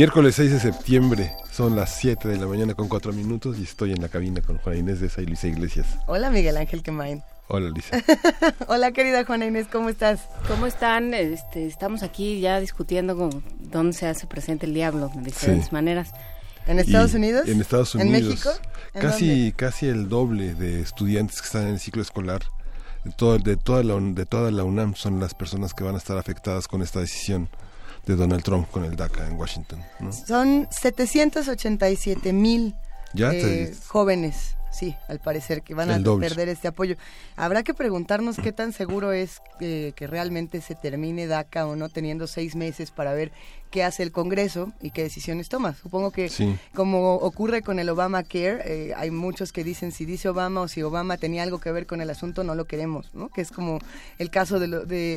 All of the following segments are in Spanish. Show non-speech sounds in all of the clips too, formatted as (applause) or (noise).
Miércoles 6 de septiembre, son las 7 de la mañana con 4 minutos y estoy en la cabina con Juana Inés de esa y Luisa Iglesias. Hola Miguel Ángel Quemain. Hola Lisa. (laughs) Hola querida Juana Inés, ¿cómo estás? ¿Cómo están? Este, estamos aquí ya discutiendo con dónde se hace presente el diablo de diferentes maneras. ¿En Estados Unidos? En Estados Unidos. ¿En México? casi, casi el doble de estudiantes que están en el ciclo escolar de, todo, de, toda la, de toda la UNAM son las personas que van a estar afectadas con esta decisión de Donald Trump con el DACA en Washington. Son 787 mil eh, jóvenes sí, al parecer que van a perder este apoyo. Habrá que preguntarnos qué (clears throat) tan seguro es que realmente se termine DACA o no, teniendo seis meses para ver qué hace el Congreso y qué decisiones toma. Supongo que como ocurre con el Obamacare, eh, hay muchos que dicen si dice Obama o si Obama tenía algo que ver con el asunto, no lo queremos, ¿no? Que es como el caso de,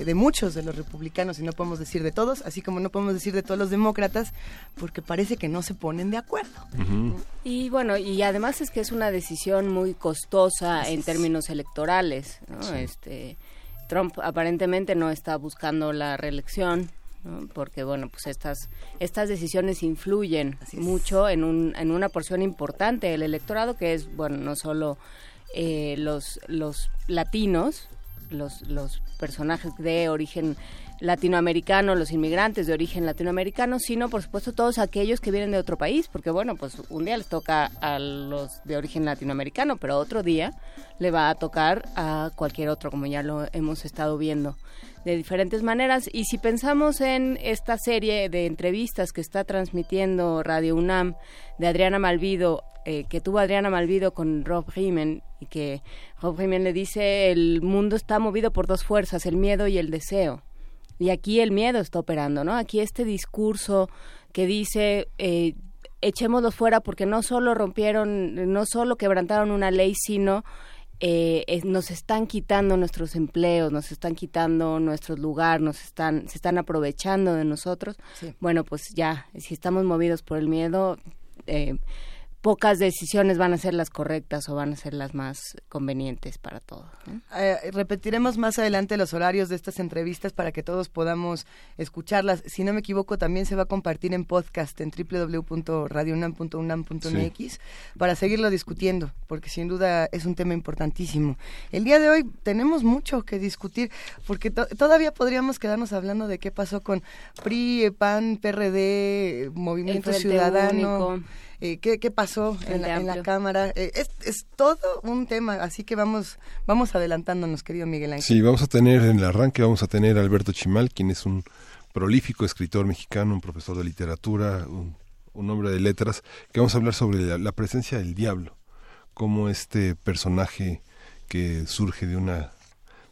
de, muchos de los republicanos y no podemos decir de todos, así como no podemos decir de todos los demócratas, porque parece que no se ponen de acuerdo. Y bueno, y además es que es una decisión muy costosa en términos electorales, Este Trump aparentemente no está buscando la reelección porque bueno pues estas estas decisiones influyen mucho en un en una porción importante del electorado que es bueno no solo eh, los los latinos los los personajes de origen latinoamericano, los inmigrantes de origen latinoamericano, sino por supuesto todos aquellos que vienen de otro país, porque bueno, pues un día les toca a los de origen latinoamericano, pero otro día le va a tocar a cualquier otro, como ya lo hemos estado viendo de diferentes maneras. Y si pensamos en esta serie de entrevistas que está transmitiendo Radio UNAM de Adriana Malvido, eh, que tuvo Adriana Malvido con Rob Riemann, y que Rob Riemann le dice, el mundo está movido por dos fuerzas, el miedo y el deseo. Y aquí el miedo está operando, ¿no? Aquí este discurso que dice... Eh, fuera porque no solo rompieron, no solo quebrantaron una ley, sino eh, nos están quitando nuestros empleos, nos están quitando nuestro lugar, nos están, se están aprovechando de nosotros. Bueno, pues ya, si estamos movidos por el miedo, eh, pocas decisiones van a ser las correctas o van a ser las más convenientes para todos. Eh, repetiremos más adelante los horarios de estas entrevistas para que todos podamos escucharlas. Si no me equivoco, también se va a compartir en podcast en www.radiounam.unam.mx para seguirlo discutiendo, porque sin duda es un tema importantísimo. El día de hoy tenemos mucho que discutir, porque todavía podríamos quedarnos hablando de qué pasó con PRI, PAN, PRD, Movimiento Ciudadano. Eh, ¿qué, ¿qué, pasó en la, Cámara. Eh, es, es, todo un tema, así que vamos, vamos adelantándonos, querido Miguel Ángel. Sí, vamos a tener en el arranque, vamos a tener a Alberto Chimal, quien es un prolífico escritor mexicano, un profesor de literatura, un, hombre de letras, que vamos a hablar sobre la, presencia del diablo, como este personaje que surge de una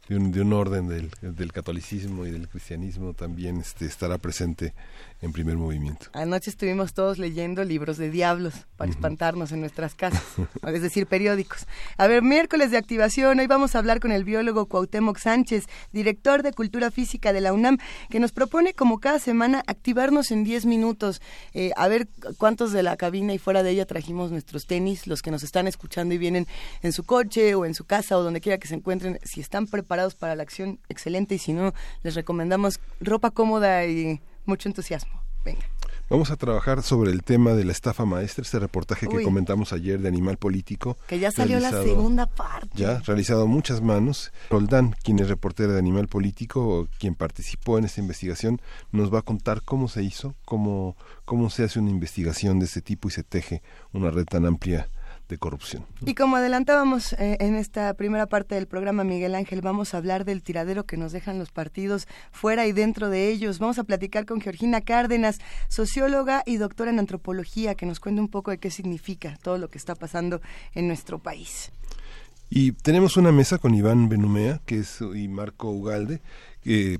de un, de un orden del, del, catolicismo y del cristianismo también este, estará presente en primer movimiento. Anoche estuvimos todos leyendo libros de diablos para espantarnos en nuestras casas, (laughs) es decir, periódicos. A ver, miércoles de activación, hoy vamos a hablar con el biólogo Cuauhtémoc Sánchez, director de Cultura Física de la UNAM, que nos propone como cada semana activarnos en 10 minutos, eh, a ver cuántos de la cabina y fuera de ella trajimos nuestros tenis, los que nos están escuchando y vienen en su coche o en su casa o donde quiera que se encuentren, si están preparados para la acción, excelente, y si no, les recomendamos ropa cómoda y mucho entusiasmo. Venga. Vamos a trabajar sobre el tema de la estafa maestra, este reportaje que comentamos ayer de Animal Político. Que ya salió la segunda parte. Ya, realizado muchas manos. Roldán, quien es reportera de Animal Político, quien participó en esta investigación, nos va a contar cómo se hizo, cómo, cómo se hace una investigación de este tipo y se teje una red tan amplia corrupción. Y como adelantábamos eh, en esta primera parte del programa, Miguel Ángel, vamos a hablar del tiradero que nos dejan los partidos fuera y dentro de ellos. Vamos a platicar con Georgina Cárdenas, socióloga y doctora en antropología, que nos cuente un poco de qué significa todo lo que está pasando en nuestro país. Y tenemos una mesa con Iván Benumea, que es y Marco Ugalde, eh,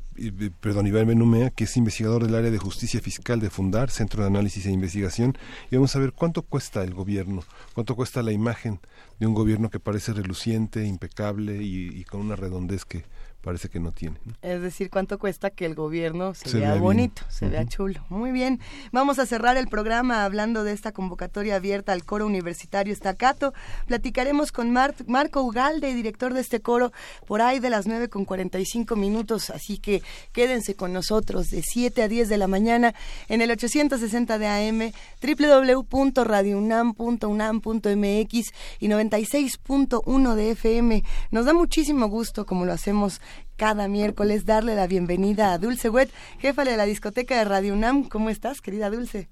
perdón, Iván Benumea, que es investigador del área de justicia fiscal de Fundar, Centro de Análisis e Investigación, y vamos a ver cuánto cuesta el gobierno, cuánto cuesta la imagen de un gobierno que parece reluciente, impecable y con una redondez que, parece que no tiene. Es decir, ¿cuánto cuesta que el gobierno se, vea, bonito, se vea chulo? Muy bien. Vamos a cerrar el programa hablando de esta convocatoria abierta al coro universitario Estacato. Platicaremos con Marco Ugalde, director de este coro, por ahí de las 9 con 45 minutos, así que quédense con nosotros de 7 a 10 de la mañana en el 860 de AM, www.radiounam.unam.mx y 96.1 de FM. Nos da muchísimo gusto, como lo hacemos cada miércoles darle la bienvenida a Dulce Wet, jefa de la discoteca de Radio UNAM. ¿Cómo estás, querida Dulce?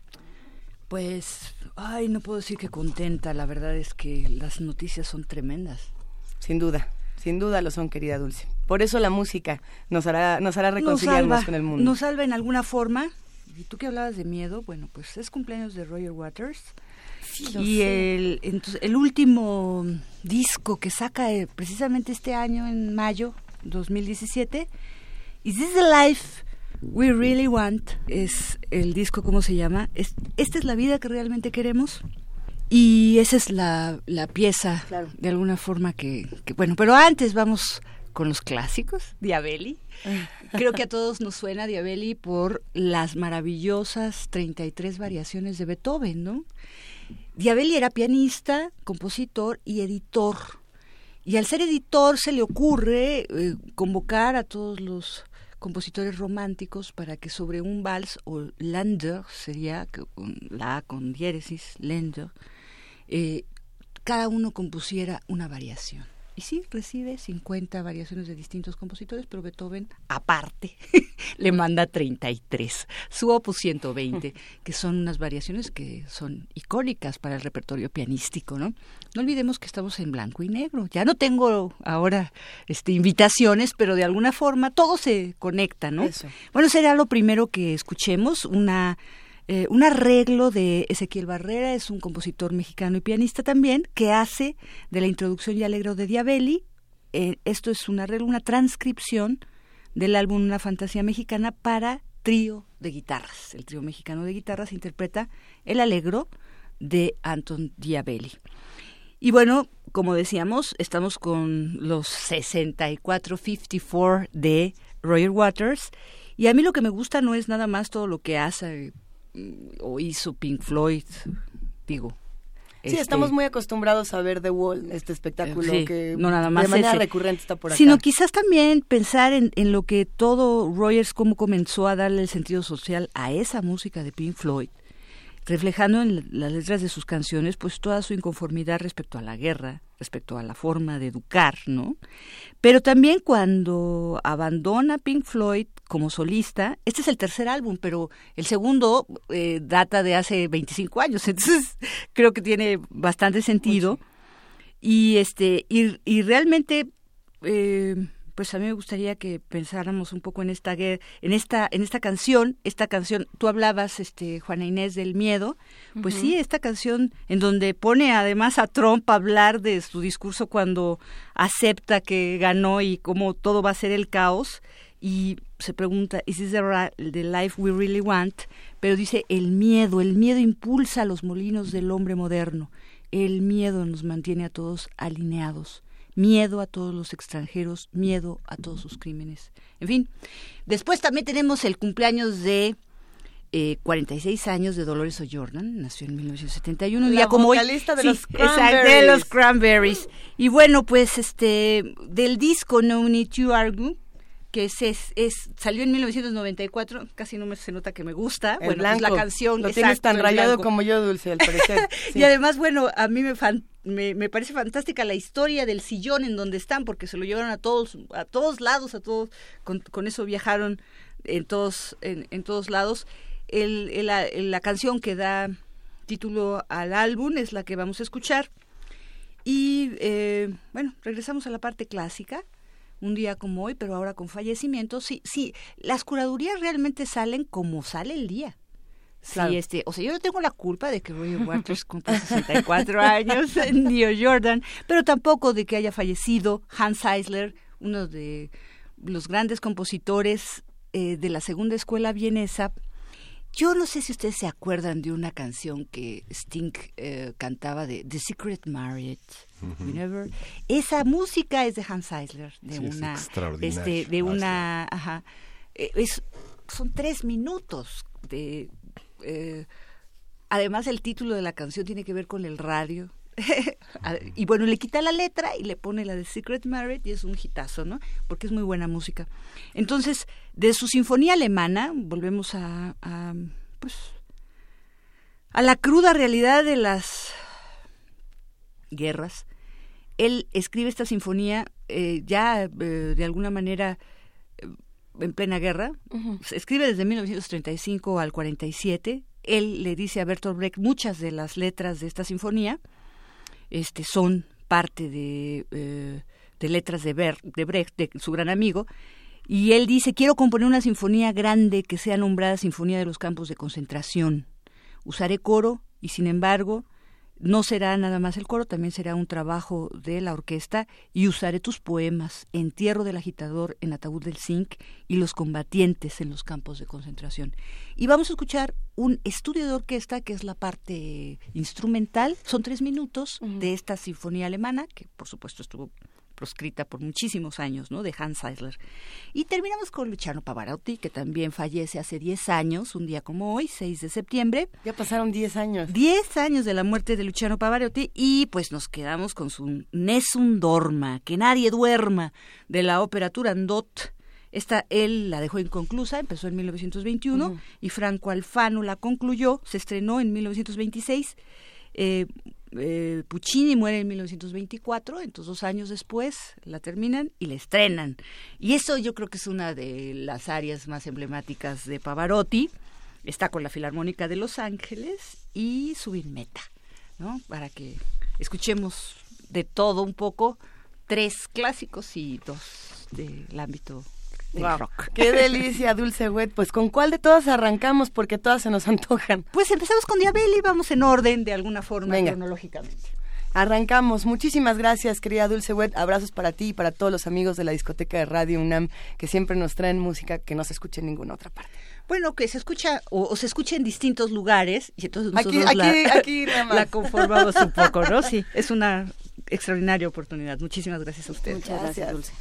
Pues, ay, no puedo decir que contenta, la verdad es que las noticias son tremendas. Sin duda, sin duda lo son, querida Dulce. Por eso la música nos hará, nos hará reconciliarnos con el mundo. Nos salva en alguna forma. Y tú que hablabas de miedo, bueno, pues es cumpleaños de Roger Waters. y el, entonces, el último disco que saca eh, precisamente este año, en mayo, 2017. Is This the Life We Really Want? Es el disco, ¿cómo se llama? Es, Esta es la vida que realmente queremos. Y esa es la, la pieza, de alguna forma, que, Bueno, pero antes vamos con los clásicos, Diabelli. (laughs) Creo que a todos nos suena Diabelli por las maravillosas 33 variaciones de Beethoven, ¿no? Diabelli era pianista, compositor y editor y al ser editor se le ocurre eh, convocar a todos los compositores románticos para que sobre un vals o lander, sería la con diéresis, lander, eh, cada uno compusiera una variación. Y sí, recibe 50 variaciones de distintos compositores, pero Beethoven, aparte, (laughs) le manda 33. Su opus 120, (laughs) que son unas variaciones que son icónicas para el repertorio pianístico, ¿no? No olvidemos que estamos en blanco y negro. Ya no tengo ahora este, invitaciones, pero de alguna forma todo se conecta, ¿no? Bueno, será lo primero que escuchemos, una eh, un arreglo de Ezequiel Barrera, es un compositor mexicano y pianista también, que hace de la introducción y alegro de Diabelli. Eh, esto es un arreglo, una transcripción del álbum Una fantasía mexicana para trío de guitarras. El trío mexicano de guitarras interpreta el alegro de Anton Diabelli. Y bueno, como decíamos, estamos con los 64-54 de Roger Waters. Y a mí lo que me gusta no es nada más todo lo que hace o hizo Pink Floyd, digo. Sí, este, estamos muy acostumbrados a ver The Wall, este espectáculo que no nada más de manera recurrente está por acá. Sino quizás también pensar en, en lo que todo Rogers, cómo comenzó a darle el sentido social a esa música de Pink Floyd, reflejando en las letras de sus canciones pues toda su inconformidad respecto a la guerra, respecto a la forma de educar, ¿no? Pero también cuando abandona Pink Floyd como solista, este es el tercer álbum, pero el segundo eh, data de hace 25 años, (laughs) entonces creo que tiene bastante sentido. Y este y, y realmente eh, pues a mí me gustaría que pensáramos un poco en esta en esta en esta canción, esta canción, tú hablabas este Juana Inés del miedo, pues sí, esta canción en donde pone además a Trump a hablar de su discurso cuando acepta que ganó y cómo todo va a ser el caos y se pregunta, ¿is this the, life we really want? Pero dice, el miedo, el miedo impulsa los molinos del hombre moderno. El miedo nos mantiene a todos alineados miedo a todos los extranjeros, miedo a todos sus crímenes. En fin, después también tenemos el cumpleaños de eh, 46 años de Dolores O'Jordan, nació en 1971, un día como hoy. De, los de los Cranberries. Y bueno, pues este del disco No Need to Argue, que es, es, salió en 1994, casi no me se nota que me gusta. bueno, pues la canción. Lo tienes tan rayado como yo, Dulce, al parecer. (laughs) y además, bueno, a mí me, me, me, parece fantástica la historia del sillón en donde están, porque se lo llevaron a todos, a todos lados, a todos, con, con eso viajaron en todos, en, en todos lados. El, el, la, la canción que da título al álbum es la que vamos a escuchar. Y eh, bueno, regresamos a la parte clásica un día como hoy, pero ahora con fallecimientos, sí, sí, las curadurías realmente salen como sale el día. Sí, este, o sea, yo no tengo la culpa de que Roger (laughs) Waters cumpla 64 años, ni Jordan, pero tampoco de que haya fallecido Hans Eisler, uno de los grandes compositores eh, de la segunda escuela vienesa. Yo no sé si ustedes se acuerdan de una canción que Sting eh, cantaba de The Secret Marriage. Esa música es de Hans Eisler, de una, este, de una, ajá, eh, es, son tres minutos de, además el título de la canción tiene que ver con el radio (laughs) y bueno, le quita la letra y le pone la de Secret Marriage y es un hitazo, ¿no? Porque es muy buena música. Entonces, de su sinfonía alemana, volvemos a, pues, a la cruda realidad de las guerras. Él escribe esta sinfonía eh, ya eh, de alguna manera eh, en plena guerra. Se escribe desde 1935 al 47. Él le dice a Bertolt Brecht muchas de las letras de esta sinfonía este, son parte de, eh, de letras de, de Brecht, su gran amigo, y él dice, quiero componer una sinfonía grande que sea nombrada Sinfonía de los Campos de Concentración. Usaré coro y, sin embargo, no será nada más el coro, también será un trabajo de la orquesta y usaré tus poemas, Entierro del agitador en ataúd del zinc y Los combatientes en los campos de concentración. Y vamos a escuchar un estudio de orquesta que es la parte instrumental, son tres minutos de esta sinfonía alemana, que por supuesto estuvo proscrita por muchísimos años, ¿no? De Hans Eisler. Y terminamos con Luciano Pavarotti, que también fallece hace 10 años, un día como hoy, 6 de septiembre. Ya pasaron 10 años. 10 años de la muerte de Luciano Pavarotti y pues nos quedamos con su Nessun Dorma, que nadie duerma, de la ópera Turandot. Esta él la dejó inconclusa, empezó en 1921 y Franco Alfano la concluyó, se estrenó en 1926. Eh, eh, Puccini muere en 1924, entonces dos años después la terminan y la estrenan. Y eso yo creo que es una de las áreas más emblemáticas de Pavarotti. Está con la Filarmónica de Los Ángeles y Subir Meta, ¿no? Para que escuchemos de todo un poco, tres clásicos y dos del ámbito Qué (laughs) delicia, Dulce Wet. Pues con cuál de todas arrancamos porque todas se nos antojan. Pues empezamos con Diabel y vamos en orden de alguna forma cronológicamente. Arrancamos. Muchísimas gracias, querida Dulce Wet. Abrazos para ti y para todos los amigos de la discoteca de Radio UNAM que siempre nos traen música que no se escuche en ninguna otra parte. Bueno, que se escucha o, se escucha en distintos lugares y entonces nosotros aquí, la, aquí (laughs) la conformamos un poco, ¿no? Sí, (laughs) es una extraordinaria oportunidad. Muchísimas gracias a usted. Muchas gracias, Dulce.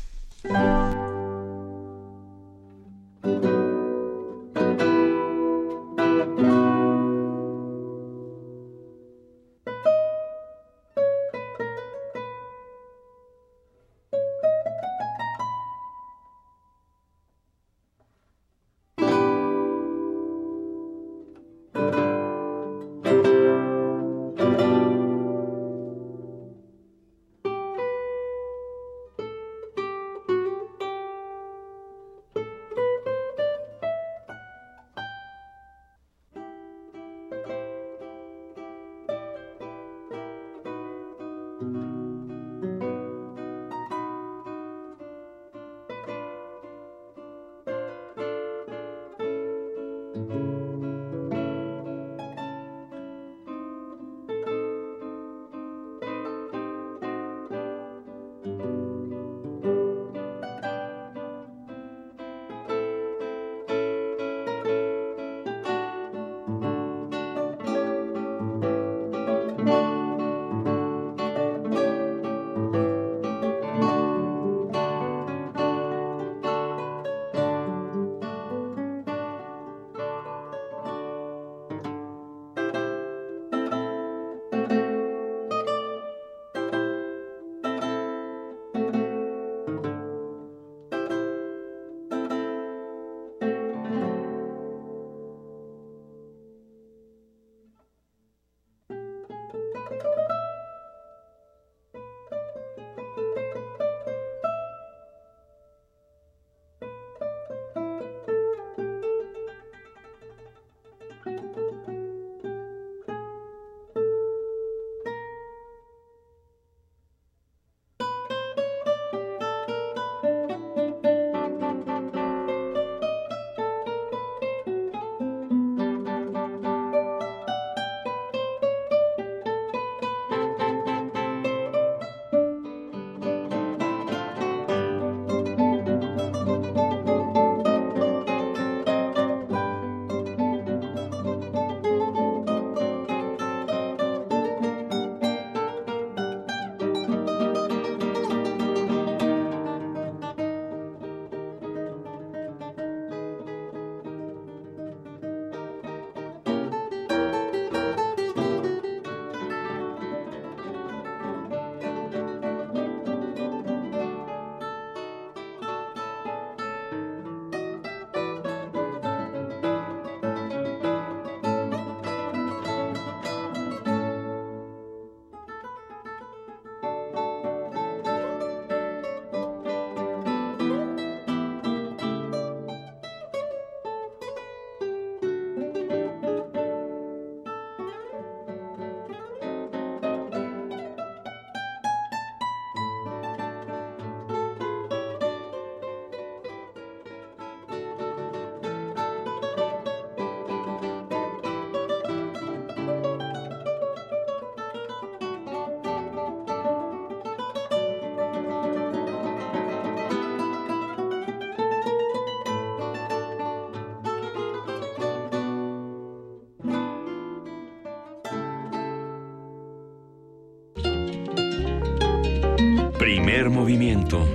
Primer movimiento.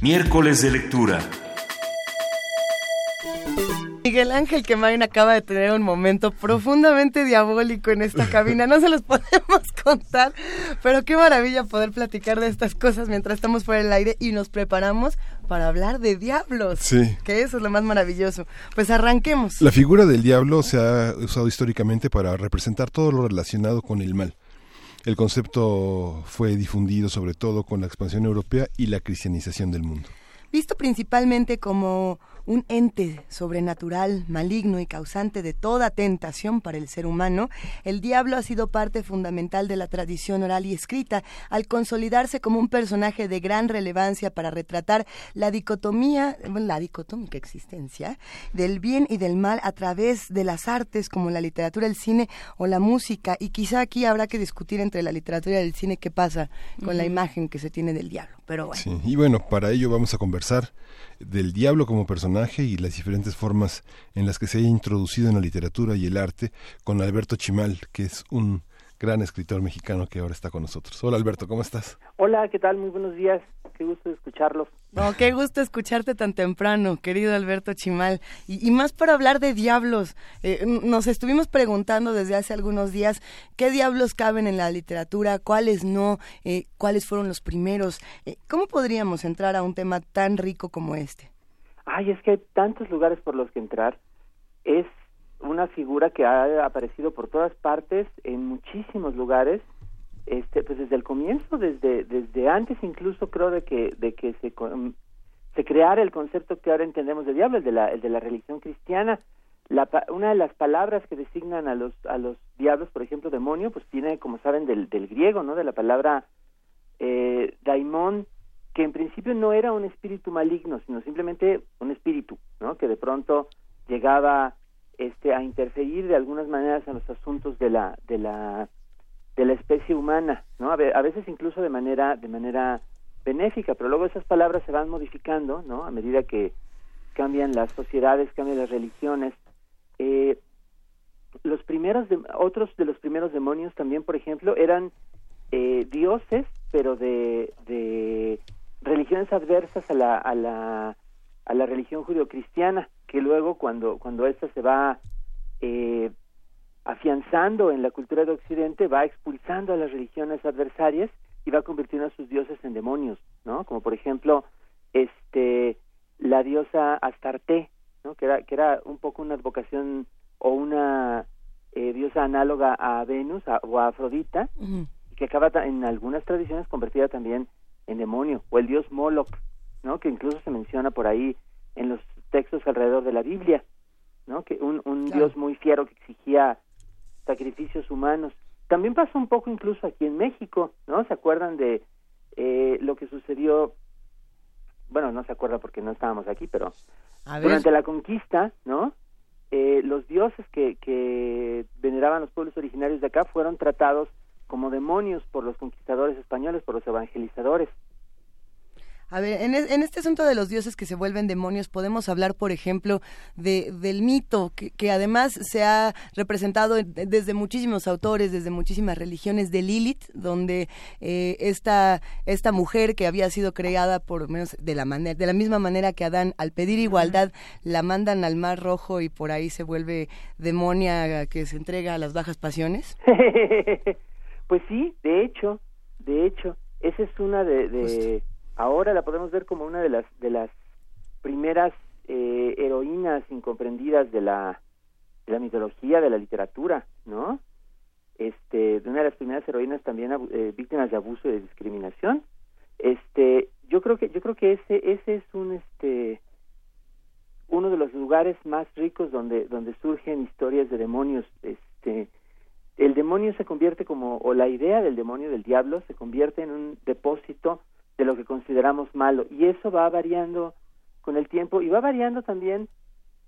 Miércoles de lectura. Miguel Ángel Quemain acaba de tener un momento profundamente diabólico en esta cabina. No se los podemos contar, pero qué maravilla poder platicar de estas cosas mientras estamos fuera del aire y nos preparamos para hablar de diablos. Sí. Que eso es lo más maravilloso. Pues arranquemos. La figura del diablo se ha usado históricamente para representar todo lo relacionado con el mal. El concepto fue difundido sobre todo con la expansión europea y la cristianización del mundo. Visto principalmente como un ente sobrenatural, maligno y causante de toda tentación para el ser humano, el diablo ha sido parte fundamental de la tradición oral y escrita, al consolidarse como un personaje de gran relevancia para retratar la dicotomía, la dicotómica existencia del bien y del mal a través de las artes como la literatura, el cine o la música. Y quizá aquí habrá que discutir entre la literatura y el cine qué pasa con la imagen que se tiene del diablo. Bueno. y bueno, para ello vamos a conversar del diablo como personaje y las diferentes formas en las que se haya introducido en la literatura y el arte con Alberto Chimal, que es un gran escritor mexicano que ahora está con nosotros. Hola Alberto, ¿cómo estás? Hola, ¿qué tal? Muy buenos días. Qué gusto escucharlos. No, qué gusto escucharte tan temprano, querido Alberto Chimal. Y, más para hablar de diablos. Eh, nos estuvimos preguntando desde hace algunos días qué diablos caben en la literatura, cuáles no, eh, cuáles fueron los primeros. Eh, ¿Cómo podríamos entrar a un tema tan rico como este? Ay, es que hay tantos lugares por los que entrar. Es una figura que ha aparecido por todas partes, en muchísimos lugares, este, pues desde el comienzo, desde, desde antes incluso creo de que, de que se, se creara el concepto que ahora entendemos de diablo, el de la, el de la religión cristiana. La, una de las palabras que designan a los, a los diablos, por ejemplo, demonio, pues tiene, como saben, del, del griego, ¿no? De la palabra eh, daimon, que en principio no era un espíritu maligno, sino simplemente un espíritu, ¿no? Que de pronto llegaba este, a interferir de algunas maneras en los asuntos de la de la de la especie humana, ¿no? A, veces incluso de manera de manera benéfica, pero luego esas palabras se van modificando, ¿no? A medida que cambian las sociedades, cambian las religiones. Eh, los primeros de, otros de los primeros demonios también, por ejemplo, eran eh, dioses, pero de, de religiones adversas a la a la a la religión judio-cristiana que luego cuando cuando esta se va eh, afianzando en la cultura de Occidente va expulsando a las religiones adversarias y va convirtiendo a sus dioses en demonios, ¿no? Como por ejemplo este la diosa Astarte, ¿no? Que era que era un poco una advocación o una eh, diosa análoga a Venus o a Afrodita que acaba en algunas tradiciones convertida también en demonio o el dios Moloch, ¿no? Que incluso se menciona por ahí en los textos alrededor de la Biblia, ¿no? Que un, un Dios muy fiero que exigía sacrificios humanos. También pasó un poco incluso aquí en México, ¿no? ¿Se acuerdan de eh, lo que sucedió? Bueno, no se acuerda porque no estábamos aquí, pero durante la conquista, ¿no? Eh, los dioses que, que veneraban los pueblos originarios de acá fueron tratados como demonios por los conquistadores españoles, por los evangelizadores. A ver, en, este asunto de los dioses que se vuelven demonios, podemos hablar, por ejemplo, de, del mito, que, además se ha representado desde muchísimos autores, desde muchísimas religiones, de Lilith, donde eh, esta, esta mujer que había sido creada por menos de la manera, de la misma manera que Adán, al pedir igualdad, la mandan al mar rojo y por ahí se vuelve demonia que se entrega a las bajas pasiones. (laughs) pues sí, de hecho, de hecho, esa es una de ahora la podemos ver como una de las de las primeras eh, heroínas incomprendidas de la de la mitología de la literatura no este de una de las primeras heroínas también eh, víctimas de abuso y de discriminación. Este yo creo que yo creo que ese ese es un este uno de los lugares más ricos donde donde surgen historias de demonios este el demonio se convierte como o la idea del demonio del diablo se convierte en un depósito de lo que consideramos malo y eso va variando con el tiempo y va variando también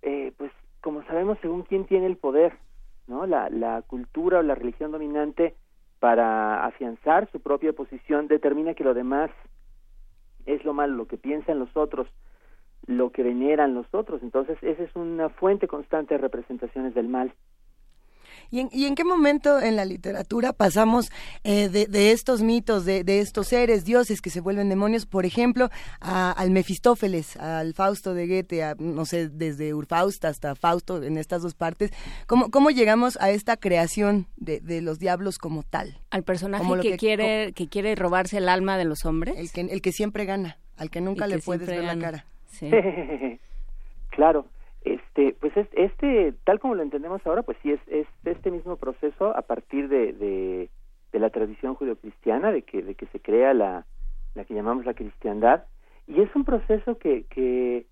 eh, pues como sabemos según quién tiene el poder no la, la cultura o la religión dominante para afianzar su propia posición determina que lo demás es lo malo lo que piensan los otros lo que veneran los otros. Entonces, esa es una fuente constante de representaciones del mal. ¿Y en, qué momento en la literatura pasamos eh, de, estos mitos, de, estos seres, dioses que se vuelven demonios, por ejemplo, al Mefistófeles, al Fausto de Goethe, no sé, desde Urfausta hasta Fausto, en estas dos partes? ¿Cómo, cómo llegamos a esta creación de, los diablos como tal? Al personaje que, quiere, que quiere robarse el alma de los hombres. El que, el que siempre gana, al que nunca le puedes ver la cara. Sí. (laughs) claro. Este, pues este, tal como lo entendemos ahora, pues sí es, es este mismo proceso a partir de, de, la tradición judio-cristiana, de que, de que se crea la, la que llamamos la cristiandad, y es un proceso que, que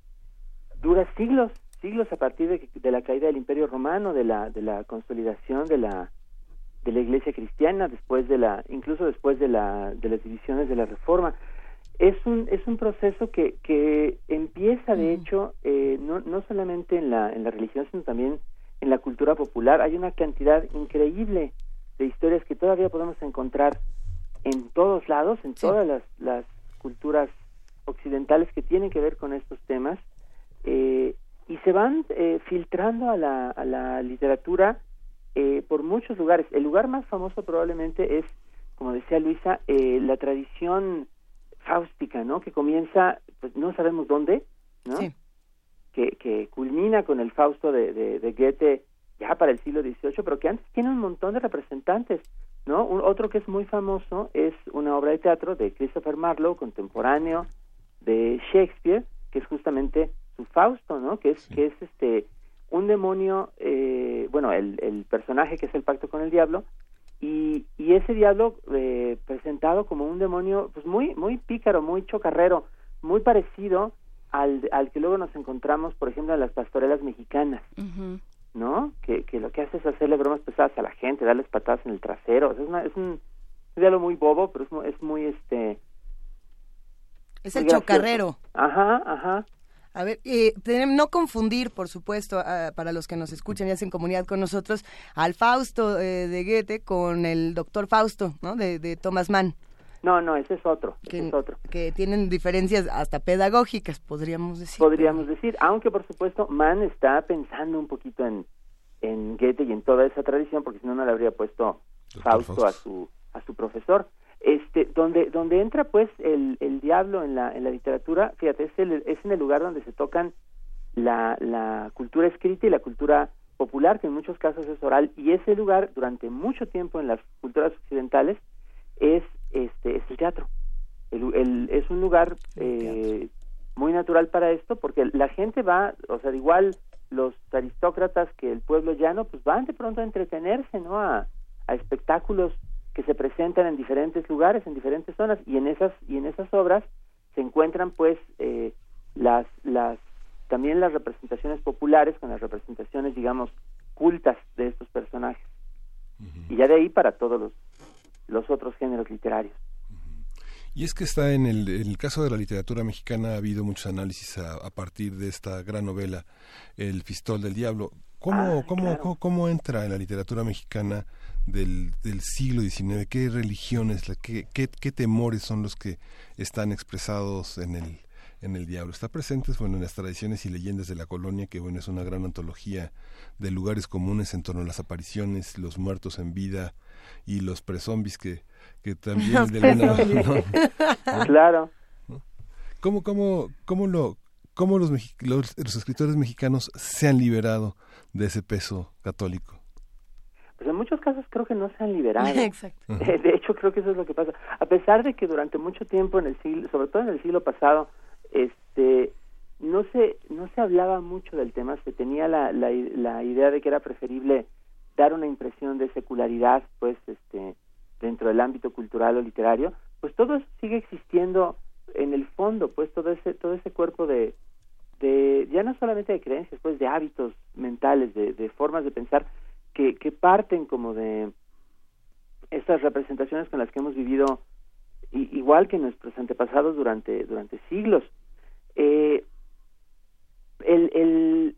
dura siglos, siglos a partir de, de la caída del Imperio Romano, de la, de la consolidación de la, de la Iglesia cristiana, después de la, incluso después de la, de las divisiones de la Reforma es un es un proceso que que empieza de hecho eh, no no solamente en la en la religión sino también en la cultura popular. Hay una cantidad increíble de historias que todavía podemos encontrar en todos lados en todas las las culturas occidentales que tienen que ver con estos temas eh, y se van eh, filtrando a la a la literatura por muchos lugares. El lugar más famoso probablemente es como decía Luisa la tradición fáustica, ¿no? Que comienza, pues no sabemos dónde, ¿no? Que, que culmina con el Fausto de, de, Goethe ya para el siglo XVIII, pero que antes tiene un montón de representantes, ¿no? Un, otro que es muy famoso es una obra de teatro de Christopher Marlowe, contemporáneo de Shakespeare, que es justamente su Fausto, ¿no? Que es, que es este un demonio, eh, bueno, el, el personaje que es el pacto con el diablo, y, y ese diablo eh, presentado como un demonio pues muy muy pícaro muy chocarrero muy parecido al, al que luego nos encontramos por ejemplo en las pastorelas mexicanas no que, que lo que hace es hacerle bromas pesadas a la gente darles patadas en el trasero. Es, es un, diablo muy bobo pero es muy, es muy este es el chocarrero. Ajá ajá a ver, eh, no confundir, por supuesto, para los que nos escuchan y hacen comunidad con nosotros, al Fausto eh, de Goethe con el doctor Fausto, ¿no? De, de Thomas Mann. No, no, ese es otro, que, es otro. Que tienen diferencias hasta pedagógicas, podríamos decir. Podríamos decir, aunque por supuesto Mann está pensando un poquito en, en Goethe y en toda esa tradición, porque si no, no le habría puesto Fausto a su, a su profesor este donde donde entra pues el, el diablo en la en la literatura fíjate es, el, es en el lugar donde se tocan la, la cultura escrita y la cultura popular que en muchos casos es oral y ese lugar durante mucho tiempo en las culturas occidentales es este es el teatro. El, es un lugar eh, muy natural para esto porque la gente va o sea igual los aristócratas que el pueblo llano pues van de pronto a entretenerse no a, a espectáculos que se presentan en diferentes lugares, en diferentes zonas, y en esas, y en esas obras se encuentran pues eh, las, las, también las representaciones populares con las representaciones, digamos, cultas de estos personajes. Y ya de ahí para todos los, los otros géneros literarios. Y es que está en el, en el, caso de la literatura mexicana ha habido muchos análisis a, a, partir de esta gran novela, El Fistol del Diablo. ¿Cómo, ah, cómo, cómo, cómo, entra en la literatura mexicana del, del siglo XIX? ¿Qué religiones, qué, qué, qué, temores son los que están expresados en el, en el diablo? Está presentes bueno, en las tradiciones y leyendas de la colonia, que bueno, es una gran antología de lugares comunes en torno a las apariciones, los muertos en vida y los prezombis que, que también de (laughs) Claro. ¿Cómo, cómo, cómo, lo, cómo los, los, los escritores mexicanos se han liberado de ese peso católico? Pues en muchos casos creo que no se han liberado. (laughs) De hecho, creo que eso es lo que pasa. A pesar de que durante mucho tiempo en el siglo, sobre todo en el siglo pasado, este no se no se hablaba mucho del tema, se tenía la, la, la idea de que era preferible dar una impresión de secularidad, pues este dentro del ámbito cultural o literario, pues todo eso sigue existiendo en el fondo, pues todo ese todo ese cuerpo de de ya no solamente de creencias, pues de hábitos mentales, de, de formas de pensar que, que parten como de estas representaciones con las que hemos vivido igual que nuestros antepasados durante durante siglos. Eh, el, el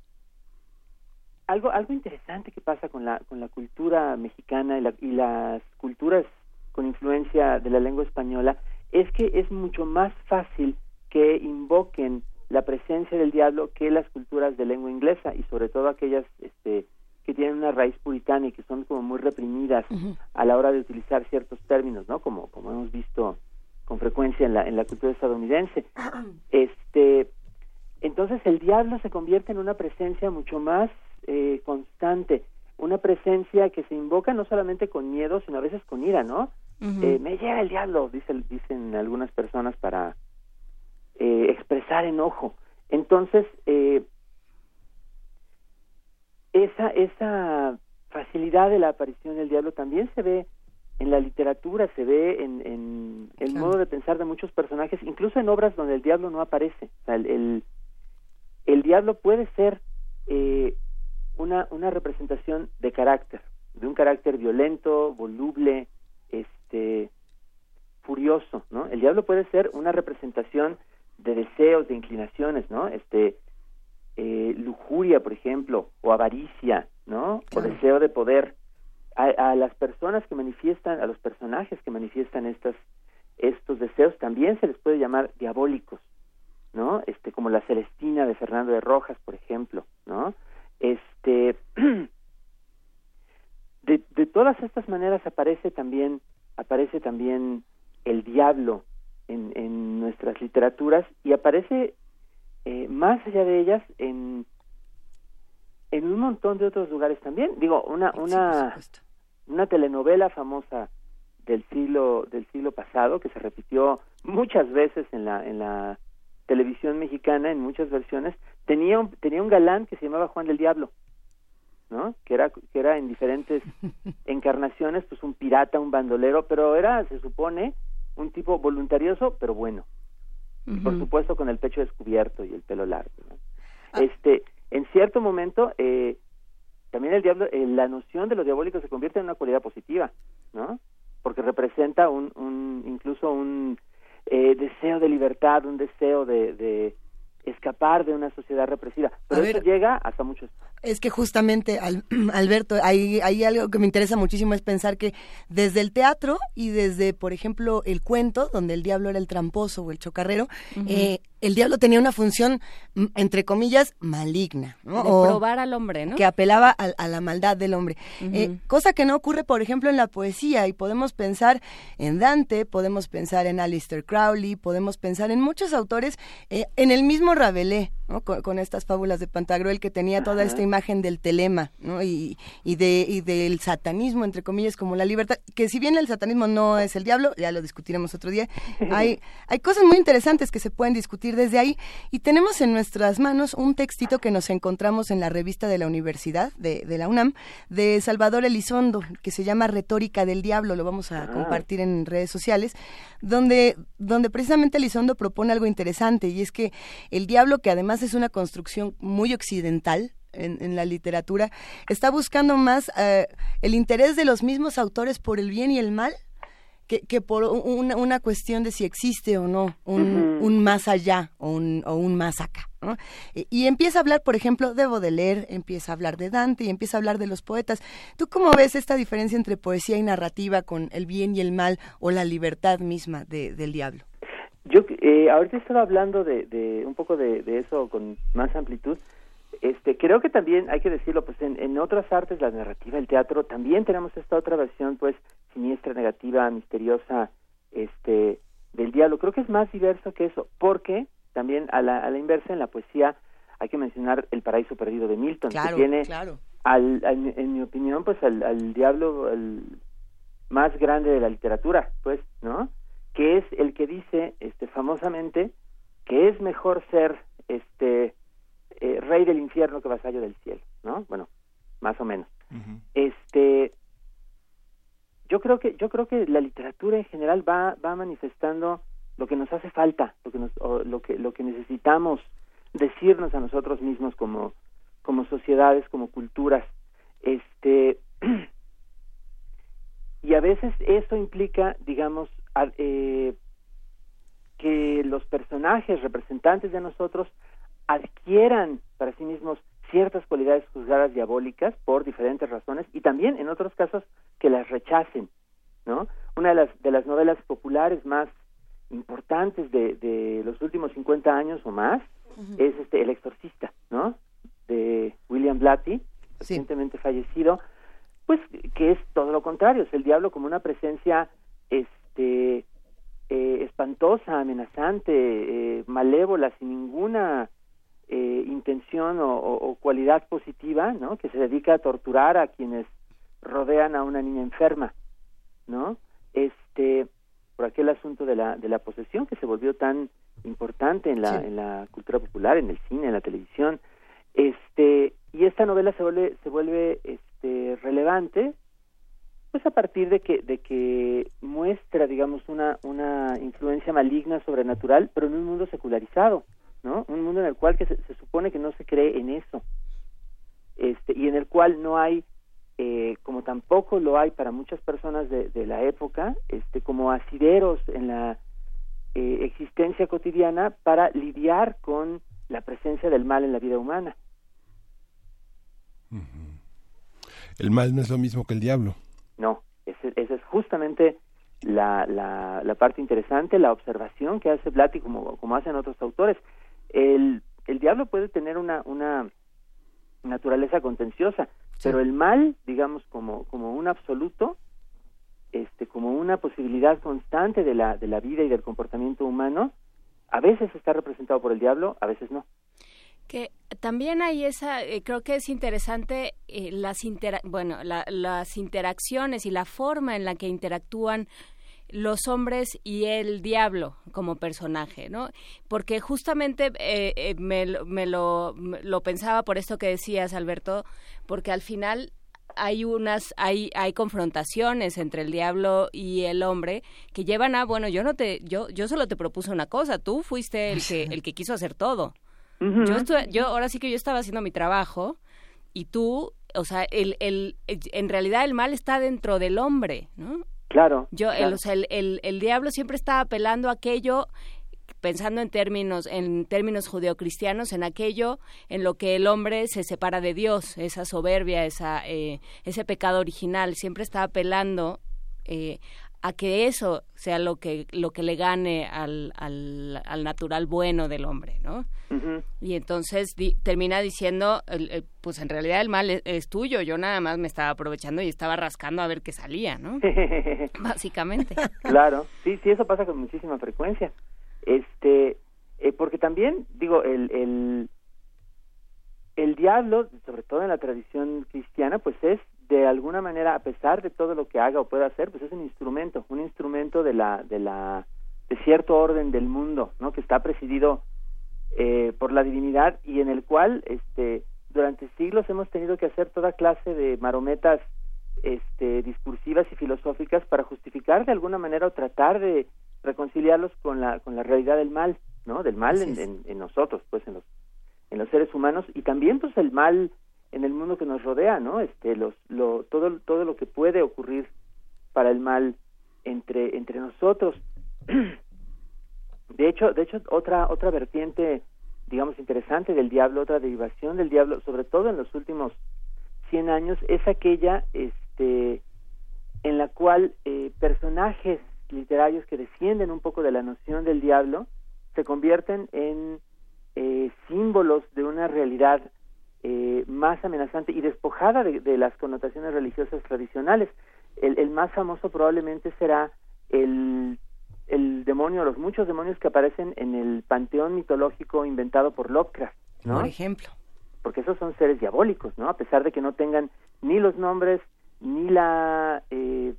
algo algo interesante que pasa con la con la cultura mexicana y, y las culturas con influencia de la lengua española es que es mucho más fácil que invoquen la presencia del diablo que las culturas de lengua inglesa y sobre todo aquellas este, que tienen una raíz puritana y que son como muy reprimidas a la hora de utilizar ciertos términos, ¿no? Como, como hemos visto con frecuencia en la, en la cultura estadounidense. (clears throat) Este, entonces el diablo se convierte en una presencia mucho más eh, constante, una presencia que se invoca no solamente con miedo, sino a veces con ira, ¿no? eh, me llega el diablo, dice, dicen algunas personas para eh, expresar enojo. Entonces, eh, esa, esa facilidad de la aparición del diablo también se ve en la literatura, se ve en, en el modo de pensar de muchos personajes, incluso en obras donde el diablo no aparece. el, el, diablo puede ser eh, una, una representación de carácter, de un carácter violento, voluble, este, furioso, ¿no? El diablo puede ser una representación de deseos, de inclinaciones, ¿no? Este, eh, lujuria, por ejemplo, o avaricia, ¿no? O deseo de poder. A, las personas que manifiestan, a los personajes que manifiestan estas, estos deseos, también se les puede llamar diabólicos, ¿no? Este, como la Celestina de Fernando de Rojas, por ejemplo, ¿no? Este, (clears throat) de, de todas estas maneras aparece también, aparece también el diablo en, en nuestras literaturas y aparece eh, más allá de ellas en en un montón de otros lugares también. Digo una una una telenovela famosa del siglo del siglo pasado que se repitió muchas veces en la en la televisión mexicana en muchas versiones tenía un, tenía un galán que se llamaba Juan del Diablo ¿no? que era que era en diferentes (laughs) encarnaciones pues un pirata un bandolero pero era se supone un tipo voluntarioso pero bueno por supuesto con el pecho descubierto y el pelo largo. Ah. Este, en cierto momento, eh, también el diablo, eh, la noción de lo diabólico se convierte en una cualidad positiva, ¿no? Porque representa un, un incluso un eh, deseo de libertad, un deseo de, de escapar de una sociedad represiva. Pero eso llega hasta muchos. Es que justamente, (clears throat) Alberto, hay, hay algo que me interesa muchísimo es pensar que desde el teatro y desde, por ejemplo, el cuento, donde el diablo era el tramposo o el chocarrero, eh, el diablo tenía una función, entre comillas, maligna. ¿no? De probar al hombre, ¿no? Que apelaba a, la maldad del hombre. Eh, cosa que no ocurre, por ejemplo, en la poesía. Y podemos pensar en Dante, podemos pensar en Alistair Crowley, podemos pensar en muchos autores, eh, en el mismo Rabelais, con, estas fábulas de Pantagruel que tenía toda esta imagen del telema ¿no? y, y, de, y del satanismo, entre comillas, como la libertad, que si bien el satanismo no es el diablo, ya lo discutiremos otro día, (laughs) hay, hay cosas muy interesantes que se pueden discutir desde ahí y tenemos en nuestras manos un textito que nos encontramos en la revista de la universidad de, de la UNAM de Salvador Elizondo, que se llama Retórica del Diablo, lo vamos a ah. compartir en redes sociales, donde, donde precisamente Elizondo propone algo interesante y es que el diablo, que además es una construcción muy occidental, en, la literatura, está buscando más eh, el interés de los mismos autores por el bien y el mal que, por una, cuestión de si existe o no un, más allá o un, o un más acá. Y, empieza a hablar, por ejemplo, de Baudelaire, empieza a hablar de Dante y empieza a hablar de los poetas. ¿Tú cómo ves esta diferencia entre poesía y narrativa con el bien y el mal o la libertad misma del diablo? Yo eh, ahorita estaba hablando de, un poco de, eso con más amplitud. Este, creo que también hay que decirlo, pues en, en otras artes, la narrativa, el teatro, también tenemos esta otra versión, pues siniestra, negativa, misteriosa, este, del diablo. Creo que es más diverso que eso, porque también a la, a la inversa en la poesía hay que mencionar El paraíso perdido de Milton, que tiene, Al, en mi opinión, pues al, al diablo el más grande de la literatura, pues, ¿no? Que es el que dice este famosamente que es mejor ser este eh, rey del infierno que vasallo del cielo, ¿no? Bueno, más o menos. Este yo creo que yo creo que la literatura en general va va manifestando lo que nos hace falta, lo que nos, lo que lo que necesitamos decirnos a nosotros mismos como como sociedades, como culturas. Este (clears throat) y a veces eso implica, digamos, eh, que los personajes representantes de nosotros adquieran para sí mismos ciertas cualidades juzgadas diabólicas por diferentes razones y también en otros casos que las rechacen, ¿no? Una de las de las novelas populares más importantes de, de los últimos 50 años o más es este El Exorcista, ¿no? De William Blatty, recientemente fallecido, pues que es todo lo contrario, es el diablo como una presencia este eh, espantosa, amenazante, eh, malévola, sin ninguna eh, intención o, cualidad positiva, ¿no? Que se dedica a torturar a quienes rodean a una niña enferma, ¿no? Este, por aquel asunto de la de la posesión que se volvió tan importante en la en la cultura popular, en el cine, en la televisión, este, y esta novela se vuelve se vuelve este relevante pues a partir de que de que muestra digamos una una influencia maligna sobrenatural pero en un mundo secularizado no un mundo en el cual que se, supone que no se cree en eso. Este y en el cual no hay eh, como tampoco lo hay para muchas personas de, de la época este como asideros en la eh, existencia cotidiana para lidiar con la presencia del mal en la vida humana. El mal no es lo mismo que el diablo no, esa es justamente la, la, parte interesante, la observación que hace Blatty como, como hacen otros autores. El, el diablo puede tener una, una naturaleza contenciosa, pero el mal, digamos, como, como un absoluto, este, como una posibilidad constante de la, de la vida y del comportamiento humano, a veces está representado por el diablo, a veces no. Que también hay esa, eh, creo que es interesante eh, las, bueno, las interacciones y la forma en la que interactúan los hombres y el diablo como personaje, ¿no? Porque justamente eh, me, me, lo, lo pensaba por esto que decías, Alberto, porque al final hay unas hay hay confrontaciones entre el diablo y el hombre que llevan a bueno yo no te yo yo solo te propuse una cosa tú fuiste el que el que quiso hacer todo yo, yo ahora sí que yo estaba haciendo mi trabajo y tú, o sea, el, el, en realidad el mal está dentro del hombre, ¿no? Claro. Yo, El, o sea, el, el, diablo siempre está apelando a aquello pensando en términos en términos judeocristianos en aquello en lo que el hombre se separa de Dios esa soberbia esa eh, ese pecado original siempre está apelando eh, a que eso sea lo que lo que le gane al, al, al natural bueno del hombre, ¿no? Y entonces termina diciendo, pues en realidad el mal es, tuyo, yo nada más me estaba aprovechando y estaba rascando a ver qué salía, ¿no? (laughs) Básicamente. Claro, sí, sí, eso pasa con muchísima frecuencia. Este, eh, porque también, digo, el, el, el diablo, sobre todo en la tradición cristiana, pues es de alguna manera, a pesar de todo lo que haga o pueda hacer, pues es un instrumento, un instrumento de la, de la, de cierto orden del mundo, ¿no? Que está presidido eh, por la divinidad y en el cual, este, durante siglos hemos tenido que hacer toda clase de marometas, este, discursivas y filosóficas para justificar de alguna manera o tratar de reconciliarlos con la, con la realidad del mal, ¿no? Del mal en, en, nosotros, pues, en los, en los seres humanos y también, pues, el mal en el mundo que nos rodea, ¿no? Este, los, lo, todo, todo lo que puede ocurrir para el mal entre, entre nosotros. (clears throat) De hecho, de hecho, otra, otra vertiente, digamos, interesante del diablo, otra derivación del diablo, sobre todo en los últimos 100 años, es aquella, este, en la cual eh, personajes literarios que descienden un poco de la noción del diablo se convierten en eh, símbolos de una realidad eh, más amenazante y despojada de, las connotaciones religiosas tradicionales. El, más famoso probablemente será el, el demonio, los muchos demonios que aparecen en el panteón mitológico inventado por Lovecraft. ¿no? Por ejemplo. Porque esos son seres diabólicos, ¿no? A pesar de que no tengan ni los nombres, ni la eh,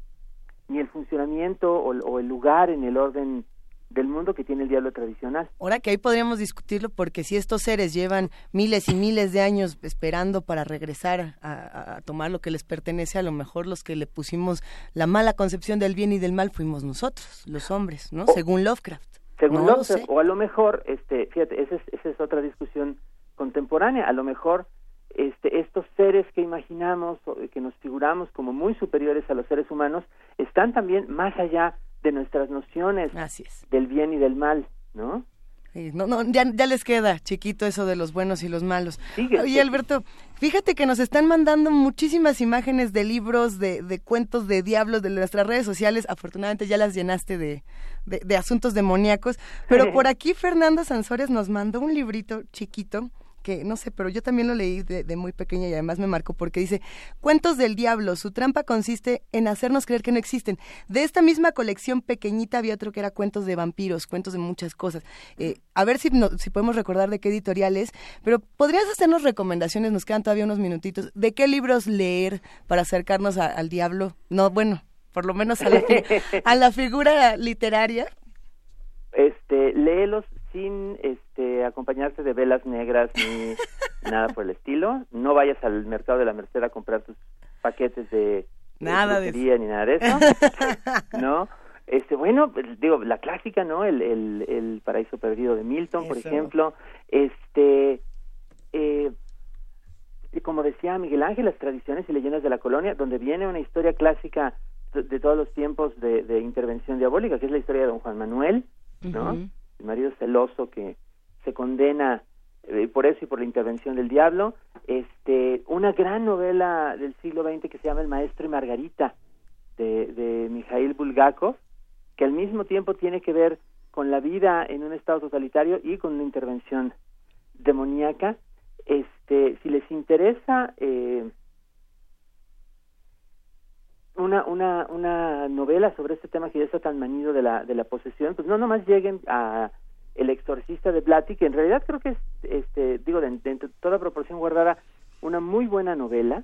ni el funcionamiento o, el lugar en el orden del mundo que tiene el diablo tradicional. Ahora que ahí podríamos discutirlo porque si estos seres llevan miles y miles de años esperando para regresar a, tomar lo que les pertenece, a lo mejor los que le pusimos la mala concepción del bien y del mal fuimos nosotros, los hombres, ¿no? según Lovecraft. Según Lovecraft, o a lo mejor, este, fíjate, esa es, esa es otra discusión contemporánea, a lo mejor este, estos seres que imaginamos, que nos figuramos como muy superiores a los seres humanos, están también más allá de nuestras nociones del bien y del mal, ¿no? no, no, ya, ya, les queda chiquito eso de los buenos y los malos. Oye, Alberto, fíjate que nos están mandando muchísimas imágenes de libros, de, de cuentos de diablos de nuestras redes sociales. Afortunadamente ya las llenaste de, de, de asuntos demoníacos. Pero (laughs) por aquí Fernando Sansores nos mandó un librito chiquito que no sé, pero yo también lo leí de, muy pequeña y además me marcó porque dice, cuentos del diablo, su trampa consiste en hacernos creer que no existen. De esta misma colección pequeñita había otro que era cuentos de vampiros, cuentos de muchas cosas. Eh, a ver si, si podemos recordar de qué editorial es, pero podrías hacernos recomendaciones, nos quedan todavía unos minutitos, de qué libros leer para acercarnos al diablo. No, bueno, por lo menos a la, (laughs) a la figura literaria. Este, léelos sin este, acompañarse de velas negras ni (laughs) nada por el estilo. No vayas al mercado de la Merced a comprar tus paquetes de nada de, ni nada de eso. ¿No? Este, bueno, pues, digo, la clásica, ¿no? El, el, el paraíso perdido de Milton, por ejemplo. Este, eh, como decía Miguel Ángel, las tradiciones y leyendas de la colonia, donde viene una historia clásica de, todos los tiempos de, de, intervención diabólica, que es la historia de don Juan Manuel, ¿no? El marido celoso que se condena eh, por eso y por la intervención del diablo, este, una gran novela del siglo XX que se llama El Maestro y Margarita de, de Mikhail Bulgakov, que al mismo tiempo tiene que ver con la vida en un estado totalitario y con una intervención demoníaca. Este, si les interesa eh, una, una, una novela sobre este tema que ya está tan manido de la, de la posesión, pues no nomás lleguen a El exorcista de Blatty, que en realidad creo que es, este, digo, de, toda proporción guardada, una muy buena novela,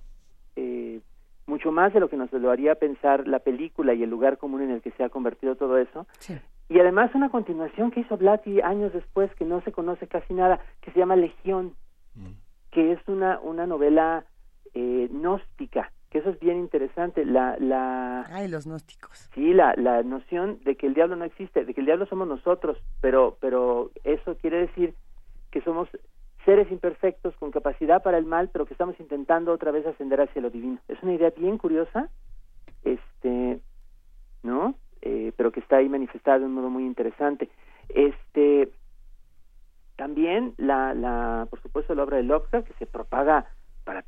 eh, mucho más de lo que nos lo haría pensar la película y el lugar común en el que se ha convertido todo eso. Y además una continuación que hizo Blatty años después, que no se conoce casi nada, que se llama Legión, mm. que es una, una novela eh, gnóstica, que eso es bien interesante, la... la Ay, los gnósticos. Sí, la, la noción de que el diablo no existe, de que el diablo somos nosotros, pero, pero eso quiere decir que somos seres imperfectos con capacidad para el mal, pero que estamos intentando otra vez ascender hacia lo divino. Es una idea bien curiosa, este, ¿no? Eh, pero que está ahí manifestada de un modo muy interesante. Este, también la, la, por supuesto, la obra de Lovecraft que se propaga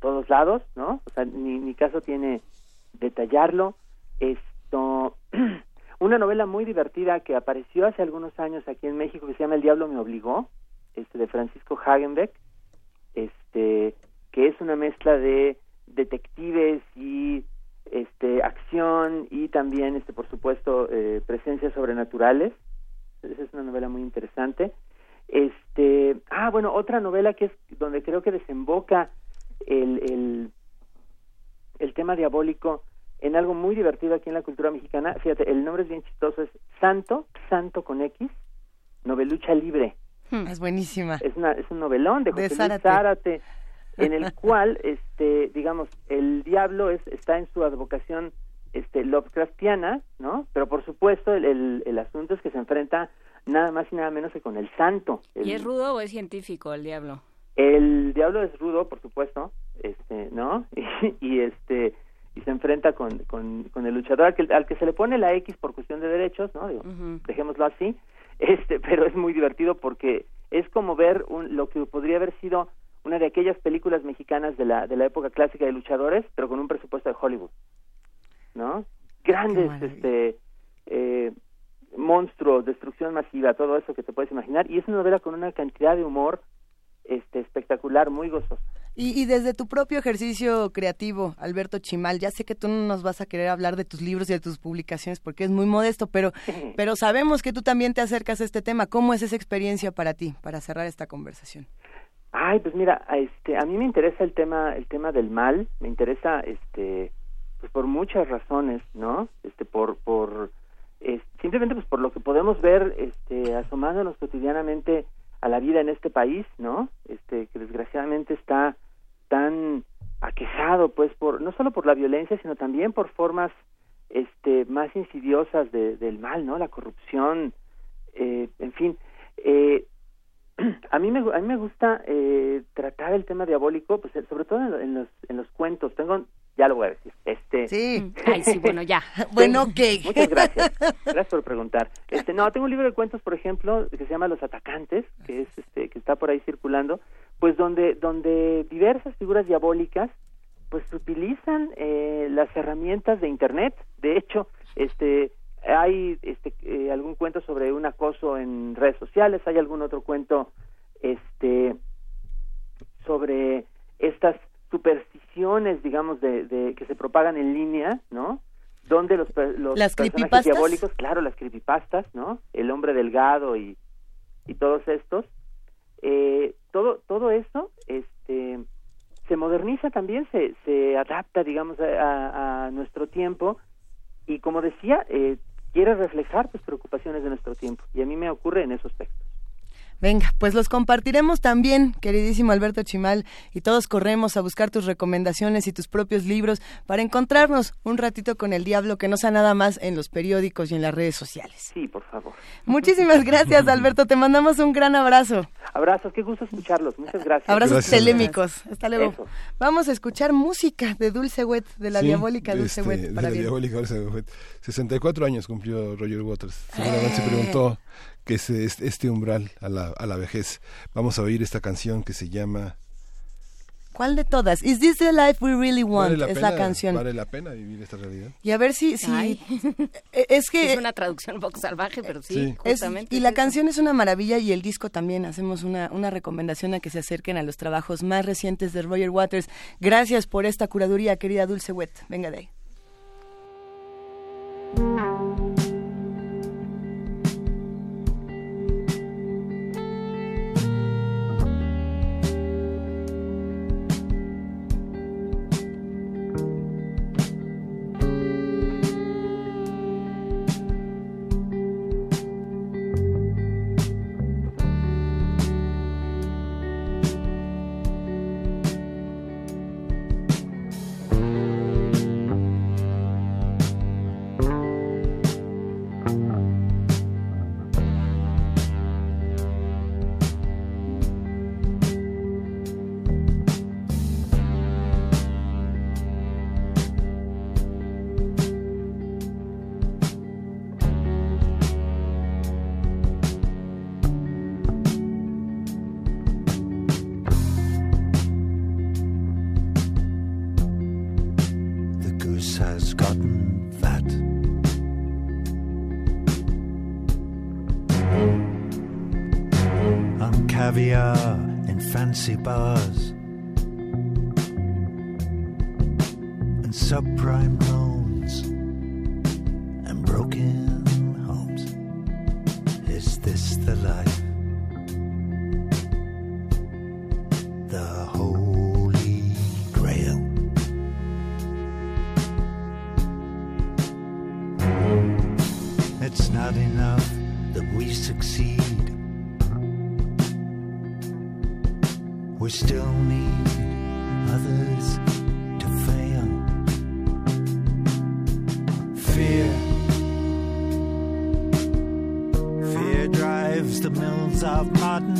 todos lados, ¿no? O sea, ni mi caso tiene detallarlo. Esto, (clears throat) una novela muy divertida que apareció hace algunos años aquí en México que se llama El diablo me obligó, este de Francisco Hagenbeck, este que es una mezcla de detectives y este acción y también este por supuesto eh, presencias sobrenaturales. Esa es una novela muy interesante. Este, ah, bueno, otra novela que es donde creo que desemboca el, el, el tema diabólico en algo muy divertido aquí en la cultura mexicana. Fíjate, el nombre es bien chistoso, es Santo, Santo con X, novelucha libre. Hmm, es buenísima. Es, una, es un novelón de José Zárate. en el (laughs) cual, este, digamos, el diablo es, está en su advocación este, Lovecraftiana, ¿no? Pero por supuesto el, el, asunto es que se enfrenta nada más y nada menos que con el santo. ¿Y es rudo o es científico el diablo? El diablo es rudo, por supuesto, este, ¿no? (laughs) Y, este y se enfrenta con, con, con el luchador al que, al que, se le pone la X por cuestión de derechos, ¿no? Digo, Dejémoslo así, (laughs) este, pero es muy divertido porque es como ver un, lo que podría haber sido una de aquellas películas mexicanas de la, de la época clásica de luchadores, pero con un presupuesto de Hollywood, ¿no? Grandes, este, eh, monstruos, destrucción masiva, todo eso que te puedes imaginar, y es una novela con una cantidad de humor este espectacular, muy gozoso. Y, desde tu propio ejercicio creativo, Alberto Chimal, ya sé que tú no nos vas a querer hablar de tus libros y de tus publicaciones porque es muy modesto, pero, (laughs) pero sabemos que tú también te acercas a este tema. ¿Cómo es esa experiencia para ti, para cerrar esta conversación? Ay, pues mira, este, a mí me interesa el tema, el tema del mal, me interesa, este, pues por muchas razones, ¿no? Este, por, por, simplemente pues por lo que podemos ver, este, asomándonos cotidianamente a la vida en este país, ¿no? Este que desgraciadamente está tan aquejado pues por no solo por la violencia, sino también por formas este más insidiosas de, del mal, ¿no? La corrupción, eh, en fin, eh, (clears throat) a mí me a mí me gusta eh, tratar el tema diabólico, pues sobre todo en, los en los cuentos. Tengo ya lo voy a decir. Este, sí. (laughs) Ay, sí, bueno, ya. bueno, ok. Muchas gracias. Gracias por preguntar. (laughs) Este, no, tengo un libro de cuentos, por ejemplo, que se llama Los Atacantes, que es este que está por ahí circulando, pues donde donde diversas figuras diabólicas pues utilizan eh, las herramientas de internet. De hecho, este hay este eh, algún cuento sobre un acoso en redes sociales, hay algún otro cuento este sobre estas supersticiones, digamos, de, que se propagan en línea, ¿no? Donde los, los ¿Las personajes diabólicos, claro, las creepypastas, ¿no? El hombre delgado y, y todos estos, eh, todo todo eso, este, se moderniza también, se, se adapta, digamos, a, a nuestro tiempo y como decía, eh, quiere reflejar tus preocupaciones de nuestro tiempo y a mí me ocurre en esos aspectos. Venga, pues los compartiremos también, queridísimo Alberto Chimal, y todos corremos a buscar tus recomendaciones y tus propios libros para encontrarnos un ratito con el diablo que no sea nada más en los periódicos y en las redes sociales. Sí, por favor. Muchísimas (laughs) gracias, Alberto. Te mandamos un gran abrazo. Abrazos, qué gusto escucharlos. Muchas gracias. Abrazos telémicos. Hasta luego. Vamos a escuchar música de Dulce Wet, de la diabólica Dulce este, Wet. Para de la diabólica Dulce Wet. 64 años cumplió Roger Waters. Seguramente se preguntó que es este umbral a la, a la vejez. Vamos a oír esta canción que se llama... ¿Cuál de todas? Is this the life we really want? es la canción. Vale la pena vivir esta realidad. Y a ver si, si (laughs) e, es que es una traducción un poco salvaje, pero sí, justamente. y la canción es una maravilla y el disco también. Hacemos una, una recomendación a que se acerquen a los trabajos más recientes de Roger Waters. Gracias por esta curaduría, querida Dulce Wet. Venga de ahí. Fancy bars and subprime loans and broken homes. Is this the life? The Holy Grail. It's not enough that we succeed. We still need others to fail. Fear, fear drives the mills of modern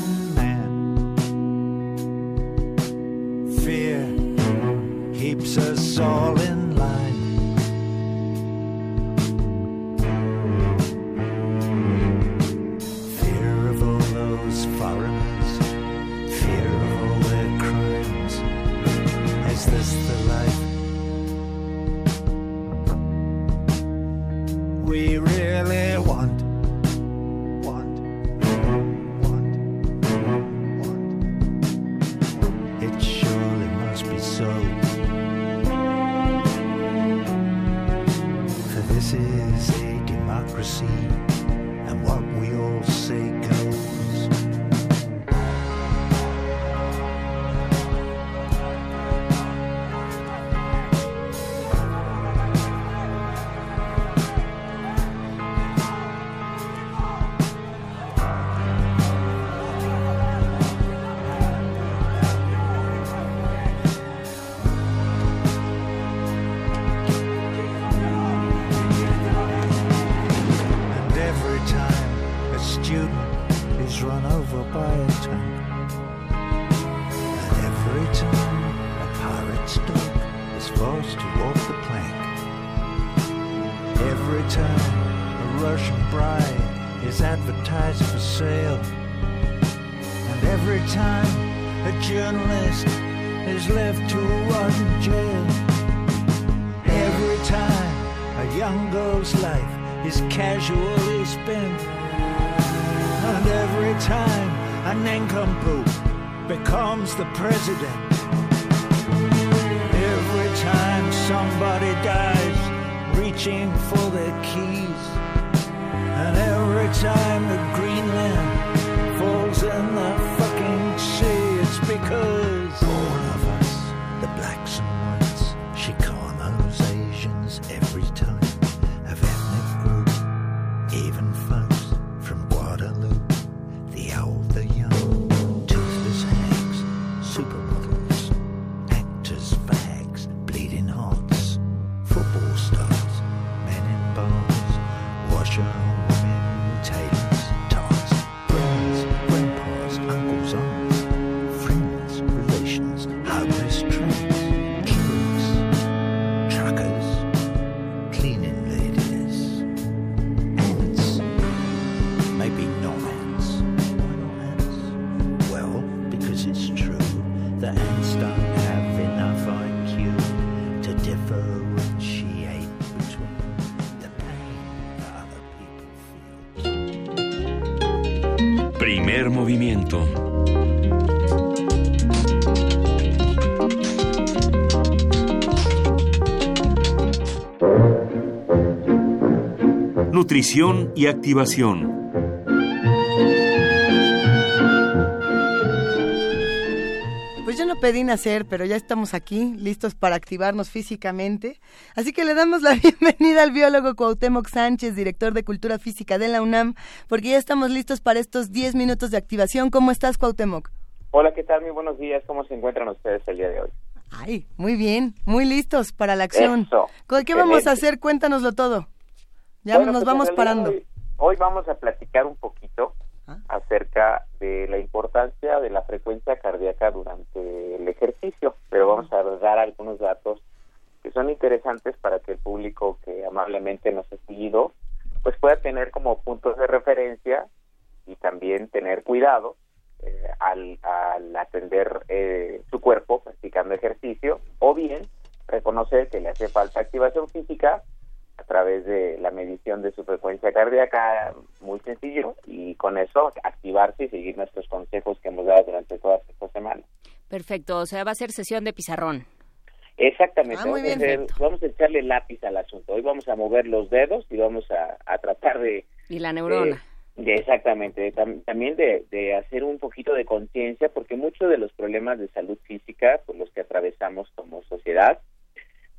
Nutrición y activación. Pues yo no pedí nacer, pero ya estamos aquí, listos para activarnos físicamente. Así que le damos la (laughs) bienvenida al biólogo Cuauhtémoc Sánchez, director de Cultura Física de la UNAM, porque ya estamos listos para estos 10 minutos de activación. ¿Cómo estás, Cuauhtémoc? Hola, ¿qué tal? Muy buenos días. ¿Cómo se encuentran ustedes el día de hoy? Ay, muy bien, muy listos para la acción. Eso, ¿Con ¿Qué vamos a hacer? Cuéntanoslo todo. Ya Bueno, nos pues, vamos parando. Hoy, hoy vamos a platicar un poquito Ah. acerca de la importancia de la frecuencia cardíaca durante el ejercicio, pero vamos a dar algunos datos que son interesantes para que el público que amablemente nos ha seguido pues pueda tener como puntos de referencia y también tener cuidado eh, al, al atender eh, su cuerpo practicando ejercicio o bien reconocer que le hace falta activación física a través de la medición de su frecuencia cardíaca, muy sencillo, y con eso activarse y seguir nuestros consejos que hemos dado durante todas estas semanas. Perfecto, o sea, va a ser sesión de pizarrón. Exactamente, Ah, vamos, a bien. hacer- vamos a echarle lápiz al asunto. Hoy vamos a mover los dedos y vamos a, a tratar de, Y la neurona. de- de exactamente, tam- también de, de hacer un poquito de conciencia, porque muchos de los problemas de salud física por los que atravesamos como sociedad,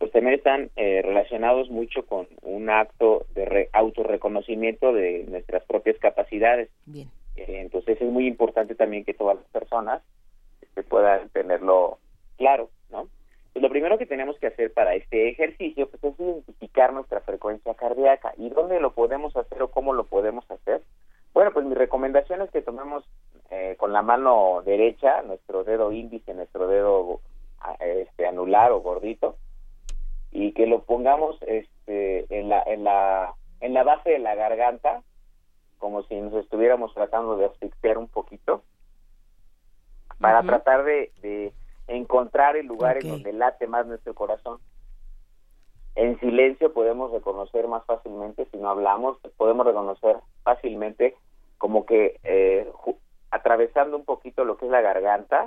pues también están eh, relacionados mucho con un acto de re- autorreconocimiento de nuestras propias capacidades. Bien. Eh, entonces es muy importante también que todas las personas este, puedan tenerlo claro, ¿no? Pues lo primero que tenemos que hacer para este ejercicio pues es identificar nuestra frecuencia cardíaca y dónde lo podemos hacer o cómo lo podemos hacer. Bueno, pues mi recomendación es que tomemos eh, con la mano derecha nuestro dedo índice, nuestro dedo ah, este, anular o gordito y que lo pongamos este, en la en la en la base de la garganta como si nos estuviéramos tratando de asfixiar un poquito para tratar de, de encontrar el lugar en donde late más nuestro corazón. En silencio podemos reconocer más fácilmente, si no hablamos, podemos reconocer fácilmente como que eh, atravesando un poquito lo que es la garganta,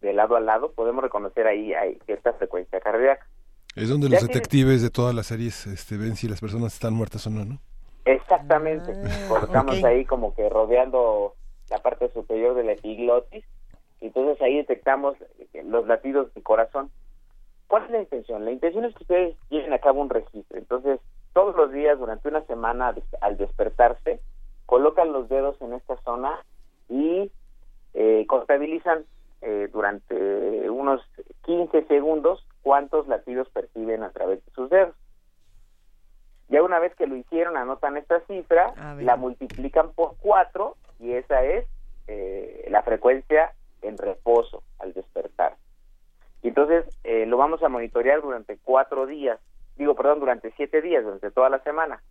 de lado a lado, podemos reconocer ahí hay cierta frecuencia cardíaca. Es donde los detectives de todas las series este, ven si las personas están muertas o no, ¿no? Exactamente. Ah, Colocamos ok. ahí como que rodeando la parte superior de la epiglotis. Y entonces ahí detectamos los latidos del corazón. ¿Cuál es la intención? La intención es que ustedes lleven a cabo un registro. Entonces, todos los días, durante una semana, al despertarse, colocan los dedos en esta zona y eh, contabilizan eh, durante unos 15 segundos cuántos latidos perciben a través de sus dedos. Ya una vez que lo hicieron, anotan esta cifra, la multiplican por cuatro y esa es eh, la frecuencia en reposo al despertar. Y entonces eh, lo vamos a monitorear durante cuatro días. digo, perdón, durante siete días, durante toda la semana.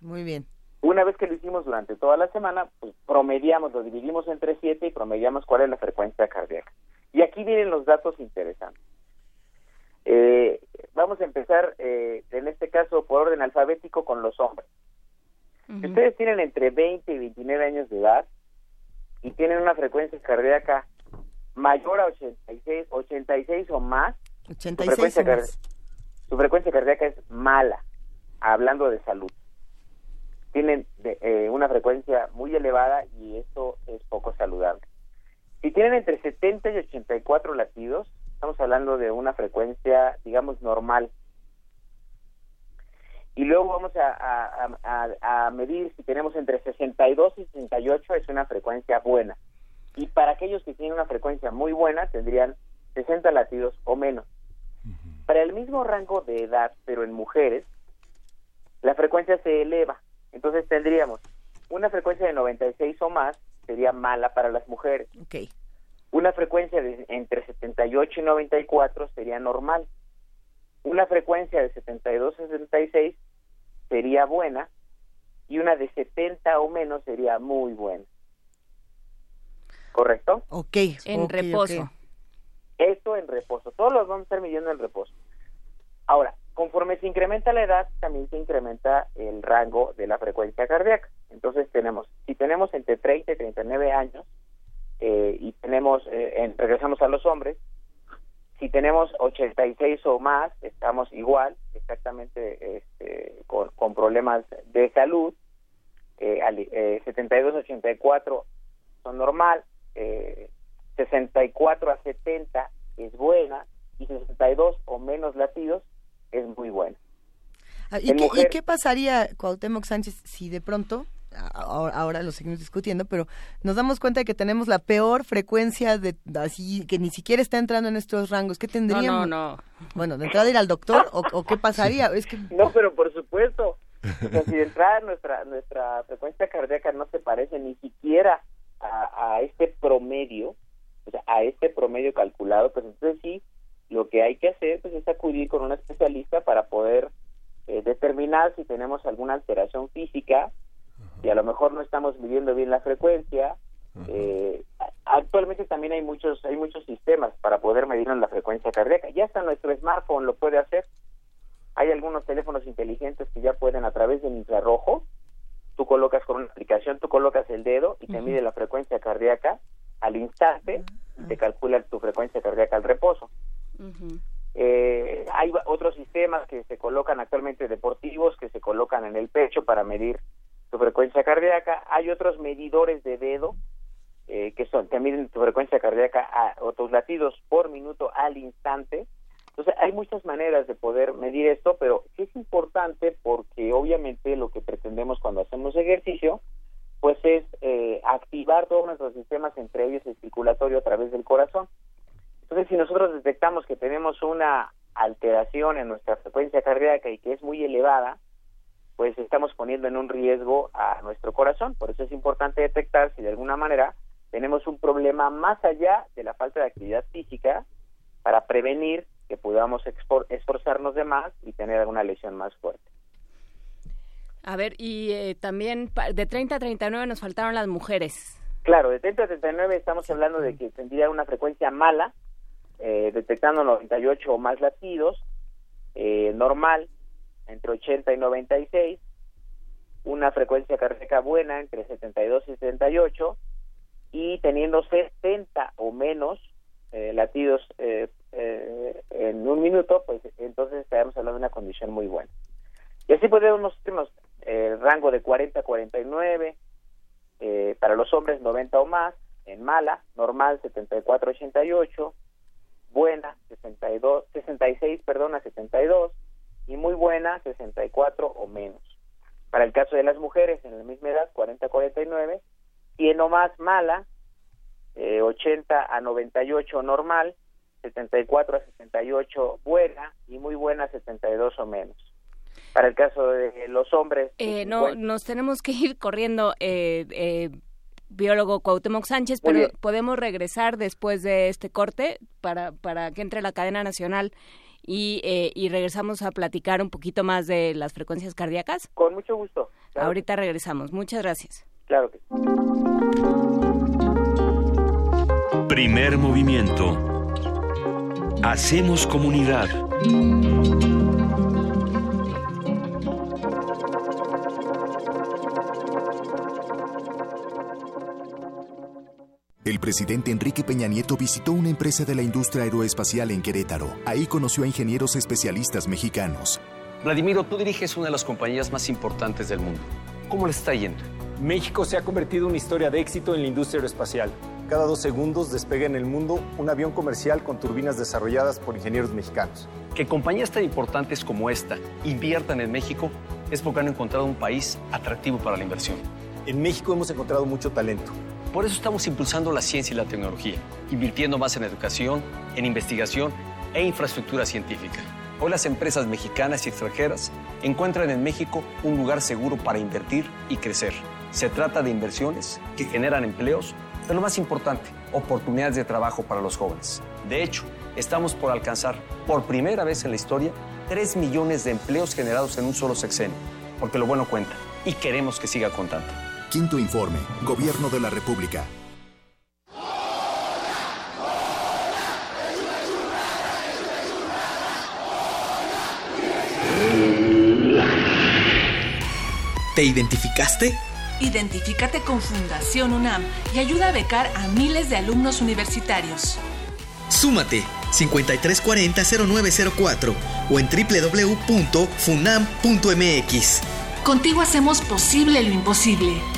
Muy bien. Una vez que lo hicimos durante toda la semana, pues promediamos, lo dividimos entre siete y promediamos cuál es la frecuencia cardíaca. Y aquí vienen los datos interesantes. Eh, vamos a empezar, eh, en este caso, por orden alfabético con los hombres. Si ustedes tienen entre 20 y 29 años de edad y tienen una frecuencia cardíaca mayor a 86, 86 o más, 86 su, frecuencia su frecuencia cardíaca es mala, hablando de salud. Tienen eh, una frecuencia muy elevada y eso es poco saludable. Si tienen entre 70 y 84 latidos, estamos hablando de una frecuencia, digamos, normal. Y luego vamos a, medir si tenemos entre 62 y 68, es una frecuencia buena. Y para aquellos que tienen una frecuencia muy buena, tendrían 60 latidos o menos. Para el mismo rango de edad, pero en mujeres, la frecuencia se eleva. Entonces tendríamos una frecuencia de 96 o más, sería mala para las mujeres. Okay. Una frecuencia de entre 78 y 94 sería normal. Una frecuencia de 72 a 76 sería buena y una de 70 o menos sería muy buena. ¿Correcto? Ok. En reposo. Esto en reposo. Todos los vamos a estar midiendo en reposo. Ahora, conforme se incrementa la edad, también se incrementa el rango de la frecuencia cardíaca. Entonces tenemos, si tenemos entre 30 y 39 años, eh, y tenemos, eh, regresamos a los hombres, si tenemos 86 o más, estamos igual, exactamente este, con, problemas de salud. Eh, 72, 84 son normal, 64 a 70 es buena y 62 o menos latidos es muy buena. Ah, ¿Y, qué, ¿Y, qué, pasaría, Cuauhtémoc Sánchez, si de pronto ahora, lo seguimos discutiendo, pero nos damos cuenta de que tenemos la peor frecuencia de así que ni siquiera está entrando en estos rangos. ¿Qué tendríamos? No, no, no. Bueno, de entrada ir al doctor o, qué pasaría? Es que No, pero por supuesto. si de entrada nuestra nuestra frecuencia cardíaca no se parece ni siquiera a, este promedio, o sea, a este promedio calculado, pues entonces sí lo que hay que hacer pues es acudir con un especialista para poder eh, determinar si tenemos alguna alteración física y a lo mejor no estamos midiendo bien la frecuencia. Eh, actualmente también hay muchos hay muchos sistemas para poder medir la frecuencia cardíaca. Ya está nuestro smartphone lo puede hacer. Hay algunos teléfonos inteligentes que ya pueden a través del infrarrojo. Tú colocas con una aplicación, tú colocas el dedo y te mide la frecuencia cardíaca al instante y te calcula tu frecuencia cardíaca al reposo. Eh, hay otros sistemas que se colocan actualmente deportivos que se colocan en el pecho para medir tu frecuencia cardíaca. Hay otros medidores de dedo eh, que son que miden tu frecuencia cardíaca o tus latidos por minuto al instante. Entonces hay muchas maneras de poder medir esto, pero es importante porque obviamente lo que pretendemos cuando hacemos ejercicio pues es eh, activar todos nuestros sistemas, entre ellos el circulatorio a través del corazón. Entonces, si nosotros detectamos que tenemos una alteración en nuestra frecuencia cardíaca y que es muy elevada, pues estamos poniendo en un riesgo a nuestro corazón. Por eso es importante detectar si de alguna manera tenemos un problema más allá de la falta de actividad física para prevenir que podamos esforzarnos de más y tener alguna lesión más fuerte. A ver, y eh, también de 30 a 39 nos faltaron las mujeres. Claro, de 30 a 39 estamos hablando de que tendría una frecuencia mala, eh, detectando 98 o más latidos, eh, normal, entre 80 y 96, una frecuencia cardíaca buena entre 72 y 78 y teniendo 60 o menos eh, latidos eh, eh, en un minuto, pues entonces estaremos hablando de una condición muy buena. Y así podemos tenemos el rango de 40 a 49, para los hombres 90 o más, en mala, normal 74 a 88, buena 62, 66 perdón, a 72, y muy buena 64 o menos. Para el caso de las mujeres en la misma edad, 40 a 49, y en o más mala, 80 eh, a 98 normal, 74 a 78 buena y muy buena 72 o menos. Para el caso de los hombres... Eh, no, nos tenemos que ir corriendo, eh, eh, biólogo Cuauhtémoc Sánchez, pero podemos regresar después de este corte para, para que entre la cadena nacional y, eh, y regresamos a platicar un poquito más de las frecuencias cardíacas. Con mucho gusto. Ahorita regresamos. Muchas gracias. Claro que Primer movimiento. Hacemos comunidad. El presidente Enrique Peña Nieto visitó una empresa de la industria aeroespacial en Querétaro. Ahí conoció a ingenieros especialistas mexicanos. Vladimiro, tú diriges una de las compañías más importantes del mundo. ¿Cómo le está yendo? México se ha convertido en una historia de éxito en la industria aeroespacial. Cada dos segundos despega en el mundo un avión comercial con turbinas desarrolladas por ingenieros mexicanos. Que compañías tan importantes como esta inviertan en México es porque han encontrado un país atractivo para la inversión. En México hemos encontrado mucho talento. Por eso estamos impulsando la ciencia y la tecnología, invirtiendo más en educación, en investigación e infraestructura científica. Hoy las empresas mexicanas y extranjeras encuentran en México un lugar seguro para invertir y crecer. Se trata de inversiones que generan empleos, pero lo más importante, oportunidades de trabajo para los jóvenes. De hecho, estamos por alcanzar por primera vez en la historia 3 millones de empleos generados en un solo sexenio, porque lo bueno cuenta y queremos que siga contando. Quinto informe, Gobierno de la República. ¿Te identificaste? Identifícate con Fundación UNAM y ayuda a becar a miles de alumnos universitarios. Súmate 5340-0904 o en www.funam.mx. Contigo hacemos posible lo imposible.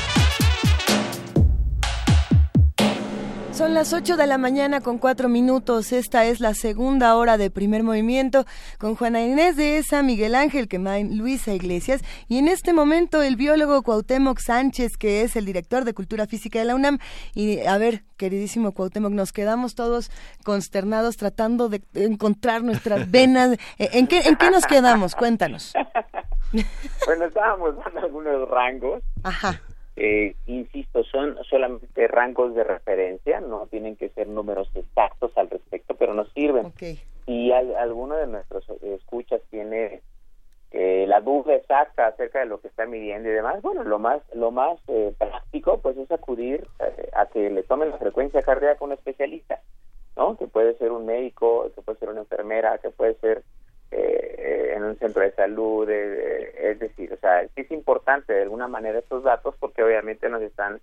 Son las 8 de la mañana con 4 minutos. Esta es la segunda hora de primer movimiento con Juana Inés de esa, Miguel Ángel Quemain, Luisa Iglesias y en este momento el biólogo Cuauhtémoc Sánchez, que es el director de Cultura Física de la UNAM. Y a ver, queridísimo Cuauhtémoc, nos quedamos todos consternados tratando de encontrar nuestras (laughs) venas. ¿En qué, en qué nos quedamos? Cuéntanos. (laughs) bueno, estábamos dando algunos rangos. Ajá. Eh, insisto, son solamente rangos de referencia, no tienen que ser números exactos al respecto, pero nos sirven. Si alguno de nuestros escuchas tiene eh, la duda exacta acerca de lo que está midiendo y demás, bueno, lo más lo más eh, práctico pues es acudir eh, a que le tomen la frecuencia cardíaca a un especialista, ¿no? Que puede ser un médico, que puede ser una enfermera, que puede ser en un centro de salud, es decir, o sea, sí es importante de alguna manera estos datos porque obviamente nos están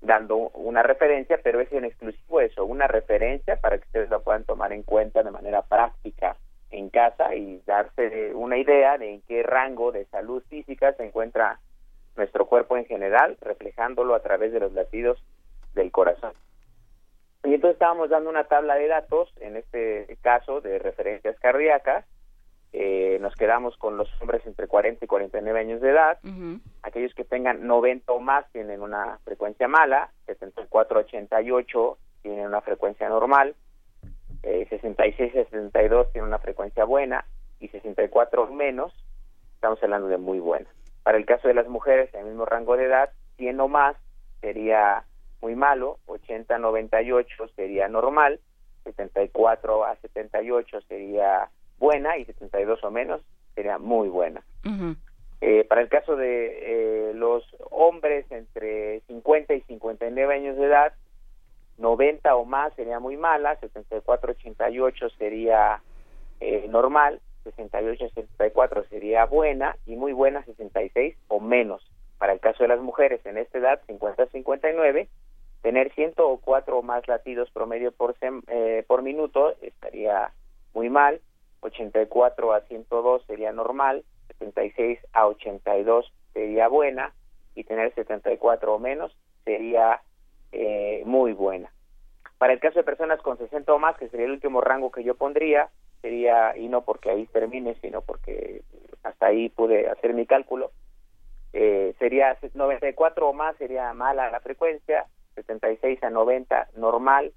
dando una referencia, pero es en exclusivo eso, una referencia para que ustedes lo puedan tomar en cuenta de manera práctica en casa y darse una idea de en qué rango de salud física se encuentra nuestro cuerpo en general, reflejándolo a través de los latidos del corazón. Y entonces estábamos dando una tabla de datos, en este caso de referencias cardíacas, eh, nos quedamos con los hombres entre 40 y 49 años de edad, aquellos que tengan 90 o más tienen una frecuencia mala, 74 88 tienen una frecuencia normal, eh, 66 62 tiene una frecuencia buena y 64 menos, estamos hablando de muy buena. Para el caso de las mujeres, en el mismo rango de edad, 100 o más sería muy malo, 80 98 sería normal, 74 a 78 sería buena y 72 o menos sería muy buena. eh, para el caso de eh, los hombres entre 50 y 59 años de edad, 90 o más sería muy mala, 74-88 sería eh, normal, 68-74 sería buena y muy buena 66 o menos. Para el caso de las mujeres en esta edad, 50-59, tener 104 o más latidos promedio por, eh, por minuto estaría muy mal, 84 a 102 sería normal, 76 a 82 sería buena y tener 74 o menos sería eh, muy buena. Para el caso de personas con 60 o más, que sería el último rango que yo pondría, sería, y no porque ahí termine, sino porque hasta ahí pude hacer mi cálculo, eh, sería 94 o más sería mala la frecuencia, 76 a 90 normal,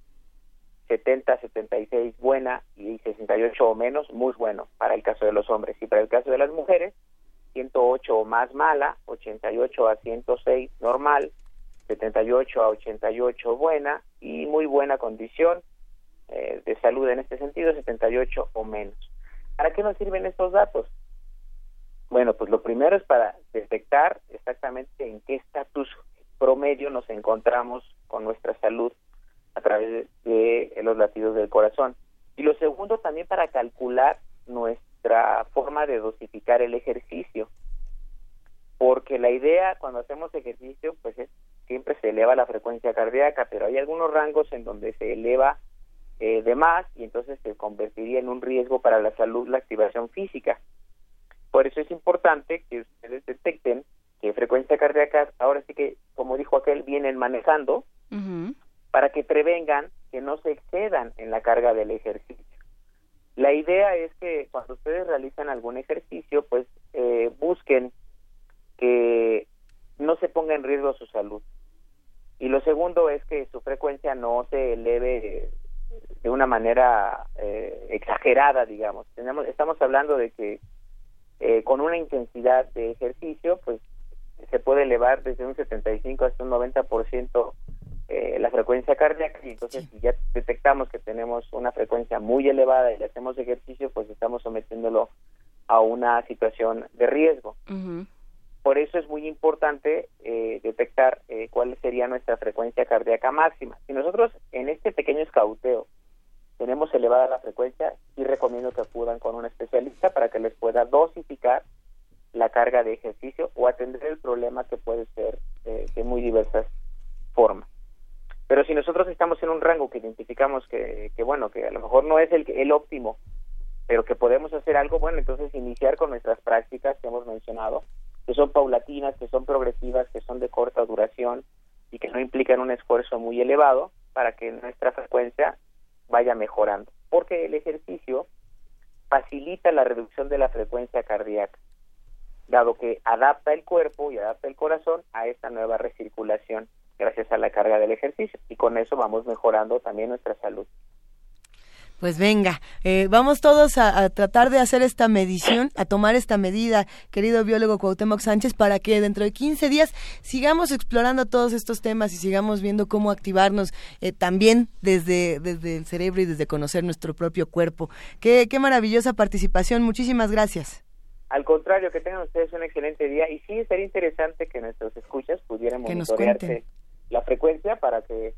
70 a 76 buena y 68 o menos muy bueno para el caso de los hombres. Y para el caso de las mujeres, 108 o más mala, 88 a 106 normal, 78 a 88 buena y muy buena condición eh, de salud en este sentido, 78 o menos. ¿Para qué nos sirven estos datos? Bueno, pues lo primero es para detectar exactamente en qué estatus promedio nos encontramos con nuestra salud a través de, los latidos del corazón. Y lo segundo también para calcular nuestra forma de dosificar el ejercicio porque la idea cuando hacemos ejercicio pues es siempre se eleva la frecuencia cardíaca, pero hay algunos rangos en donde se eleva eh, de más y entonces se convertiría en un riesgo para la salud la activación física. Por eso es importante que ustedes detecten qué frecuencia cardíaca ahora sí que, como dijo aquel, vienen manejando para que prevengan que no se excedan en la carga del ejercicio. La idea es que cuando ustedes realizan algún ejercicio, pues eh, busquen que no se ponga en riesgo su salud. Y lo segundo es que su frecuencia no se eleve de una manera eh, exagerada, digamos. Tenemos, estamos hablando de que eh, con una intensidad de ejercicio, pues se puede elevar desde un 75 hasta un 90% eh, la frecuencia cardíaca y entonces si ya detectamos que tenemos una frecuencia muy elevada y le hacemos ejercicio, pues estamos sometiéndolo a una situación de riesgo. Por eso es muy importante eh, detectar eh, cuál sería nuestra frecuencia cardíaca máxima. Si nosotros en este pequeño escauteo tenemos elevada la frecuencia, sí recomiendo que acudan con un especialista para que les pueda dosificar la carga de ejercicio o atender el problema que puede ser eh, de muy diversas formas. Pero si nosotros estamos en un rango que identificamos que, que bueno, que a lo mejor no es el, el óptimo, pero que podemos hacer algo, bueno, entonces iniciar con nuestras prácticas que hemos mencionado, que son paulatinas, que son progresivas, que son de corta duración y que no implican un esfuerzo muy elevado para que nuestra frecuencia vaya mejorando. Porque el ejercicio facilita la reducción de la frecuencia cardíaca, dado que adapta el cuerpo y adapta el corazón a esta nueva recirculación gracias a la carga del ejercicio y con eso vamos mejorando también nuestra salud. Pues venga, eh, vamos todos a, tratar de hacer esta medición, a tomar esta medida, querido biólogo Cuauhtémoc Sánchez, para que dentro de 15 días sigamos explorando todos estos temas y sigamos viendo cómo activarnos eh, también desde, desde el cerebro y desde conocer nuestro propio cuerpo. Qué, qué maravillosa participación, muchísimas gracias. Al contrario, que tengan ustedes un excelente día y sí sería interesante que nuestros escuchas pudieran monitorearse la frecuencia para que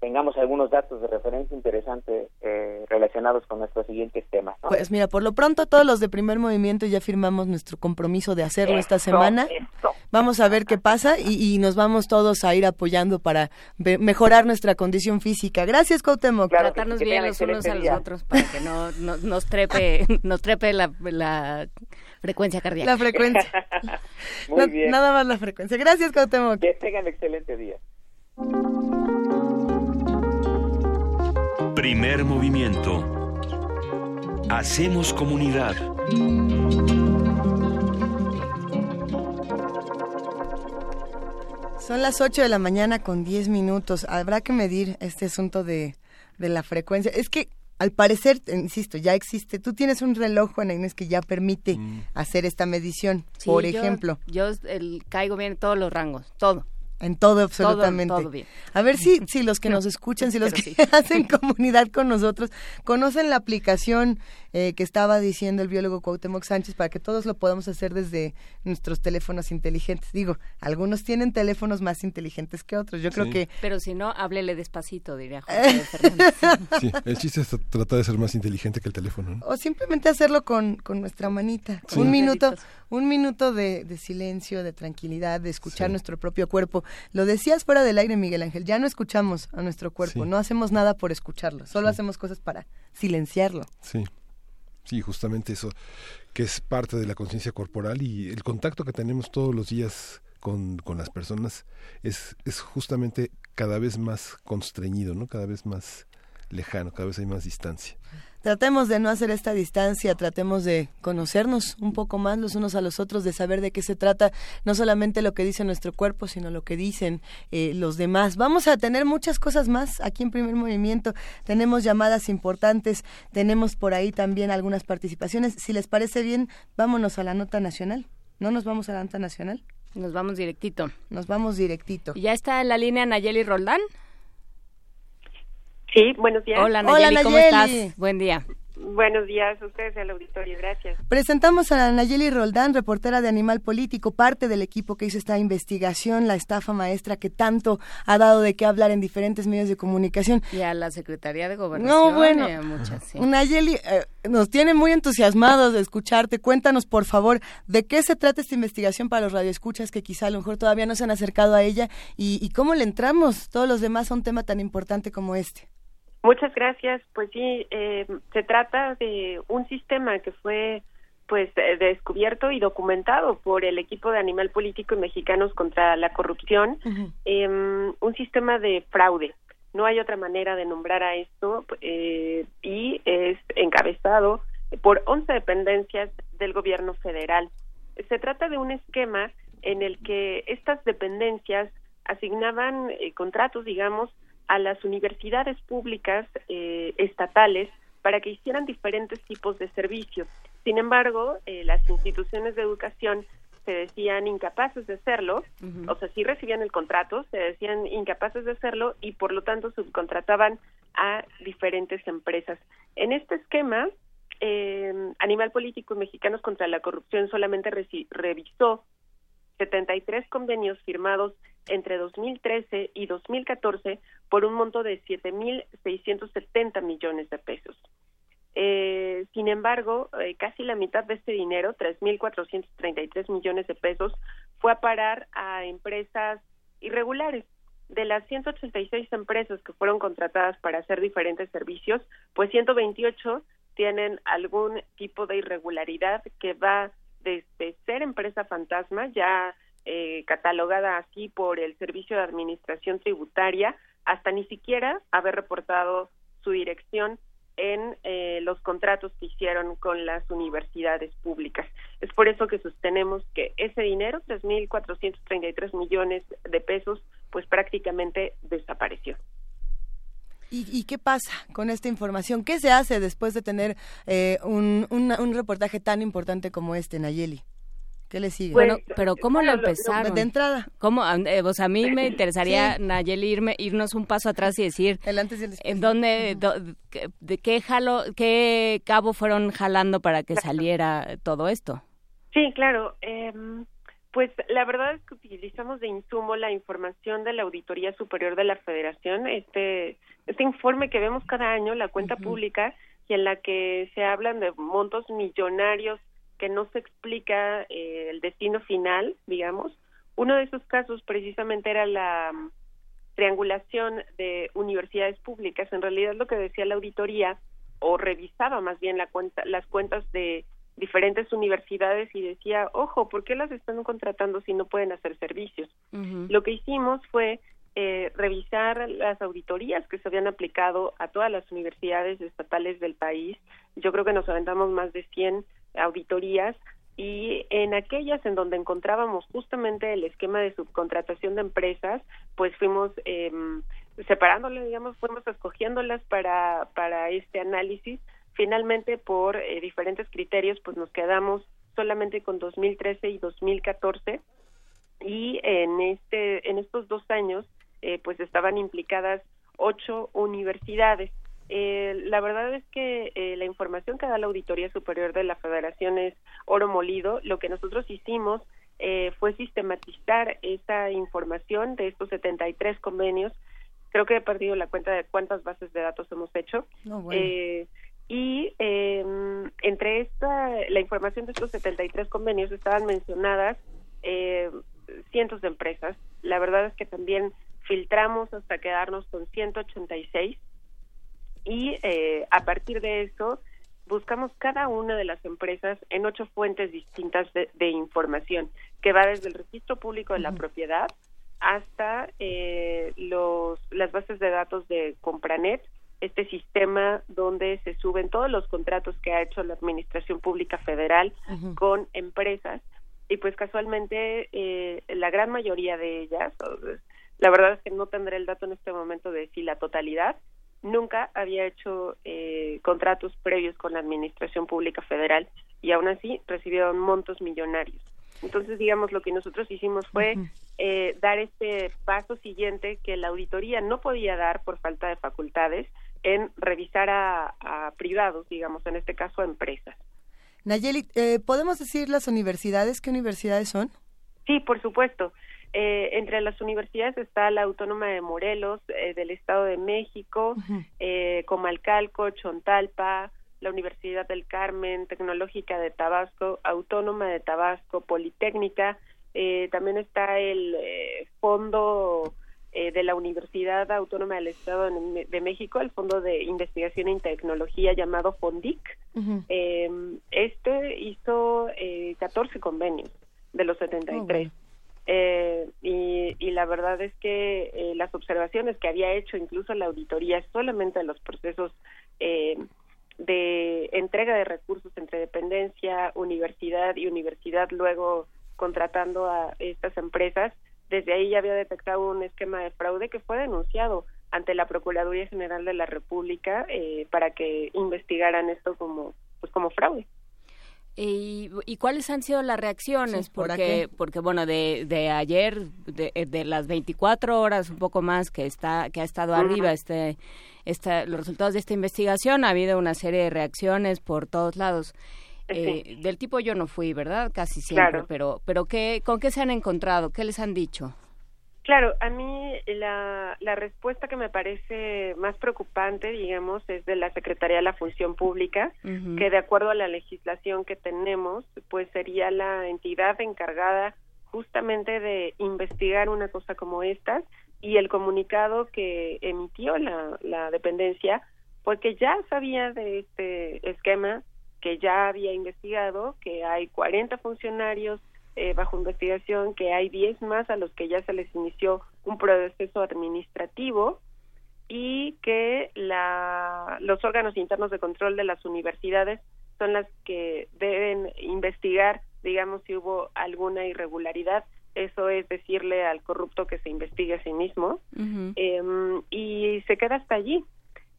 tengamos algunos datos de referencia interesantes eh, relacionados con nuestros siguientes temas. Pues mira, por lo pronto todos los de primer movimiento ya firmamos nuestro compromiso de hacerlo esta semana. Vamos a ver qué pasa y, nos vamos todos a ir apoyando para mejorar nuestra condición física. Gracias, Cuauhtémoc. Tratarnos bien los unos a los otros para que no, nos trepe, (laughs) nos trepe la, frecuencia cardíaca. La frecuencia. (laughs) Muy bien. Nada más la frecuencia. Gracias, Cuauhtémoc. Que tengan excelente día. Primer movimiento. Hacemos comunidad. Son las 8 de la mañana con 10 minutos. Habrá que medir este asunto de, la frecuencia. Es que al parecer, insisto, ya existe. Tú tienes un reloj, Juana Inés, que ya permite mm. hacer esta medición, por ejemplo. Yo el, caigo bien en todos los rangos, todo. En todo, absolutamente. A ver si, si los que (laughs) nos escuchan, si los que (laughs) hacen comunidad con nosotros, conocen la aplicación eh, que estaba diciendo el biólogo Cuauhtémoc Sánchez para que todos lo podamos hacer desde nuestros teléfonos inteligentes. Digo, algunos tienen teléfonos más inteligentes que otros. Yo creo que... Pero si no, háblele despacito, diría José (laughs) Fernández. Sí, el chiste es tratar de ser más inteligente que el teléfono. O simplemente hacerlo con, con nuestra manita. Un minuto, un minuto de, de, silencio, de tranquilidad, de escuchar nuestro propio cuerpo. Lo decías fuera del aire, Miguel Ángel, ya no escuchamos a nuestro cuerpo, no hacemos nada por escucharlo, solo hacemos cosas para silenciarlo. Sí. Sí, justamente eso, que es parte de la conciencia corporal y el contacto que tenemos todos los días con, con las personas es, es justamente cada vez más constreñido, ¿no? Cada vez más lejano, cada vez hay más distancia tratemos de no hacer esta distancia, tratemos de conocernos un poco más los unos a los otros, de saber de qué se trata, no solamente lo que dice nuestro cuerpo, sino lo que dicen eh, los demás. Vamos a tener muchas cosas más aquí en Primer Movimiento. Tenemos llamadas importantes, tenemos por ahí también algunas participaciones. Si les parece bien, vámonos a la nota nacional. ¿No nos vamos a la nota nacional? Nos vamos directito. Nos vamos directito. ¿Ya está en la línea Nayeli Roldán? Sí, buenos días. Hola Nayeli, ¿cómo estás? Buen día. Buenos días a ustedes al auditorio, gracias. Presentamos a Nayeli Roldán, reportera de Animal Político, parte del equipo que hizo esta investigación, la estafa maestra que tanto ha dado de qué hablar en diferentes medios de comunicación. Y a la Secretaría de Gobernación. No, bueno, Nayeli, eh, nos tiene muy entusiasmados de escucharte. Cuéntanos, por favor, de qué se trata esta investigación para los radioescuchas que quizá a lo mejor todavía no se han acercado a ella y, y cómo le entramos todos los demás a un tema tan importante como este. Muchas gracias. Pues sí, eh, se trata de un sistema que fue pues eh, descubierto y documentado por el equipo de Animal Político y Mexicanos contra la Corrupción, em, un sistema de fraude. No hay otra manera de nombrar a esto eh, y es encabezado por 11 dependencias del gobierno federal. Se trata de un esquema en el que estas dependencias asignaban contratos, digamos, a las universidades públicas eh, estatales para que hicieran diferentes tipos de servicios. Sin embargo, eh, las instituciones de educación se decían incapaces de hacerlo, o sea, sí recibían el contrato, se decían incapaces de hacerlo y por lo tanto subcontrataban a diferentes empresas. En este esquema, eh, Animal Político y Mexicanos contra la Corrupción solamente revisó 73 convenios firmados entre 2013 y 2014 por un monto de 7.670 millones de pesos. Eh, sin embargo, eh, casi la mitad de este dinero, 3.433 millones de pesos, fue a parar a empresas irregulares. De las 186 empresas que fueron contratadas para hacer diferentes servicios, pues 128 tienen algún tipo de irregularidad que va desde ser empresa fantasma, ya eh, catalogada así por el Servicio de Administración Tributaria, hasta ni siquiera haber reportado su dirección en eh, los contratos que hicieron con las universidades públicas. Es por eso que sostenemos que ese dinero, 3.433 millones de pesos, pues prácticamente desapareció. ¿Y, qué pasa con esta información? ¿Qué se hace después de tener eh, un, un, reportaje tan importante como este, Nayeli? ¿Qué le sigue? bueno, pero ¿cómo lo empezaron? de entrada. ¿Cómo? Eh, a mí me (clears throat) interesaría, Nayeli, irme, irnos un paso atrás y decir... El antes y el ¿En dónde, de qué, jalo, qué cabo fueron jalando para que saliera todo esto? Sí, claro. Eh, pues la verdad es que utilizamos de insumo la información de la Auditoría Superior de la Federación, este, este informe que vemos cada año, la cuenta pública, y en la que se hablan de montos millonarios que no se explica eh, el destino final, digamos. Uno de esos casos precisamente era la mm, triangulación de universidades públicas. En realidad lo que decía la auditoría, o revisaba más bien la cuenta, las cuentas de diferentes universidades y decía, ojo, ¿por qué las están contratando si no pueden hacer servicios? Lo que hicimos fue eh, revisar las auditorías que se habían aplicado a todas las universidades estatales del país. Yo creo que nos aventamos más de 100 auditorías y en aquellas en donde encontrábamos justamente el esquema de subcontratación de empresas, pues fuimos eh, separándolas, digamos, fuimos escogiéndolas para, para este análisis Finalmente, por eh, diferentes criterios, pues nos quedamos solamente con 2013 y 2014 y en este en estos dos años eh, pues estaban implicadas ocho universidades eh, la verdad es que la información que da la Auditoría Superior de la Federación es oro molido. Lo que nosotros hicimos fue sistematizar esa información de estos 73 convenios. Creo que he perdido la cuenta de cuántas bases de datos hemos hecho. No, bueno y eh, entre esta la información de estos 73 convenios estaban mencionadas eh, cientos de empresas. La verdad es que también filtramos hasta quedarnos con 186 y eh, a partir de eso buscamos cada una de las empresas en ocho fuentes distintas de, de información que va desde el registro público de la propiedad hasta eh, los las bases de datos de Compranet este sistema donde se suben todos los contratos que ha hecho la Administración Pública Federal con empresas y pues casualmente eh, la gran mayoría de ellas, la verdad es que no tendré el dato en este momento de si la totalidad, nunca había hecho eh, contratos previos con la Administración Pública Federal y aún así recibieron montos millonarios. Entonces, digamos, lo que nosotros hicimos fue eh, dar este paso siguiente que la auditoría no podía dar por falta de facultades en revisar a, privados, digamos, en este caso a empresas. Nayeli, eh, ¿podemos decir las universidades? ¿Qué universidades son? Sí, por supuesto. Eh, entre las universidades está la Autónoma de Morelos, eh, del Estado de México, Comalcalco, Chontalpa, la Universidad del Carmen, Tecnológica de Tabasco, Autónoma de Tabasco, Politécnica, también está el Fondo eh, de la Universidad Autónoma del Estado de México, el Fondo de Investigación y Tecnología llamado FONDIC. Em, este hizo eh, 14 convenios de los 73. Eh, y, la verdad es que eh, las observaciones que había hecho incluso la auditoría solamente de los procesos eh, de entrega de recursos entre dependencia, universidad y universidad luego contratando a estas empresas, desde ahí ya había detectado un esquema de fraude que fue denunciado ante la Procuraduría General de la República eh, para que investigaran esto como pues como fraude. ¿Y, ¿Y, cuáles han sido las reacciones? porque, porque bueno, de, de ayer, de, de, las 24 horas, un poco más que está que ha estado arriba este, esta, los resultados de esta investigación, ha habido una serie de reacciones por todos lados. Eh, del tipo yo no fui, ¿verdad? Casi siempre, pero, pero ¿qué, ¿con qué se han encontrado? ¿Qué les han dicho? Claro, a mí la, la respuesta que me parece más preocupante, digamos, es de la Secretaría de la Función Pública, que de acuerdo a la legislación que tenemos, pues sería la entidad encargada justamente de investigar una cosa como esta y el comunicado que emitió la, la dependencia, porque ya sabía de este esquema, que ya había investigado, que hay 40 funcionarios eh, bajo investigación, que hay 10 más a los que ya se les inició un proceso administrativo y que la, los órganos internos de control de las universidades son las que deben investigar, digamos, si hubo alguna irregularidad. Eso es decirle al corrupto que se investigue a sí mismo. Em, y se queda hasta allí.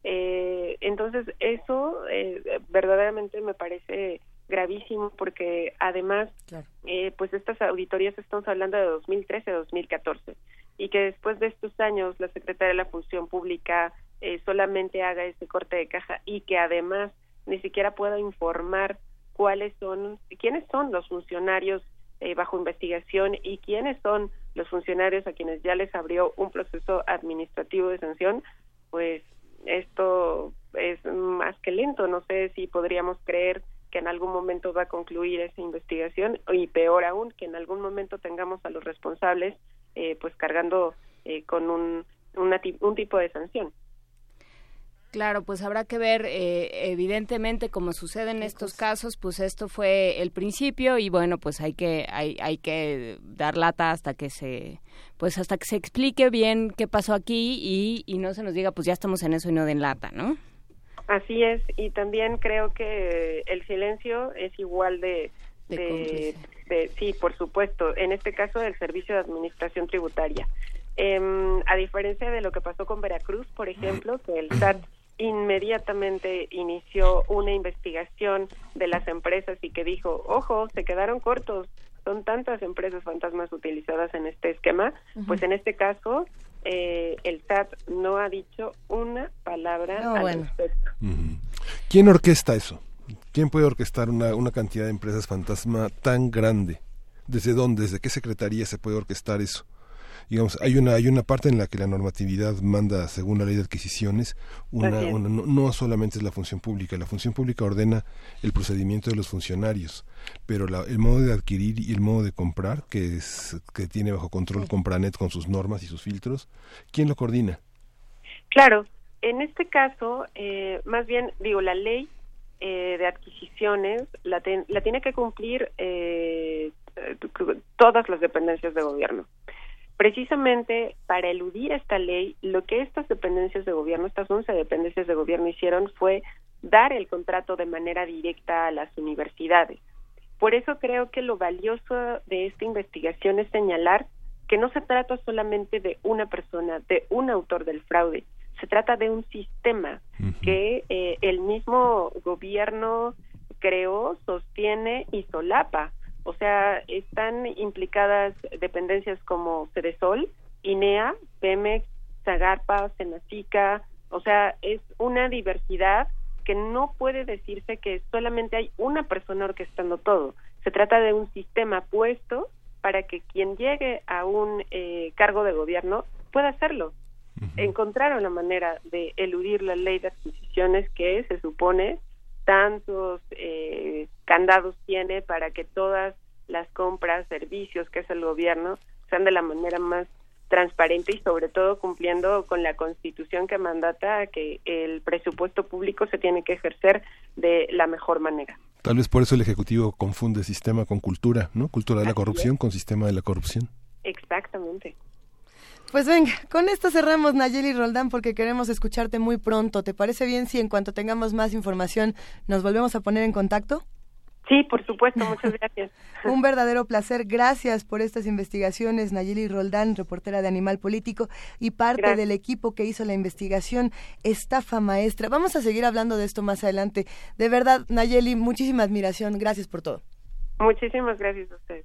Eh, entonces, eso eh, verdaderamente me parece gravísimo porque además, eh, pues estas auditorías estamos hablando de 2013-2014 y que después de estos años la Secretaría de la Función Pública eh, solamente haga ese corte de caja y que además ni siquiera pueda informar cuáles son, quiénes son los funcionarios eh, bajo investigación y quiénes son los funcionarios a quienes ya les abrió un proceso administrativo de sanción, pues esto es más que lento. No sé si podríamos creer que en algún momento va a concluir esa investigación y peor aún que en algún momento tengamos a los responsables eh, pues cargando eh, con un, un tipo de sanción. Claro, pues habrá que ver, eh, evidentemente, como sucede en estos casos, pues esto fue el principio y bueno, pues hay que hay, hay que dar lata hasta que se pues hasta que se explique bien qué pasó aquí y, y no se nos diga pues ya estamos en eso y no den lata, ¿no? Así es y también creo que el silencio es igual de, de, sí, por supuesto, en este caso del Servicio de Administración Tributaria. Em, a diferencia de lo que pasó con Veracruz, por ejemplo, que el SAT inmediatamente inició una investigación de las empresas y que dijo, ojo, se quedaron cortos, son tantas empresas fantasmas utilizadas en este esquema, pues en este caso eh, el SAT no ha dicho una palabra al respecto. ¿Quién orquesta eso? ¿Quién puede orquestar una, una cantidad de empresas fantasma tan grande? ¿Desde dónde? ¿Desde qué secretaría se puede orquestar eso? Digamos, hay una, hay una parte en la que la normatividad manda, según la ley de adquisiciones, una, no, solamente es la función pública, la función pública ordena el procedimiento de los funcionarios, pero el modo de adquirir y el modo de comprar, que, es, que tiene bajo control Compranet con sus normas y sus filtros, ¿quién lo coordina? Claro, en este caso, eh, más bien, digo, la ley eh, de adquisiciones la, la tiene que cumplir eh, todas las dependencias de gobierno. Precisamente para eludir esta ley, lo que estas dependencias de gobierno, estas 11 dependencias de gobierno hicieron fue dar el contrato de manera directa a las universidades. Por eso creo que lo valioso de esta investigación es señalar que no se trata solamente de una persona, de un autor del fraude, se trata de un sistema que eh, el mismo gobierno creó, sostiene y solapa. O sea, están implicadas dependencias como Cedesol, INEA, Pemex, Zagarpa, Senacica, o sea, es una diversidad que no puede decirse que solamente hay una persona orquestando todo. Se trata de un sistema puesto para que quien llegue a un eh, cargo de gobierno pueda hacerlo. Encontraron la manera de eludir la ley de adquisiciones que se supone tantos eh, candados tiene para que todas las compras, servicios que es el gobierno sean de la manera más transparente y sobre todo cumpliendo con la constitución que mandata que el presupuesto público se tiene que ejercer de la mejor manera. Tal vez por eso el Ejecutivo confunde sistema con cultura, ¿no? Cultura de la corrupción con sistema de la corrupción. Exactamente. Pues venga, con esto cerramos Nayeli Roldán porque queremos escucharte muy pronto. ¿Te parece bien si en cuanto tengamos más información nos volvemos a poner en contacto? Sí, por supuesto, muchas gracias. (laughs) Un verdadero placer. Gracias por estas investigaciones, Nayeli Roldán, reportera de Animal Político y parte del equipo que hizo la investigación Estafa Maestra. Vamos a seguir hablando de esto más adelante. De verdad, Nayeli, muchísima admiración. Gracias por todo. Muchísimas gracias a ustedes.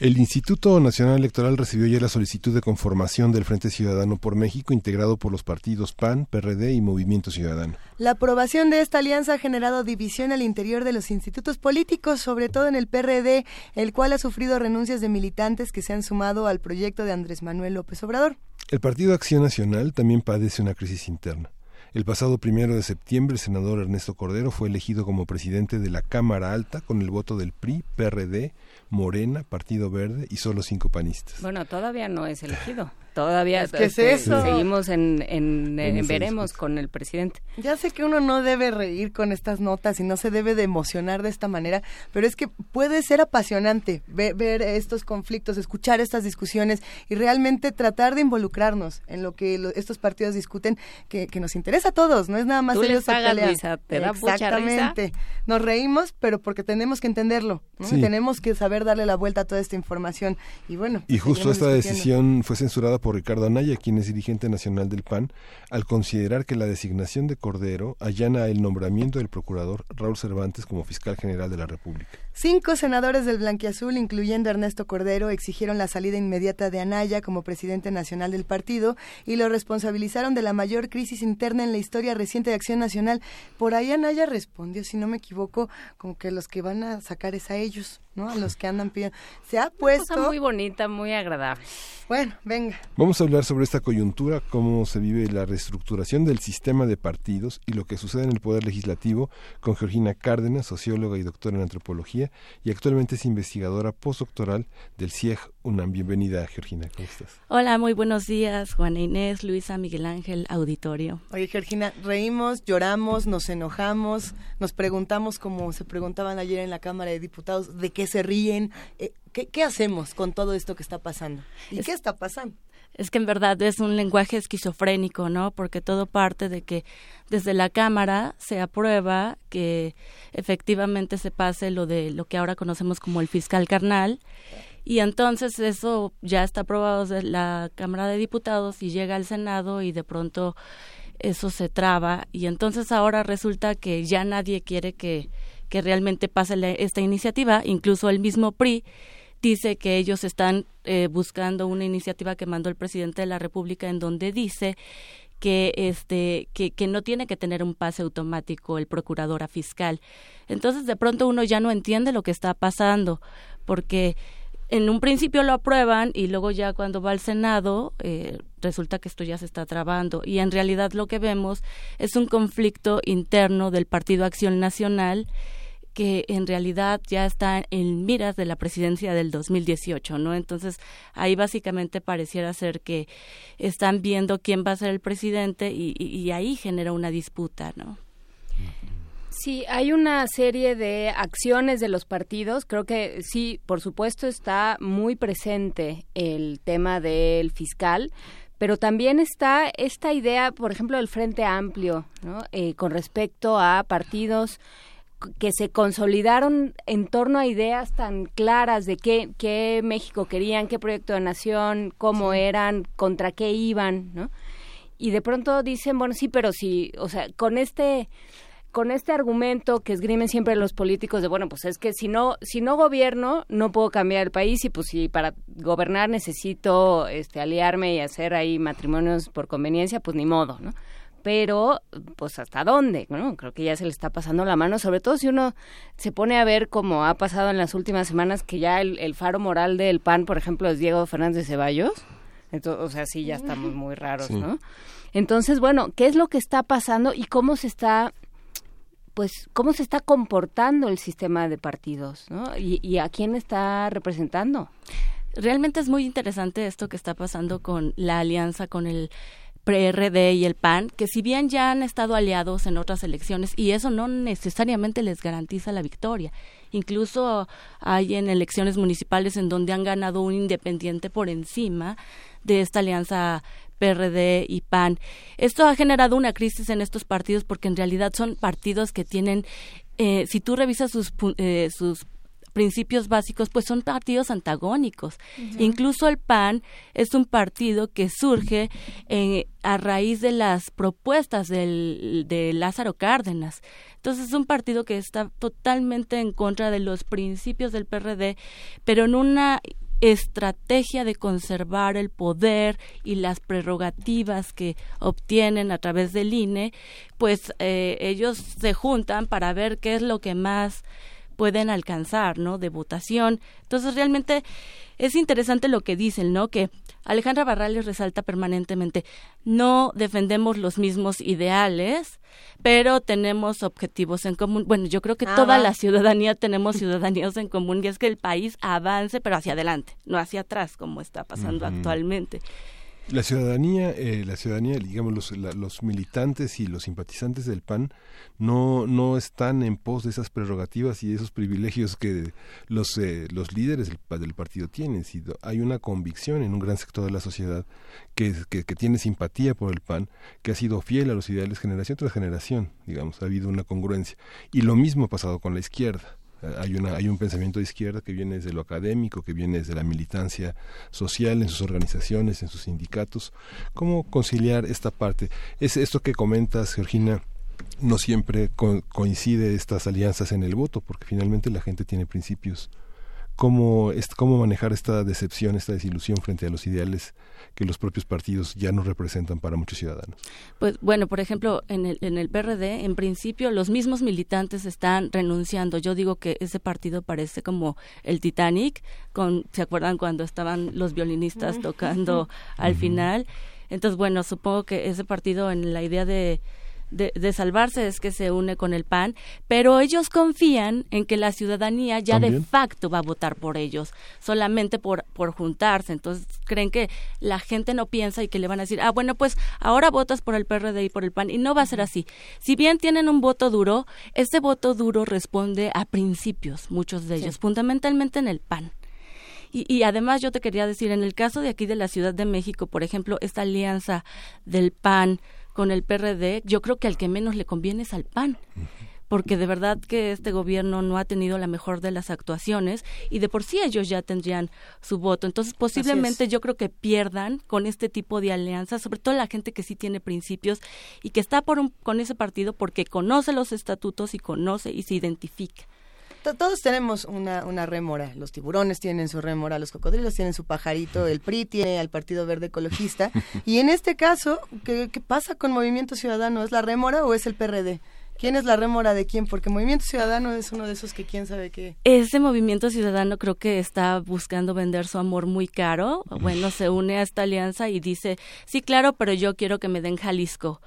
El Instituto Nacional Electoral recibió ya la solicitud de conformación del Frente Ciudadano por México, integrado por los partidos PAN, PRD y Movimiento Ciudadano. La aprobación de esta alianza ha generado división al interior de los institutos políticos, sobre todo en el PRD, el cual ha sufrido renuncias de militantes que se han sumado al proyecto de Andrés Manuel López Obrador. El Partido Acción Nacional también padece una crisis interna. El pasado primero de septiembre, el senador Ernesto Cordero fue elegido como presidente de la Cámara Alta con el voto del PRI, PRD, Morena, Partido Verde y solo cinco panistas. Bueno, todavía no es elegido. Todavía ¿Qué es este, eso? seguimos en, en, veremos con el presidente. Ya sé que uno no debe reír con estas notas y no se debe de emocionar de esta manera, pero es que puede ser apasionante ver, estos conflictos, escuchar estas discusiones y realmente tratar de involucrarnos en lo que estos partidos discuten que, que nos interesa es a todos, no es nada más Tú ellos te da Exactamente. Nos reímos, pero porque tenemos que entenderlo, tenemos que saber darle la vuelta a toda esta información. Y bueno. Y justo esta decisión fue censurada por Ricardo Anaya, quien es dirigente nacional del PAN, al considerar que la designación de Cordero allana el nombramiento del procurador Raúl Cervantes como fiscal general de la República. Cinco senadores del Blanquiazul, incluyendo Ernesto Cordero, exigieron la salida inmediata de Anaya como presidente nacional del partido y lo responsabilizaron de la mayor crisis interna en la historia reciente de Acción Nacional. Por ahí Anaya respondió, si no me equivoco, como que los que van a sacar es a ellos. ¿no? A los que andan pidiendo. Se ha puesto... Una muy bonita, muy agradable. Bueno, venga. Vamos a hablar sobre esta coyuntura, cómo se vive la reestructuración del sistema de partidos y lo que sucede en el Poder Legislativo con Georgina Cárdenas, socióloga y doctora en antropología, y actualmente es investigadora postdoctoral del CIEG UNAM. Bienvenida, Georgina, ¿cómo estás? Hola, muy buenos días, Juana Inés, Luisa, Miguel Ángel, auditorio. Oye, Georgina, reímos, lloramos, nos enojamos, nos preguntamos, como se preguntaban ayer en la Cámara de Diputados, de qué se ríen. Eh, ¿qué, hacemos con todo esto que está pasando? ¿Y qué está pasando? Es que en verdad es un lenguaje esquizofrénico, ¿no? Porque todo parte de que desde la Cámara se aprueba que efectivamente se pase lo de lo que ahora conocemos como el fiscal carnal y entonces eso ya está aprobado desde la Cámara de Diputados y llega al Senado y de pronto eso se traba y entonces ahora resulta que ya nadie quiere que que realmente pase esta iniciativa. Incluso el mismo PRI dice que ellos están eh, buscando una iniciativa que mandó el presidente de la República en donde dice que este que, que no tiene que tener un pase automático el procurador a fiscal. Entonces de pronto uno ya no entiende lo que está pasando porque en un principio lo aprueban y luego ya cuando va al Senado eh, resulta que esto ya se está trabando y en realidad lo que vemos es un conflicto interno del Partido Acción Nacional que en realidad ya está en miras de la presidencia del 2018, ¿no? Entonces, ahí básicamente pareciera ser que están viendo quién va a ser el presidente y, ahí genera una disputa, ¿no? Sí, hay una serie de acciones de los partidos. Creo que sí, por supuesto, está muy presente el tema del fiscal, pero también está esta idea, por ejemplo, del Frente Amplio, ¿no? Eh, con respecto a partidos que se consolidaron en torno a ideas tan claras de qué, qué México querían, qué proyecto de nación, cómo eran, contra qué iban, ¿no? Y de pronto dicen, bueno, sí, pero sí, o sea, con este con este argumento que esgrimen siempre los políticos de bueno pues es que si no si no gobierno no puedo cambiar el país y pues si para gobernar necesito este aliarme y hacer ahí matrimonios por conveniencia pues ni modo no pero pues hasta dónde, ¿no? Creo que ya se le está pasando la mano, sobre todo si uno se pone a ver como ha pasado en las últimas semanas que ya el, faro moral del PAN, por ejemplo, es Diego Fernández de Ceballos. Entonces, o sea, sí, ya estamos muy raros, ¿no? Entonces, bueno, ¿qué es lo que está pasando y cómo se está pues cómo se está comportando el sistema de partidos, ¿no? Y, y a quién está representando. Realmente es muy interesante esto que está pasando con la alianza con el PRD y el PAN, que si bien ya han estado aliados en otras elecciones y eso no necesariamente les garantiza la victoria. Incluso hay en elecciones municipales en donde han ganado un independiente por encima de esta alianza PRD y PAN. Esto ha generado una crisis en estos partidos porque en realidad son partidos que tienen, eh, si tú revisas sus, eh, sus principios básicos, pues son partidos antagónicos. Incluso el PAN es un partido que surge eh, a raíz de las propuestas del, de Lázaro Cárdenas. Entonces es un partido que está totalmente en contra de los principios del PRD, pero en una estrategia de conservar el poder y las prerrogativas que obtienen a través del INE, pues eh, ellos se juntan para ver qué es lo que más pueden alcanzar, ¿no? De votación. Entonces, realmente es interesante lo que dicen, ¿no? Que Alejandra Barrales resalta permanentemente, no defendemos los mismos ideales, pero tenemos objetivos en común. Bueno, yo creo que ah, toda la ciudadanía (laughs) tenemos ciudadanías en común y es que el país avance, pero hacia adelante, no hacia atrás, como está pasando actualmente. La ciudadanía, eh, la ciudadanía, digamos, los, los, militantes y los simpatizantes del PAN no, no están en pos de esas prerrogativas y esos privilegios que los, eh, los líderes del, partido tienen. hay una convicción en un gran sector de la sociedad que, que, tiene simpatía por el PAN, que ha sido fiel a los ideales generación tras generación, digamos, ha habido una congruencia. Y lo mismo ha pasado con la izquierda hay, una, hay un pensamiento de izquierda que viene desde lo académico, que viene desde la militancia social en sus organizaciones, en sus sindicatos. ¿Cómo conciliar esta parte? Es esto que comentas, Georgina, no siempre coincide estas alianzas en el voto, porque finalmente la gente tiene principios. ¿Cómo, es, ¿Cómo manejar esta decepción, esta desilusión frente a los ideales que los propios partidos ya no representan para muchos ciudadanos. Pues bueno, por ejemplo, en el, en el PRD, en principio, los mismos militantes están renunciando. Yo digo que ese partido parece como el Titanic, con, ¿se acuerdan cuando estaban los violinistas tocando al final? Entonces, bueno, supongo que ese partido en la idea de de, salvarse es que se une con el PAN, pero ellos confían en que la ciudadanía ya de facto va a votar por ellos, solamente por, por juntarse. Entonces creen que la gente no piensa y que le van a decir, ah, bueno, pues ahora votas por el PRD y por el PAN, y no va a ser así. Si bien tienen un voto duro, este voto duro responde a principios, muchos de ellos, fundamentalmente en el PAN. Y, y, además yo te quería decir, en el caso de aquí de la Ciudad de México, por ejemplo, esta alianza del PAN con el PRD, yo creo que al que menos le conviene es al PAN porque de verdad que este gobierno no ha tenido la mejor de las actuaciones y de por sí ellos ya tendrían su voto. Entonces, posiblemente yo creo que pierdan con este tipo de alianzas, sobre todo la gente que sí tiene principios y que está por con ese partido porque conoce los estatutos y conoce y se identifica todos tenemos una, rémora. Los tiburones tienen su rémora, los cocodrilos tienen su pajarito, el PRI tiene al Partido Verde Ecologista. Y en este caso, ¿qué, qué pasa con Movimiento Ciudadano? ¿Es la rémora o es el PRD? ¿Quién es la rémora de quién? Porque Movimiento Ciudadano es uno de esos que quién sabe qué. Ese Movimiento Ciudadano creo que está buscando vender su amor muy caro. Bueno, se une a esta alianza y dice, sí, claro, pero yo quiero que me den Jalisco.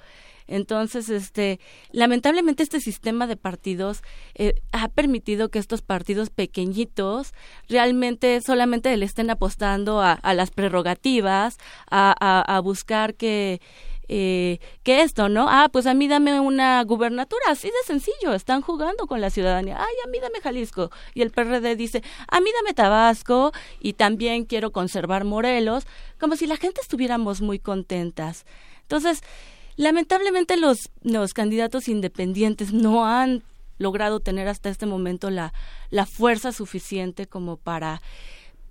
Entonces, este, lamentablemente este sistema de partidos eh, ha permitido que estos partidos pequeñitos realmente solamente le estén apostando a, las prerrogativas, a, buscar que eh, que esto, ¿no? Ah, pues a mí dame una gubernatura, así de sencillo, están jugando con la ciudadanía. Ay, a mí dame Jalisco. Y el PRD dice, a mí dame Tabasco y también quiero conservar Morelos, como si la gente estuviéramos muy contentas. Entonces, Lamentablemente los, los candidatos independientes no han logrado tener hasta este momento la, la fuerza suficiente como para,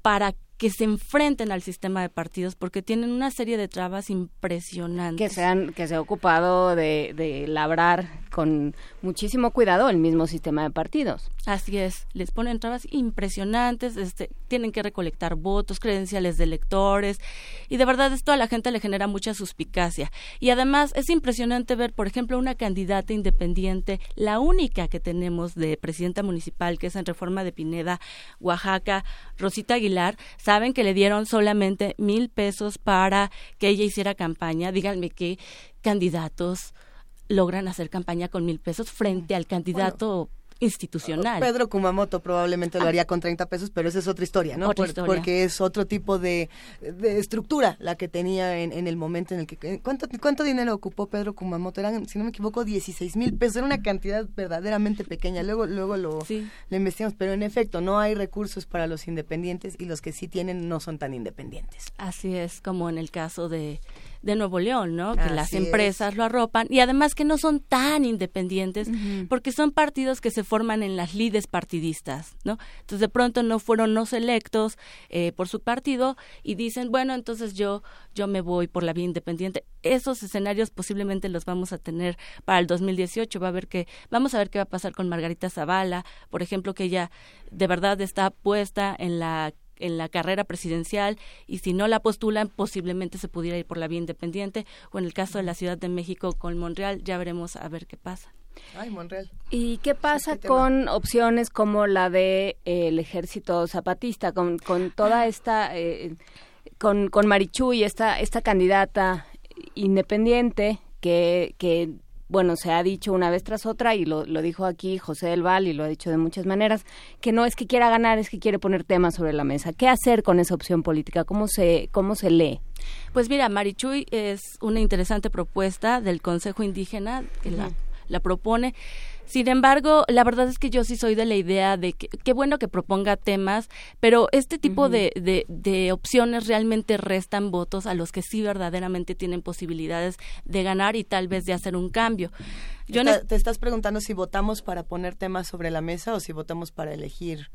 para que se enfrenten al sistema de partidos porque tienen una serie de trabas impresionantes. Que se han, que se ha ocupado de, de labrar con muchísimo cuidado el mismo sistema de partidos. Así es, les ponen trabas impresionantes, este, tienen que recolectar votos, credenciales de electores, y de verdad esto a la gente le genera mucha suspicacia. Y además es impresionante ver, por ejemplo, una candidata independiente, la única que tenemos de presidenta municipal, que es en Reforma de Pineda, Oaxaca, Rosita Aguilar, saben que le dieron solamente mil pesos para que ella hiciera campaña. Díganme qué candidatos logran hacer campaña con mil pesos frente al candidato institucional. Pedro Kumamoto probablemente lo ah. haría con 30 pesos, pero esa es otra historia, ¿no? Porque es otro tipo de, estructura la que tenía en, el momento en el que... Eh, ¿Cuánto, ¿Cuánto dinero ocupó Pedro Kumamoto? Eran, si no me equivoco, 16 mil pesos. Era una cantidad verdaderamente pequeña. Luego, luego lo, lo investigamos. Pero en efecto, no hay recursos para los independientes y los que sí tienen no son tan independientes. Así es, como en el caso de de Nuevo León, ¿no? Que las empresas lo arropan y además que no son tan independientes porque son partidos que se forman en las lides partidistas, ¿no? Entonces de pronto no fueron no selectos eh, por su partido y dicen, bueno, entonces yo yo me voy por la vía independiente. Esos escenarios posiblemente los vamos a tener para el 2018. Va a ver que vamos a ver qué va a pasar con Margarita Zavala, por ejemplo, que ella de verdad está puesta en la en la carrera presidencial y si no la postulan posiblemente se pudiera ir por la vía independiente o en el caso de la Ciudad de México con Monreal ya veremos a ver qué pasa. Ay, Monreal. ¿Y qué pasa con opciones como la de eh, el ejército zapatista, con, con toda esta, eh, con, con Marichuy, esta, esta candidata independiente que, que bueno, se ha dicho una vez tras otra, y lo, lo dijo aquí José del Val, y lo ha dicho de muchas maneras, que no es que quiera ganar, es que quiere poner temas sobre la mesa. ¿Qué hacer con esa opción política? ¿Cómo se, cómo se lee? Pues mira, Marichuy es una interesante propuesta del Consejo Indígena que la, la propone. Sin embargo, la verdad es que yo sí soy de la idea de que qué bueno que proponga temas, pero este tipo de, de, opciones realmente restan votos a los que sí verdaderamente tienen posibilidades de ganar y tal vez de hacer un cambio. Yo te estás preguntando si votamos para poner temas sobre la mesa o si votamos para elegir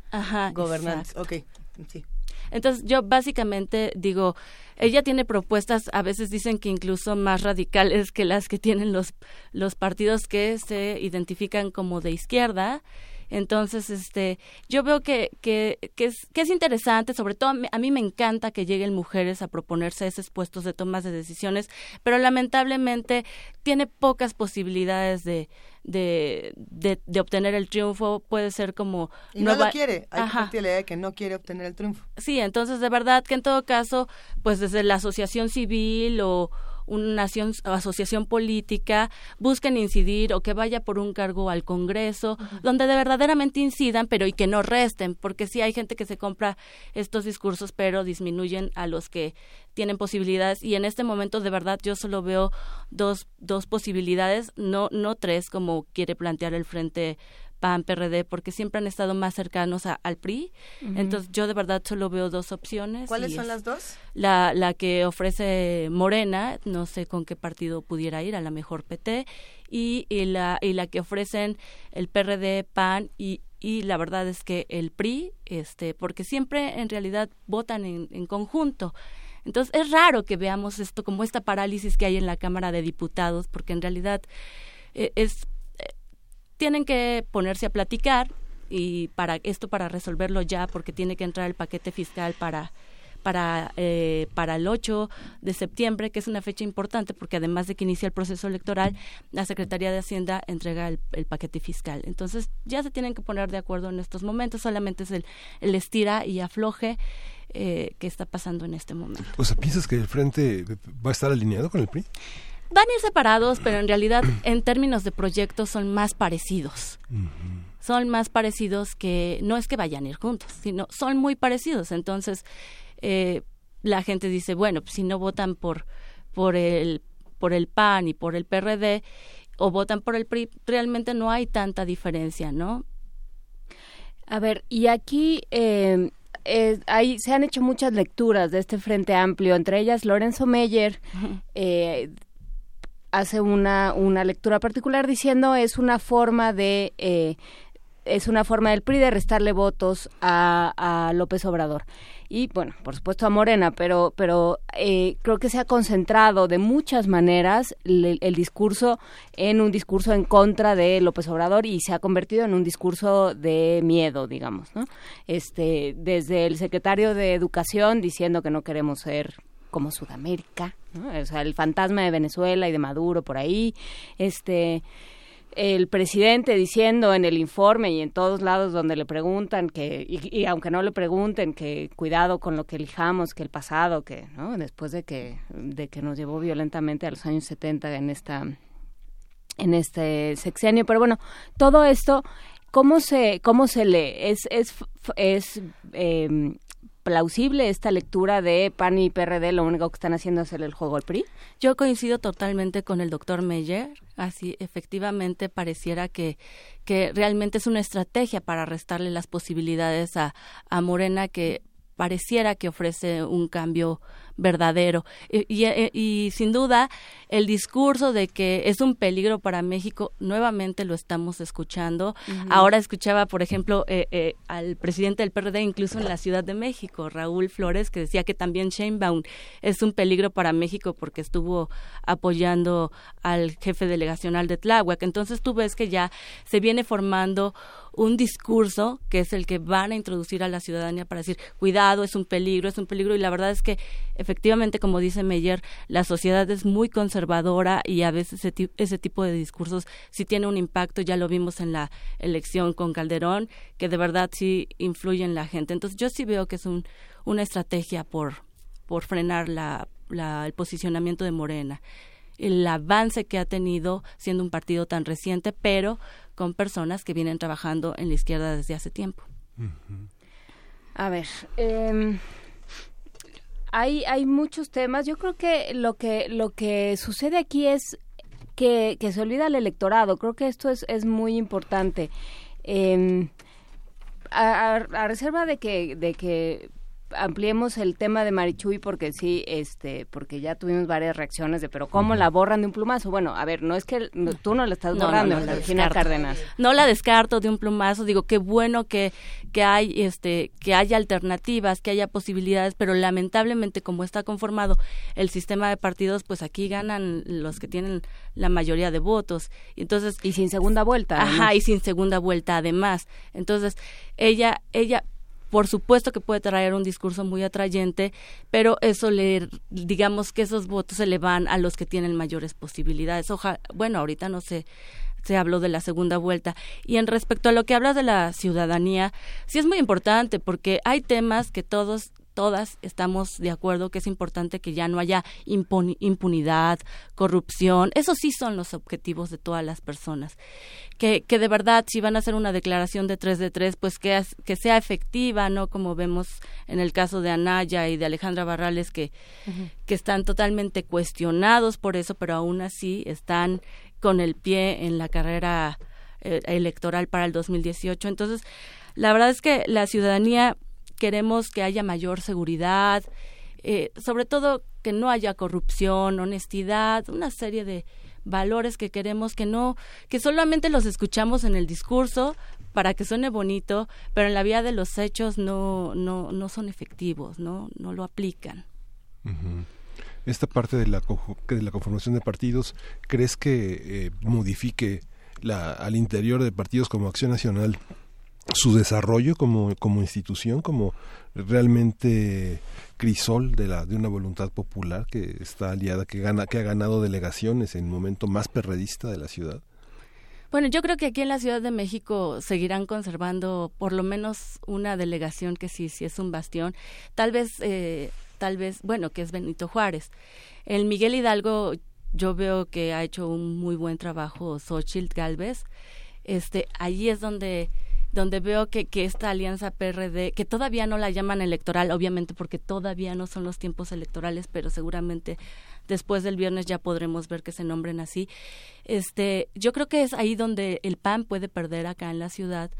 gobernantes. Ok, sí. Entonces yo básicamente digo, ella tiene propuestas, a veces dicen que incluso más radicales que las que tienen los, los partidos que se identifican como de izquierda. Entonces, este, yo veo que, que, que, es, que es interesante, sobre todo a mí me encanta que lleguen mujeres a proponerse esos puestos de tomas de decisiones, pero lamentablemente tiene pocas posibilidades de, de, de, obtener el triunfo. Puede ser como... Y no lo quiere, hay que la idea de que no quiere obtener el triunfo. Sí, entonces de verdad que en todo caso, pues desde la asociación civil o una asociación política busquen incidir o que vaya por un cargo al Congreso, donde de verdaderamente incidan, pero y que no resten, porque sí hay gente que se compra estos discursos, pero disminuyen a los que tienen posibilidades. Y en este momento de verdad yo solo veo dos, dos posibilidades, no, no tres como quiere plantear el Frente PAN, PRD, porque siempre han estado más cercanos al PRI. Entonces yo de verdad solo veo dos opciones. ¿Cuáles son las dos? La, la que ofrece Morena, no sé con qué partido pudiera ir, a la mejor PT, y, y, la, y la que ofrecen el PRD, PAN y, y la verdad es que el PRI, este, porque siempre en realidad votan en, en conjunto. Entonces es raro que veamos esto como esta parálisis que hay en la Cámara de Diputados, porque en realidad eh, es tienen que ponerse a platicar y para esto para resolverlo ya porque tiene que entrar el paquete fiscal para para eh, para el 8 de septiembre que es una fecha importante porque además de que inicia el proceso electoral la Secretaría de Hacienda entrega el, paquete fiscal entonces ya se tienen que poner de acuerdo en estos momentos solamente es el, el estira y afloje eh, que está pasando en este momento. O sea, ¿piensas que el frente va a estar alineado con el PRI? Van a ir separados, pero en realidad en términos de proyectos son más parecidos. Son más parecidos que, no es que vayan a ir juntos, sino son muy parecidos. Entonces, eh, la gente dice, bueno, pues si no votan por, por, el, por el PAN y por el PRD, o votan por el PRI, realmente no hay tanta diferencia, ¿no? A ver, y aquí eh, eh, se han hecho muchas lecturas de este Frente Amplio, entre ellas Lorenzo Meyer, eh, hace una, una lectura particular diciendo es una forma de eh, es una forma del PRI de restarle votos a, a, López Obrador. Y bueno por supuesto a Morena pero pero eh, creo que se ha concentrado de muchas maneras el, el, discurso en un discurso en contra de López Obrador y se ha convertido en un discurso de miedo digamos no este desde el secretario de educación diciendo que no queremos ser como Sudamérica, o sea, el fantasma de Venezuela y de Maduro por ahí, este el presidente diciendo en el informe y en todos lados donde le preguntan que y, aunque no le pregunten que cuidado con lo que elijamos que el pasado que ¿no? después de que de que nos llevó violentamente a los años 70 en esta en este sexenio. Pero bueno todo esto cómo se cómo se lee es es es eh, plausible esta lectura de PAN y PRD, lo único que están haciendo es el juego al PRI? Yo coincido totalmente con el doctor Meyer. Así, efectivamente, pareciera que, que realmente es una estrategia para restarle las posibilidades a, a Morena que pareciera que ofrece un cambio verdadero. Y, y, sin duda, el discurso de que es un peligro para México, nuevamente lo estamos escuchando. Ahora escuchaba, por ejemplo, eh, eh, al presidente del PRD, incluso en la Ciudad de México, Raúl Flores, que decía que también Sheinbaum es un peligro para México porque estuvo apoyando al jefe delegacional de Tláhuac. Entonces tú ves que ya se viene formando un discurso que es el que van a introducir a la ciudadanía para decir, cuidado, es un peligro, es un peligro, y la verdad es que efectivamente, como dice Meyer, la sociedad es muy conservadora y a veces ese, ese tipo de discursos sí tiene un impacto, ya lo vimos en la elección con Calderón, que de verdad sí influye en la gente. Entonces yo sí veo que es un, una estrategia por, por frenar la, la, el posicionamiento de Morena. el avance que ha tenido siendo un partido tan reciente, pero con personas que vienen trabajando en la izquierda desde hace tiempo. A ver, eh, hay, hay muchos temas. Yo creo que lo que lo que sucede aquí es que, que se olvida el electorado. Creo que esto es, es muy importante. Eh, a, a, reserva de que, de que ampliemos el tema de Marichuy porque sí, este, porque ya tuvimos varias reacciones de, pero ¿cómo la borran de un plumazo? Bueno, a ver, no es que tú no la estás borrando, no, no, Cárdenas. No la descarto de un plumazo, digo, qué bueno que, que hay, este, que haya alternativas, que haya posibilidades, pero lamentablemente como está conformado el sistema de partidos, pues aquí ganan los que tienen la mayoría de votos. Entonces, y sin segunda vuelta. Ajá, y sin segunda vuelta además. Entonces, ella, ella, por supuesto que puede traer un discurso muy atrayente, pero eso le, digamos que esos votos se le van a los que tienen mayores posibilidades. Ojalá, bueno, ahorita no sé, se habló de la segunda vuelta. Y en respecto a lo que habla de la ciudadanía, sí es muy importante porque hay temas que todos todas estamos de acuerdo que es importante que ya no haya impunidad, corrupción. Esos sí son los objetivos de todas las personas. Que, que de verdad, si van a hacer una declaración de tres de tres, pues que, que sea efectiva, ¿no? Como vemos en el caso de Anaya y de Alejandra Barrales, que, que están totalmente cuestionados por eso, pero aún así están con el pie en la carrera eh, electoral para el 2018. Entonces, la verdad es que la ciudadanía queremos que haya mayor seguridad, eh, sobre todo que no haya corrupción, honestidad, una serie de valores que queremos que no, que solamente los escuchamos en el discurso para que suene bonito, pero en la vía de los hechos no, no, no son efectivos, no, no lo aplican. Esta parte de la, de la conformación de partidos, ¿crees que eh, modifique la, al interior de partidos como Acción Nacional su desarrollo como, como institución, como realmente crisol de la de una voluntad popular que está aliada, que gana, que ha ganado delegaciones en el momento más perredista de la ciudad. Bueno, yo creo que aquí en la Ciudad de México seguirán conservando por lo menos una delegación que sí, sí es un bastión. Tal vez, eh, tal vez, bueno, que es Benito Juárez. El Miguel Hidalgo, yo veo que ha hecho un muy buen trabajo Xochitl Galvez. Este, allí es donde donde veo que, que esta alianza PRD, que todavía no la llaman electoral, obviamente porque todavía no son los tiempos electorales, pero seguramente después del viernes ya podremos ver que se nombren así. Este, yo creo que es ahí donde el PAN puede perder acá en la ciudad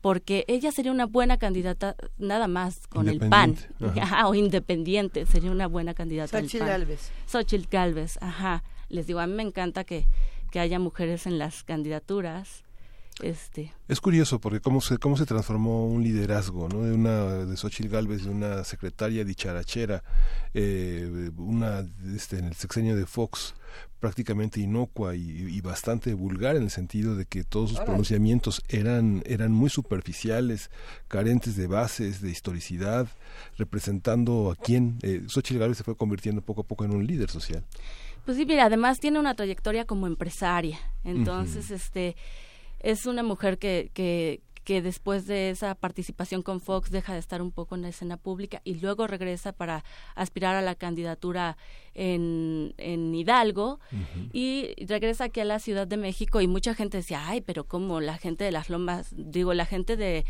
porque ella sería una buena candidata nada más con el PAN (laughs) o independiente sería una buena candidata Xochitl Galvez Xochitl Galvez ajá. Les digo a mí me encanta que que haya mujeres en las candidaturas este. Es curioso porque cómo se, cómo se transformó un liderazgo, ¿no? De una, de Xochitl Galvez, de una secretaria dicharachera, eh, una, este, en el sexenio de Fox, prácticamente inocua y, bastante vulgar en el sentido de que todos sus pronunciamientos eran, eran muy superficiales, carentes de bases, de historicidad, representando a quién. Eh, Xochitl Galvez se fue convirtiendo poco a poco en un líder social. Pues sí, mira, además tiene una trayectoria como empresaria. Entonces, este es una mujer que, que, que después de esa participación con Fox deja de estar un poco en la escena pública y luego regresa para aspirar a la candidatura en, en Hidalgo y regresa aquí a la Ciudad de México y mucha gente decía, ay, pero como la gente de las lomas, digo, la gente de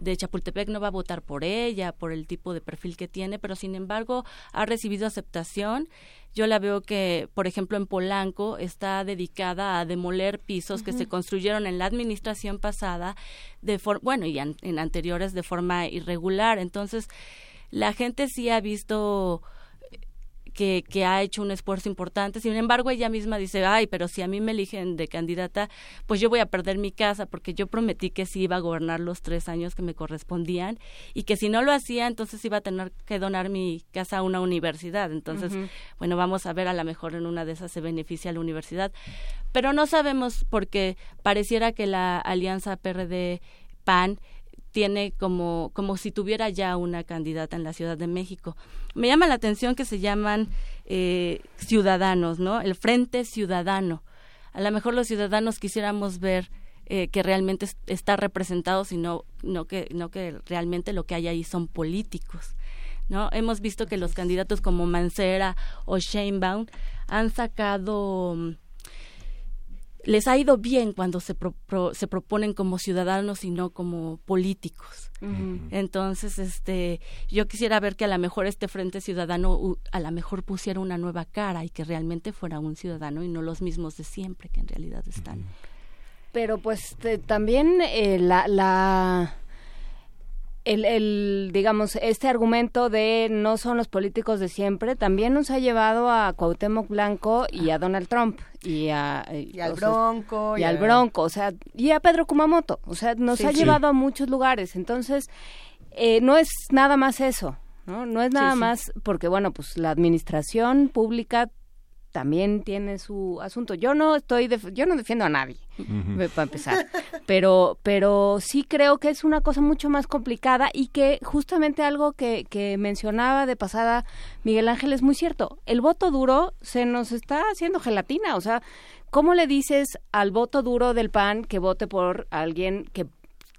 de Chapultepec no va a votar por ella, por el tipo de perfil que tiene, pero sin embargo ha recibido aceptación. Yo la veo que, por ejemplo, en Polanco está dedicada a demoler pisos que se construyeron en la administración pasada, de bueno, y en anteriores de forma irregular. Entonces, la gente sí ha visto que, que, ha hecho un esfuerzo importante. Sin embargo, ella misma dice, ay, pero si a mí me eligen de candidata, pues yo voy a perder mi casa porque yo prometí que sí iba a gobernar los tres años que me correspondían y que si no lo hacía, entonces iba a tener que donar mi casa a una universidad. Entonces, bueno, vamos a ver, a lo mejor en una de esas se beneficia la universidad. Pero no sabemos porque pareciera que la alianza PRD-PAN tiene como, como si tuviera ya una candidata en la Ciudad de México. Me llama la atención que se llaman eh, ciudadanos, ¿no? El Frente Ciudadano. A lo mejor los ciudadanos quisiéramos ver eh, que realmente está representado, sino no que, no que realmente lo que hay ahí son políticos. ¿no? Hemos visto que los candidatos como Mancera o Sheinbaum han sacado les ha ido bien cuando se, se proponen como ciudadanos y no como políticos. Entonces, este, yo quisiera ver que a lo mejor este Frente Ciudadano a lo mejor pusiera una nueva cara y que realmente fuera un ciudadano y no los mismos de siempre que en realidad están. Pero pues también eh, la, la el, el, digamos, este argumento de no son los políticos de siempre también nos ha llevado a Cuauhtémoc Blanco y a Donald Trump y a y al Bronco y, al Bronco, o sea, y a Pedro Kumamoto, o sea, nos ha llevado a muchos lugares, entonces eh, no es nada más eso, ¿no? No es nada más porque bueno, pues la administración pública también tiene su asunto. Yo no estoy, yo no defiendo a nadie, para empezar, pero, pero sí creo que es una cosa mucho más complicada y que justamente algo que, que mencionaba de pasada Miguel Ángel es muy cierto. El voto duro se nos está haciendo gelatina, o sea, ¿cómo le dices al voto duro del PAN que vote por alguien que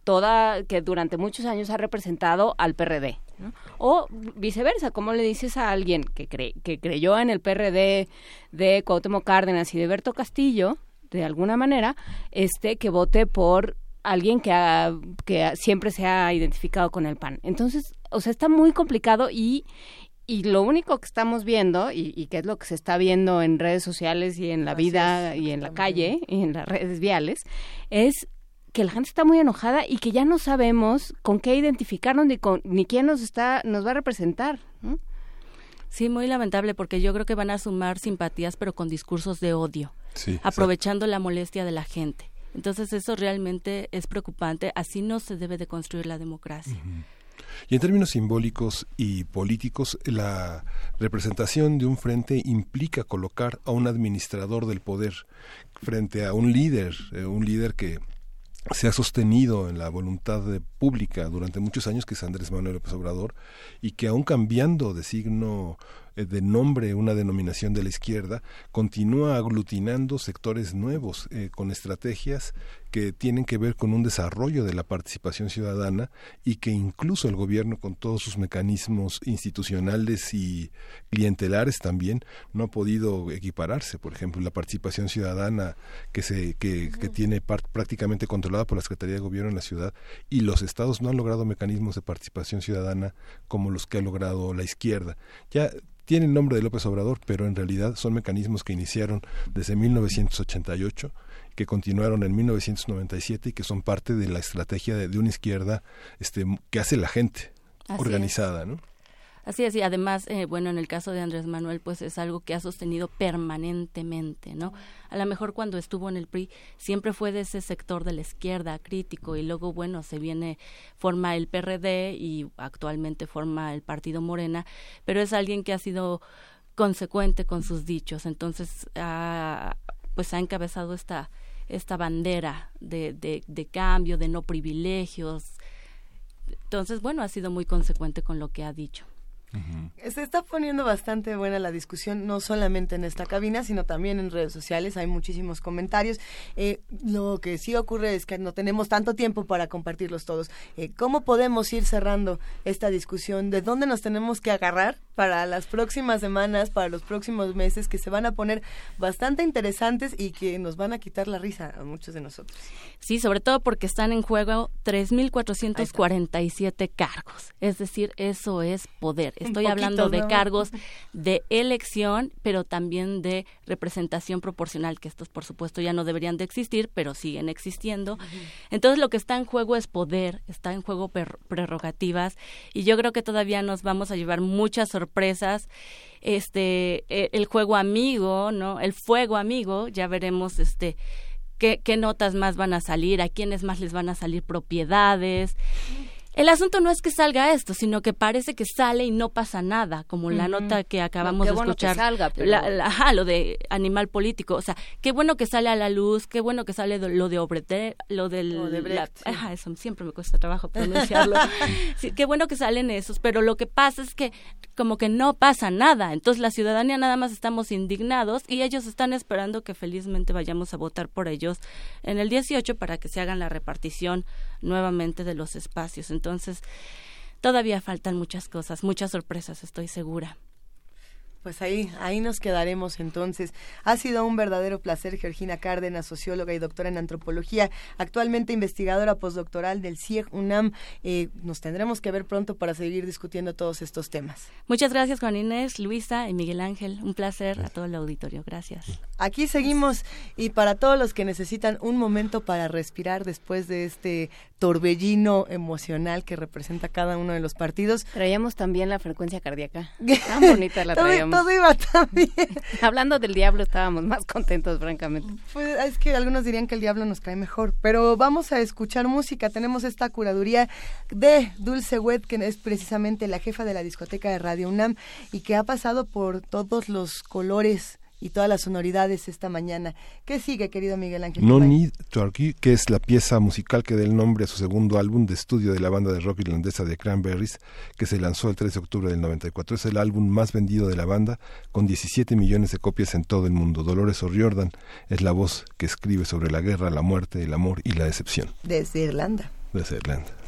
toda que durante muchos años ha representado al PRD? O viceversa, ¿cómo le dices a alguien que, que creyó en el PRD de Cuauhtémoc Cárdenas y de Berto Castillo, de alguna manera, este que vote por alguien que, que siempre se ha identificado con el PAN? Entonces, o sea, está muy complicado y, y lo único que estamos viendo, y, que es lo que se está viendo en redes sociales y en la vida y en la calle y en las redes viales, es que la gente está muy enojada y que ya no sabemos con qué identificarnos ni con ni quién nos está nos va a representar sí muy lamentable porque yo creo que van a sumar simpatías pero con discursos de odio aprovechando la molestia de la gente. Entonces eso realmente es preocupante. Así no se debe de construir la democracia. Y en términos simbólicos y políticos, la representación de un frente implica colocar a un administrador del poder frente a un líder, eh, un líder que se ha sostenido en la voluntad pública durante muchos años, que es Andrés Manuel López Obrador, y que aún cambiando de signo eh, de nombre una denominación de la izquierda, continúa aglutinando sectores nuevos eh, con estrategias que tienen que ver con un desarrollo de la participación ciudadana y que incluso el gobierno con todos sus mecanismos institucionales y clientelares también no ha podido equipararse. Por ejemplo, la participación ciudadana que se que, que tiene prácticamente controlada por la Secretaría de Gobierno en la ciudad y los estados no han logrado mecanismos de participación ciudadana como los que ha logrado la izquierda. Ya tiene el nombre de López Obrador, pero en realidad son mecanismos que iniciaron desde 1988 que continuaron en 1997 y que son parte de la estrategia de, una izquierda este, que hace la gente organizada, ¿no? Así es, y además, eh, bueno, en el caso de Andrés Manuel, pues es algo que ha sostenido permanentemente, ¿no? A lo mejor cuando estuvo en el PRI siempre fue de ese sector de la izquierda crítico y luego, bueno, se viene, forma el PRD y actualmente forma el Partido Morena, pero es alguien que ha sido consecuente con sus dichos, entonces, pues ha encabezado esta, esta bandera de, de, de cambio, de no privilegios. Entonces, bueno, ha sido muy consecuente con lo que ha dicho. Se está poniendo bastante buena la discusión, no solamente en esta cabina, sino también en redes sociales. Hay muchísimos comentarios. Eh, lo que sí ocurre es que no tenemos tanto tiempo para compartirlos todos. Eh, ¿Cómo podemos ir cerrando esta discusión? ¿De dónde nos tenemos que agarrar para las próximas semanas, para los próximos meses, que se van a poner bastante interesantes y que nos van a quitar la risa a muchos de nosotros? Sí, sobre todo porque están en juego 3.447 cargos. Es decir, eso es poder Estoy hablando de cargos de elección, pero también de representación proporcional, que estos por supuesto ya no deberían de existir, pero siguen existiendo. Entonces lo que está en juego es poder, está en juego prerrogativas y yo creo que todavía nos vamos a llevar muchas sorpresas este e, el juego amigo, ¿no? El fuego amigo, ya veremos este qué, qué notas más van a salir, a quiénes más les van a salir propiedades. El asunto no es que salga esto, sino que parece que sale y no pasa nada, como la nota que acabamos de escuchar. salga, ajá, lo de animal político. O sea, qué bueno que sale a la luz, qué bueno que sale lo de Obrete, lo del... ajá, eso siempre me cuesta trabajo pronunciarlo. (laughs) qué bueno que salen esos, pero lo que pasa es que como que no pasa nada. Entonces la ciudadanía nada más estamos indignados y ellos están esperando que felizmente vayamos a votar por ellos en el 18 para que se hagan la repartición nuevamente de los espacios. Entonces, todavía faltan muchas cosas, muchas sorpresas, estoy segura. Pues ahí, ahí nos quedaremos entonces. Ha sido un verdadero placer, Georgina Cárdenas, socióloga y doctora en antropología, actualmente investigadora postdoctoral del CIEG UNAM. Eh, nos tendremos que ver pronto para seguir discutiendo todos estos temas. Muchas gracias, Juan Inés, Luisa y Miguel Ángel. Un placer a todo el auditorio. Gracias. Aquí seguimos y para todos los que necesitan un momento para respirar después de este torbellino emocional que representa cada uno de los partidos. Traíamos también la frecuencia cardíaca. (laughs) Tan bonita la traíamos todo iba también. (laughs) Hablando del diablo estábamos más contentos, francamente. Pues es que algunos dirían que el diablo nos cae mejor, pero vamos a escuchar música. Tenemos esta curaduría de Dulce Wet, que es precisamente la jefa de la discoteca de Radio UNAM y que ha pasado por todos los colores y todas las sonoridades esta mañana. ¿Qué sigue, querido Miguel Ángel? No Need to que es la pieza musical que da el nombre a su segundo álbum de estudio de la banda de rock irlandesa de Cranberries, que se lanzó el 3 de octubre del 94. Es el álbum más vendido de la banda, con 17 millones de copias en todo el mundo. Dolores O'Riordan es la voz que escribe sobre la guerra, la muerte, el amor y la decepción. Desde Irlanda. Desde Irlanda.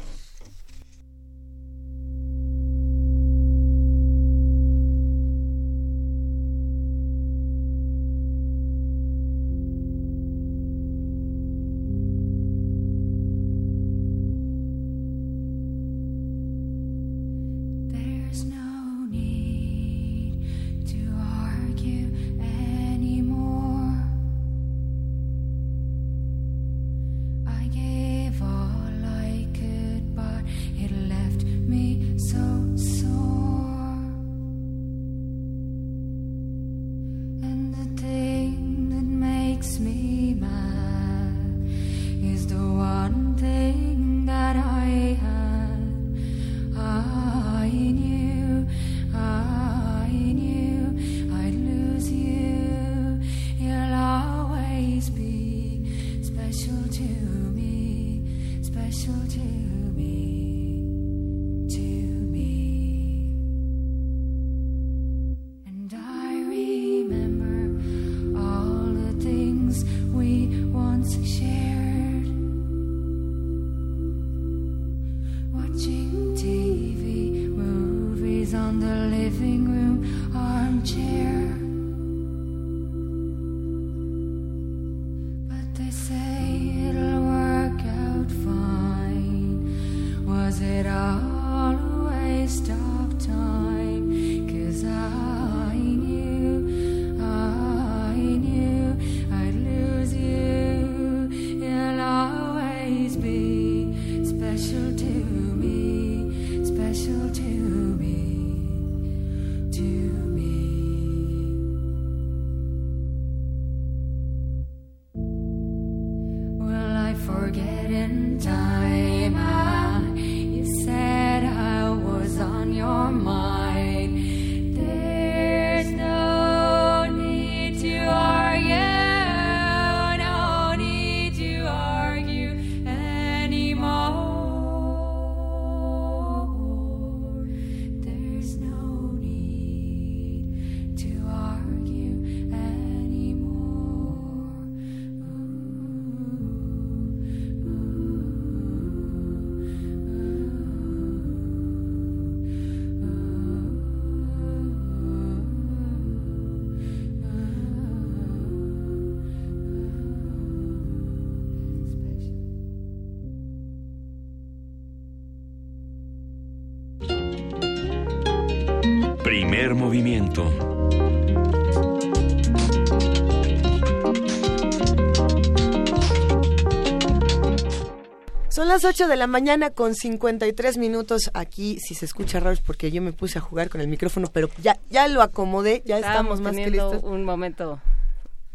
Las 8 de la mañana con 53 minutos aquí. Si se escucha raro es porque yo me puse a jugar con el micrófono, pero ya, ya lo acomodé, ya estamos más que listos. un momento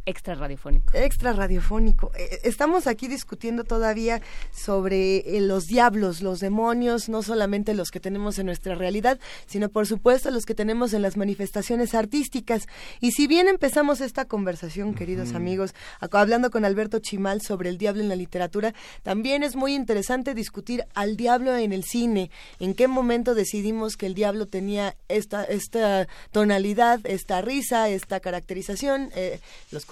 Extra radiofónico. Extra radiofónico. Eh, eh, estamos aquí discutiendo todavía sobre eh, los diablos, los demonios, no solamente los que tenemos en nuestra realidad, sino por supuesto los que tenemos en las manifestaciones artísticas. Y si bien empezamos esta conversación, queridos amigos, hablando con Alberto Chimal sobre el diablo en la literatura, también es muy interesante discutir al diablo en el cine. ¿En qué momento decidimos que el diablo tenía esta, esta tonalidad, esta risa, esta caracterización? los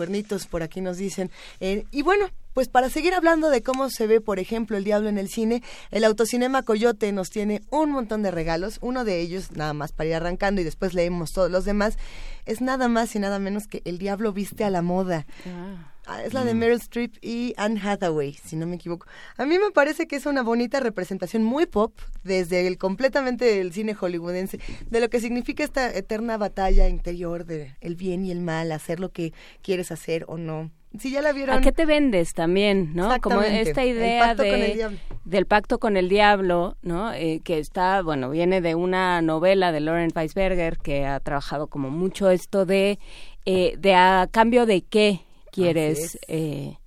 por aquí nos dicen. Eh, y bueno, pues para seguir hablando de cómo se ve, por ejemplo, el diablo en el cine, el Autocinema Coyote nos tiene un montón de regalos. Uno de ellos, nada más para ir arrancando y después leemos todos los demás, es nada más y nada menos que El Diablo Viste a la Moda. Ah. Ah, es la de mm. Meryl Streep y Anne Hathaway, si no me equivoco. A mí me parece que es una bonita representación muy pop desde el completamente el cine hollywoodense de lo que significa esta eterna batalla interior de el bien y el mal, hacer lo que quieres hacer o no. Si ya la vieron. ¿A qué te vendes también, no? Como esta idea de, del pacto con el diablo, ¿no? Eh, que está, bueno, viene de una novela de Lauren Weisberger que ha trabajado como mucho esto de eh, de a cambio de qué quieres, eh,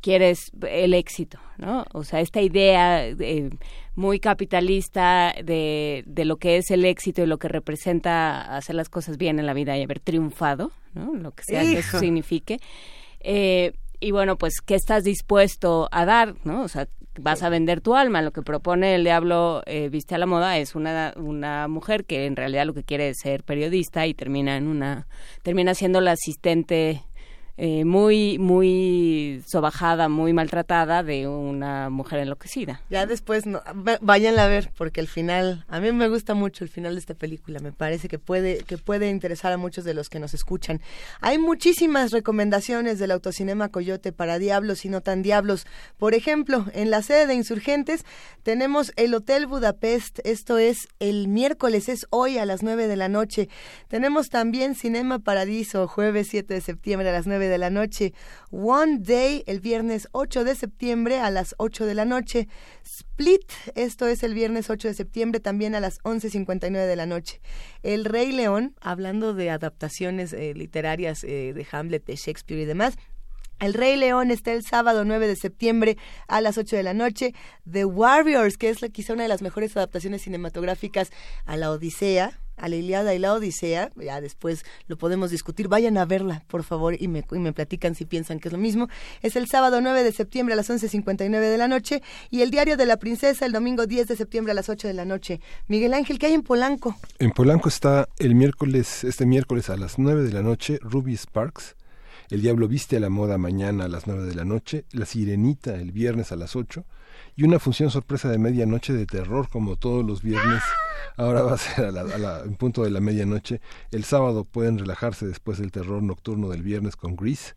quieres el éxito, ¿no? O sea, esta idea eh, muy capitalista de, de, lo que es el éxito y lo que representa hacer las cosas bien en la vida y haber triunfado, ¿no? Lo que sea que eso signifique. Eh, y bueno, pues, ¿qué estás dispuesto a dar, no? O sea, vas a vender tu alma. Lo que propone el diablo eh, viste a la moda es una, una mujer que en realidad lo que quiere es ser periodista y termina en una, termina siendo la asistente eh, muy, muy sobajada, muy maltratada de una mujer enloquecida. Ya después, no, váyanla a ver, porque el final, a mí me gusta mucho el final de esta película, me parece que puede, que puede interesar a muchos de los que nos escuchan. Hay muchísimas recomendaciones del Autocinema Coyote para diablos y no tan diablos. Por ejemplo, en la sede de Insurgentes tenemos el Hotel Budapest, esto es el miércoles, es hoy a las 9 de la noche. Tenemos también Cinema Paradiso, jueves 7 de septiembre a las 9 de la noche. One Day el viernes 8 de septiembre a las 8 de la noche. Split, esto es el viernes 8 de septiembre también a las 11.59 de la noche. El Rey León, hablando de adaptaciones eh, literarias eh, de Hamlet, de Shakespeare y demás, el Rey León está el sábado 9 de septiembre a las 8 de la noche. The Warriors, que es quizá una de las mejores adaptaciones cinematográficas a la Odisea, a la Iliada y la Odisea, ya después lo podemos discutir, vayan a verla, por favor, y me, y me platican si piensan que es lo mismo. Es el sábado 9 de septiembre a las 11.59 de la noche y el Diario de la Princesa el domingo 10 de septiembre a las 8 de la noche. Miguel Ángel, ¿qué hay en Polanco? En Polanco está el miércoles, este miércoles a las 9 de la noche, Ruby Sparks. El Diablo Viste a la Moda mañana a las 9 de la noche, La Sirenita el viernes a las 8 y una función sorpresa de medianoche de terror como todos los viernes. Ahora va a ser a la, punto de la medianoche. El sábado pueden relajarse después del terror nocturno del viernes con Grease.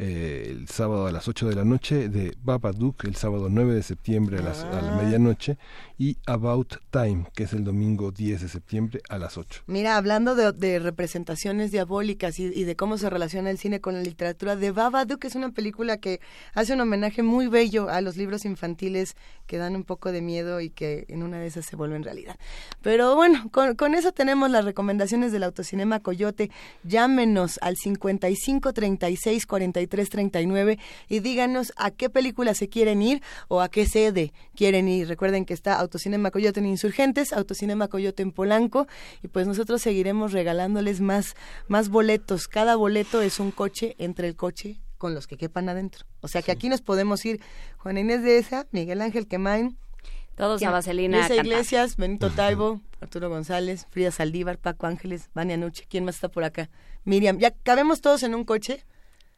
Eh, el sábado a las 8 de la noche, de Babadook el sábado 9 de septiembre a, las, a la ah. medianoche, y About Time, que es el domingo 10 de septiembre a las 8. Mira, hablando de, representaciones diabólicas y, de cómo se relaciona el cine con la literatura, de Babadook es una película que hace un homenaje muy bello a los libros infantiles que dan un poco de miedo y que en una de esas se vuelven realidad. Pero bueno, con, con eso tenemos las recomendaciones del Autocinema Coyote. Llámenos al 55 36 43 339 y díganos a qué película se quieren ir o a qué sede quieren ir. Recuerden que está Autocinema Coyote en Insurgentes, Autocinema Coyote en Polanco y pues nosotros seguiremos regalándoles más, más boletos. Cada boleto es un coche entre el coche con los que quepan adentro. O sea que aquí nos podemos ir Juan Inés de esa, Miguel Ángel Quemain, todos a Vaselina. Luisa Iglesias, Benito Taibo, Arturo González, Frida Saldívar, Paco Ángeles, Vania Nuche. ¿Quién más está por acá? Miriam. ¿Ya cabemos todos en un coche?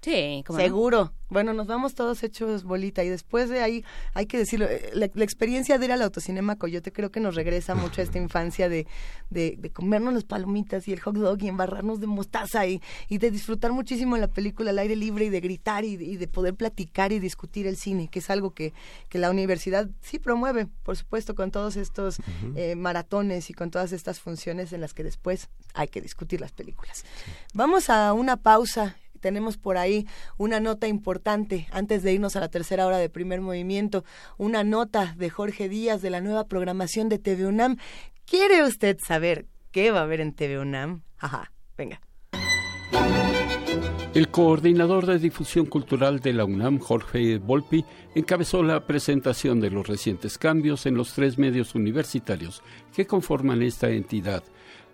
Sí, seguro. Bueno, nos vamos todos hechos bolita y después de ahí, hay que decirlo, eh, la, experiencia de ir al autocinema Coyote creo que nos regresa mucho a esta infancia de, de, comernos las palomitas y el hot dog y embarrarnos de mostaza y, y de disfrutar muchísimo la película al aire libre y de gritar y, de poder platicar y discutir el cine, que es algo que, que la universidad sí promueve, por supuesto, con todos estos eh, maratones y con todas estas funciones en las que después hay que discutir las películas. Vamos a una pausa tenemos por ahí una nota importante antes de irnos a la tercera hora de primer movimiento, una nota de Jorge Díaz de la nueva programación de TV UNAM. ¿Quiere usted saber qué va a haber en TV UNAM? Ajá, venga. El coordinador de difusión cultural de la UNAM, Jorge Volpi, encabezó la presentación de los recientes cambios en los tres medios universitarios que conforman esta entidad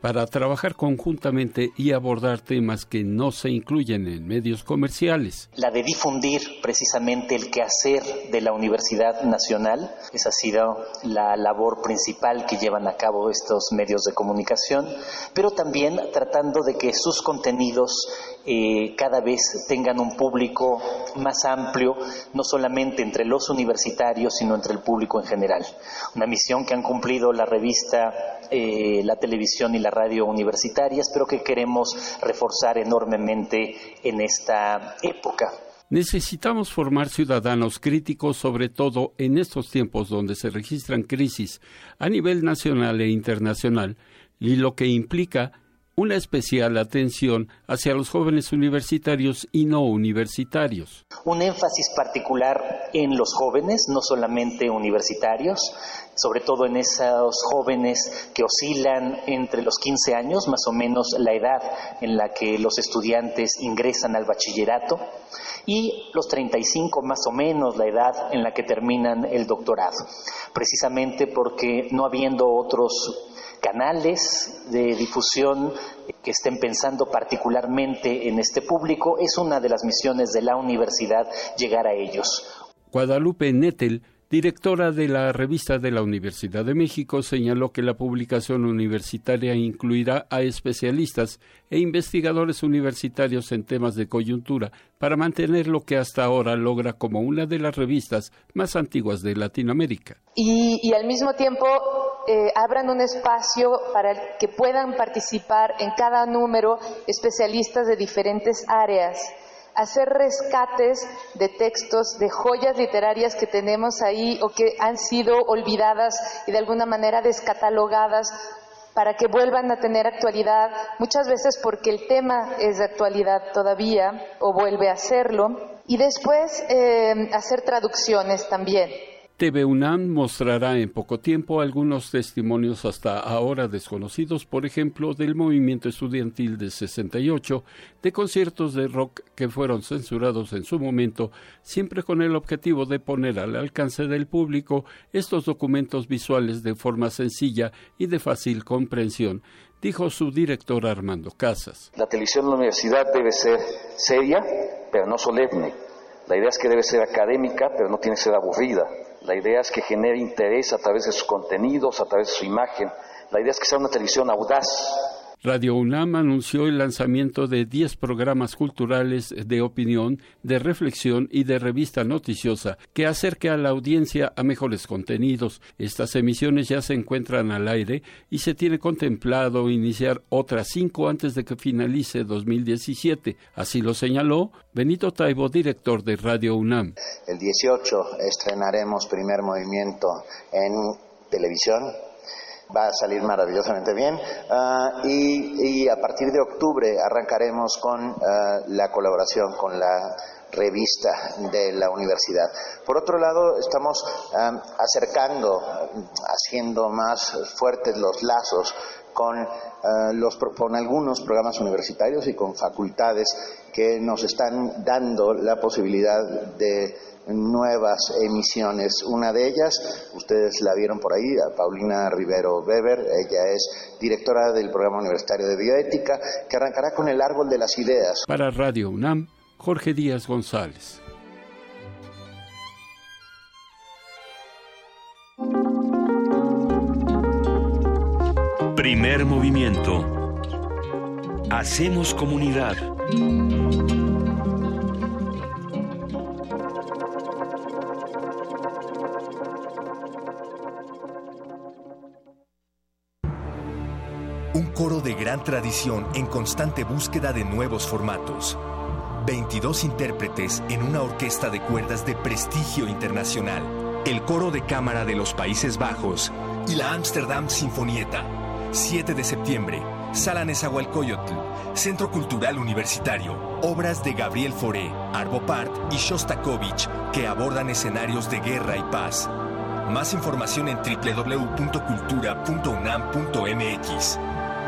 para trabajar conjuntamente y abordar temas que no se incluyen en medios comerciales. La de difundir precisamente el quehacer de la Universidad Nacional, esa ha sido la labor principal que llevan a cabo estos medios de comunicación, pero también tratando de que sus contenidos eh, cada vez tengan un público más amplio, no solamente entre los universitarios, sino entre el público en general. Una misión que han cumplido la revista, eh, la televisión y la radio universitarias, pero que queremos reforzar enormemente en esta época. Necesitamos formar ciudadanos críticos, sobre todo en estos tiempos donde se registran crisis a nivel nacional e internacional, y lo que implica una especial atención hacia los jóvenes universitarios y no universitarios. Un énfasis particular en los jóvenes, no solamente universitarios, sobre todo en esos jóvenes que oscilan entre los 15 años, más o menos la edad en la que los estudiantes ingresan al bachillerato, y los 35 más o menos la edad en la que terminan el doctorado, precisamente porque no habiendo otros canales de difusión que estén pensando particularmente en este público. Es una de las misiones de la universidad llegar a ellos. Guadalupe Nettel directora de la revista de la Universidad de México, señaló que la publicación universitaria incluirá a especialistas e investigadores universitarios en temas de coyuntura para mantener lo que hasta ahora logra como una de las revistas más antiguas de Latinoamérica. Y, al mismo tiempo eh, abran un espacio para que puedan participar en cada número especialistas de diferentes áreas hacer rescates de textos, de joyas literarias que tenemos ahí o que han sido olvidadas y de alguna manera descatalogadas para que vuelvan a tener actualidad, muchas veces porque el tema es de actualidad todavía o vuelve a serlo, y después eh, hacer traducciones también. TV UNAM mostrará en poco tiempo algunos testimonios hasta ahora desconocidos, por ejemplo, del movimiento estudiantil de 68, de conciertos de rock que fueron censurados en su momento, siempre con el objetivo de poner al alcance del público estos documentos visuales de forma sencilla y de fácil comprensión, dijo su director Armando Casas. La televisión de la universidad debe ser seria, pero no solemne. La idea es que debe ser académica, pero no tiene que ser aburrida la idea es que genere interés a través de sus contenidos, a través de su imagen. La idea es que sea una televisión audaz, Radio UNAM anunció el lanzamiento de 10 programas culturales de opinión, de reflexión y de revista noticiosa que acerque a la audiencia a mejores contenidos. Estas emisiones ya se encuentran al aire y se tiene contemplado iniciar otras cinco antes de que finalice 2017. Así lo señaló Benito Taibo, director de Radio UNAM. El 18 estrenaremos primer movimiento en televisión va a salir maravillosamente bien ah, y, a partir de octubre arrancaremos con ah, la colaboración con la revista de la universidad. Por otro lado, estamos ah, acercando, haciendo más fuertes los lazos con, los, con algunos programas universitarios y con facultades que nos están dando la posibilidad de nuevas emisiones. Una de ellas, ustedes la vieron por ahí, a Paulina Rivero Weber, ella es directora del programa universitario de bioética, que arrancará con el árbol de las ideas. Para Radio UNAM, Jorge Díaz González. Primer movimiento. Hacemos comunidad. Coro de gran tradición en constante búsqueda de nuevos formatos. 22 intérpretes en una orquesta de cuerdas de prestigio internacional. El coro de cámara de los Países Bajos y la Amsterdam Sinfonieta. 7 de septiembre, Sala Nezahualcóyotl, Centro Cultural Universitario. Obras de Gabriel Foré, Arvo Part y Shostakovich que abordan escenarios de guerra y paz. Más información en www.cultura.unam.mx.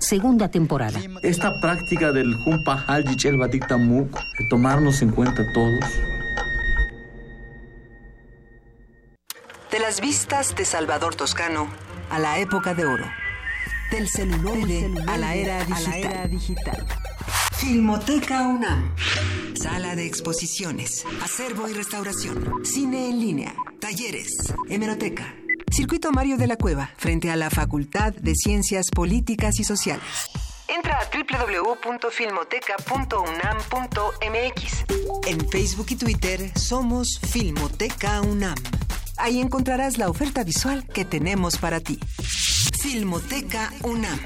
Segunda temporada. Esta práctica del Jumpa Haljich el Batiktamuk, de tomarnos en cuenta todos. De las vistas de Salvador Toscano a la época de oro. Del celular a, la era, a la era digital. Filmoteca UNAM. Sala de exposiciones, acervo y restauración, cine en línea, talleres, hemeroteca Circuito Mario de la Cueva, frente a la Facultad de Ciencias Políticas y Sociales. Entra a www.filmoteca.unam.mx. En Facebook y Twitter somos Filmoteca UNAM. Ahí encontrarás la oferta visual que tenemos para ti. Filmoteca UNAM.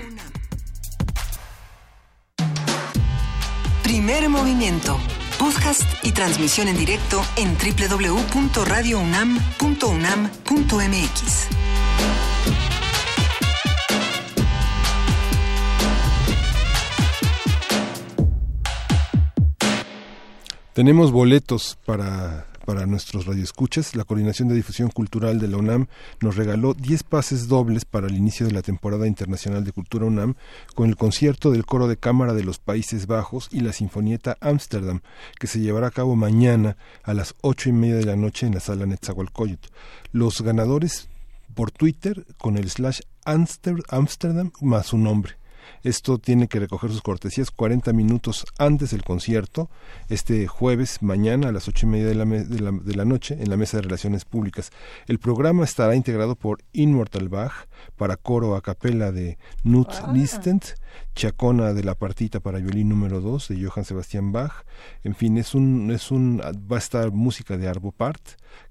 Primer movimiento podcast y transmisión en directo en www.radiounam.unam.mx. Tenemos boletos para para nuestros radioescuchas, la Coordinación de Difusión Cultural de la UNAM nos regaló 10 pases dobles para el inicio de la temporada internacional de Cultura UNAM con el concierto del Coro de Cámara de los Países Bajos y la Sinfonieta Amsterdam, que se llevará a cabo mañana a las ocho y media de la noche en la sala Netzahualcoyot. Los ganadores por Twitter con el slash Amsterdam más su nombre. Esto tiene que recoger sus cortesías 40 minutos antes del concierto, este jueves, mañana a las ocho y media de la, de, la, noche, en la Mesa de Relaciones Públicas. El programa estará integrado por Immortal Bach, para coro a capela de Knut ah. Chacona de la partita para violín número 2 de Johann Sebastian Bach. En fin, es un, es un, va a estar música de Arvo Part,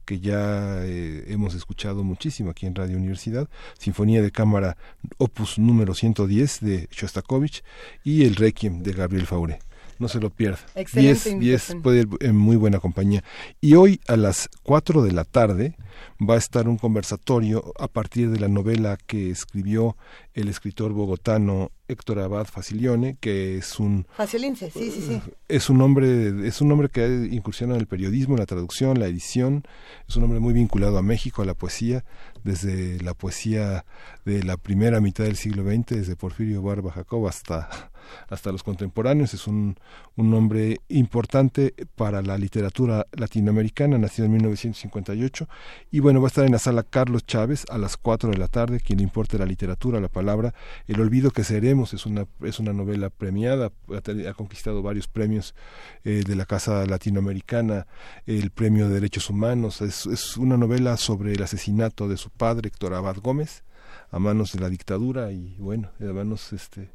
que ya eh, hemos escuchado muchísimo aquí en Radio Universidad, Sinfonía de Cámara Opus número 110 de Shostakovich y el Requiem de Gabriel Fauré no se lo pierda. 10, 10 puede ir en muy buena compañía. Y hoy a las 4 de la tarde va a estar un conversatorio a partir de la novela que escribió el escritor bogotano Héctor Abad Facilione, que es un Facilince, sí, sí, sí. Es un hombre es un hombre que ha incursionado en el periodismo, la traducción, la edición, es un hombre muy vinculado a México, a la poesía, desde la poesía de la primera mitad del siglo XX, desde Porfirio Barba Jacob hasta hasta los contemporáneos. Es un, un nombre importante para la literatura latinoamericana, nacido en 1958. Y bueno, va a estar en la sala Carlos Chávez a las 4 de la tarde. Quien le importe la literatura, la palabra, El olvido que seremos es una, es una novela premiada, ha, conquistado varios premios eh, de la Casa Latinoamericana, el Premio de Derechos Humanos. Es, una novela sobre el asesinato de su padre, Héctor Abad Gómez a manos de la dictadura y bueno, a manos este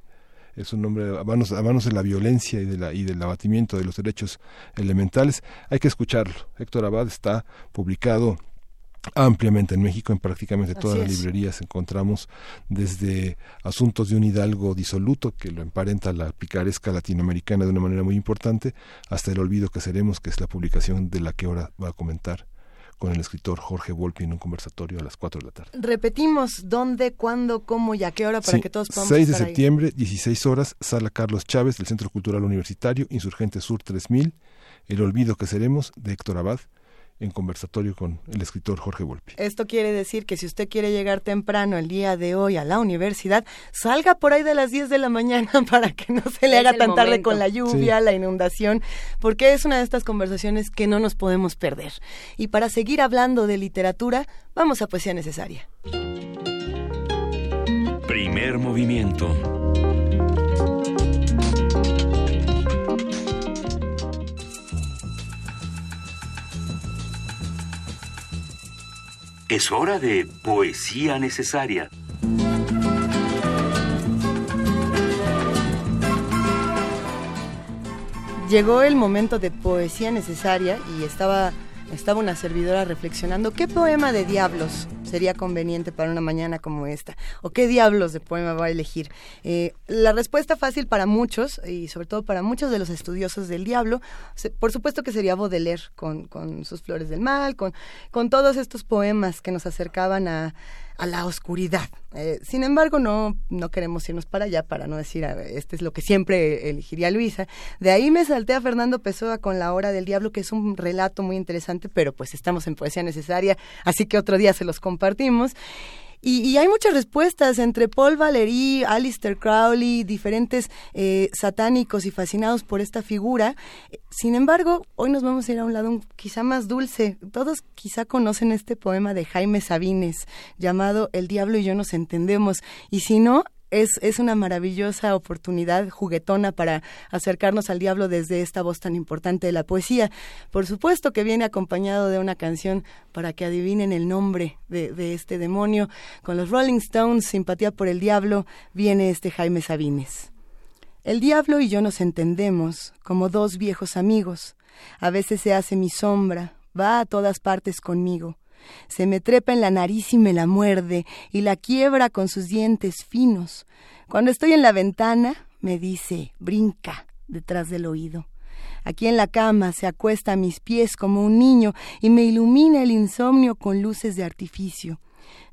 es un nombre a manos, a manos de la violencia y, de la, y del abatimiento de los derechos elementales. Hay que escucharlo. Héctor Abad está publicado ampliamente en México, en prácticamente todas las librerías encontramos desde Asuntos de un Hidalgo disoluto, que lo emparenta la picaresca latinoamericana de una manera muy importante, hasta El Olvido que seremos, que es la publicación de la que ahora va a comentar con el escritor Jorge Volpi en un conversatorio a las 4 de la tarde. Repetimos, ¿dónde, cuándo, cómo y a qué hora para que todos podamos 6 de septiembre, 16 horas, Sala Carlos Chávez del Centro Cultural Universitario, Insurgente Sur 3000, El Olvido que Seremos, de Héctor Abad, en conversatorio con el escritor Jorge Volpi. Esto quiere decir que si usted quiere llegar temprano el día de hoy a la universidad, salga por ahí de las 10 de la mañana (laughs) para que no se le haga tan tarde con la lluvia, la inundación, porque es una de estas conversaciones que no nos podemos perder. Y para seguir hablando de literatura, vamos a Poesía Necesaria. Primer movimiento. Es hora de poesía necesaria. Llegó el momento de poesía necesaria y estaba, estaba una servidora reflexionando qué poema de diablos sería conveniente para una mañana como esta? ¿O qué diablos de poema va a elegir? Eh, la respuesta fácil para muchos, y sobre todo para muchos de los estudiosos del diablo, por supuesto que sería Baudelaire con, con sus Flores del Mal, con, con todos estos poemas que nos acercaban a, a la oscuridad. Eh, sin embargo, no, no queremos irnos para allá para no decir, este es lo que siempre elegiría Luisa. De ahí me salté a Fernando Pessoa con La Hora del Diablo, que es un relato muy interesante, pero pues estamos en poesía necesaria, así que otro día se los compartimos. Y, hay muchas respuestas entre Paul Valéry, Alistair Crowley, diferentes eh, satánicos y fascinados por esta figura. Sin embargo, hoy nos vamos a ir a un lado quizá más dulce. Todos quizá conocen este poema de Jaime Sabines llamado El diablo y yo nos entendemos. Y si no, es, es una maravillosa oportunidad juguetona para acercarnos al diablo desde esta voz tan importante de la poesía. Por supuesto que viene acompañado de una canción para que adivinen el nombre de, de este demonio. Con los Rolling Stones, Simpatía por el Diablo, viene este Jaime Sabines. El diablo y yo nos entendemos como dos viejos amigos. A veces se hace mi sombra, va a todas partes conmigo se me trepa en la nariz y me la muerde, y la quiebra con sus dientes finos. Cuando estoy en la ventana, me dice, brinca, detrás del oído. Aquí en la cama se acuesta a mis pies como un niño y me ilumina el insomnio con luces de artificio.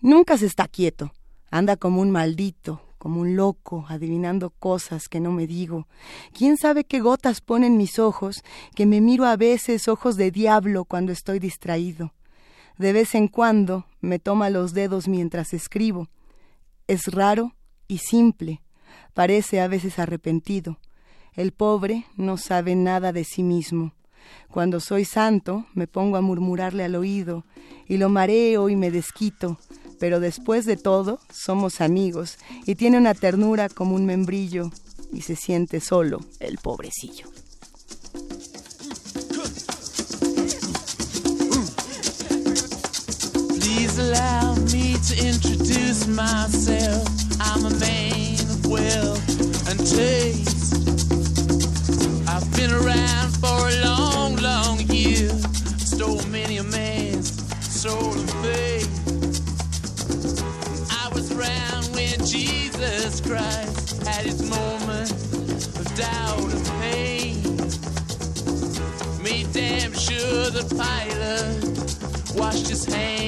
Nunca se está quieto, anda como un maldito, como un loco, adivinando cosas que no me digo. ¿Quién sabe qué gotas ponen mis ojos, que me miro a veces ojos de diablo cuando estoy distraído? De vez en cuando me toma los dedos mientras escribo. Es raro y simple. Parece a veces arrepentido. El pobre no sabe nada de sí mismo. Cuando soy santo me pongo a murmurarle al oído y lo mareo y me desquito, pero después de todo somos amigos y tiene una ternura como un membrillo y se siente solo el pobrecillo. Allow me to introduce myself. I'm a man of wealth and taste. I've been around for a long, long year. Stole many a man's soul of faith. I was around when Jesus Christ had his moment of doubt and pain. Made damn sure the pilot washed his hands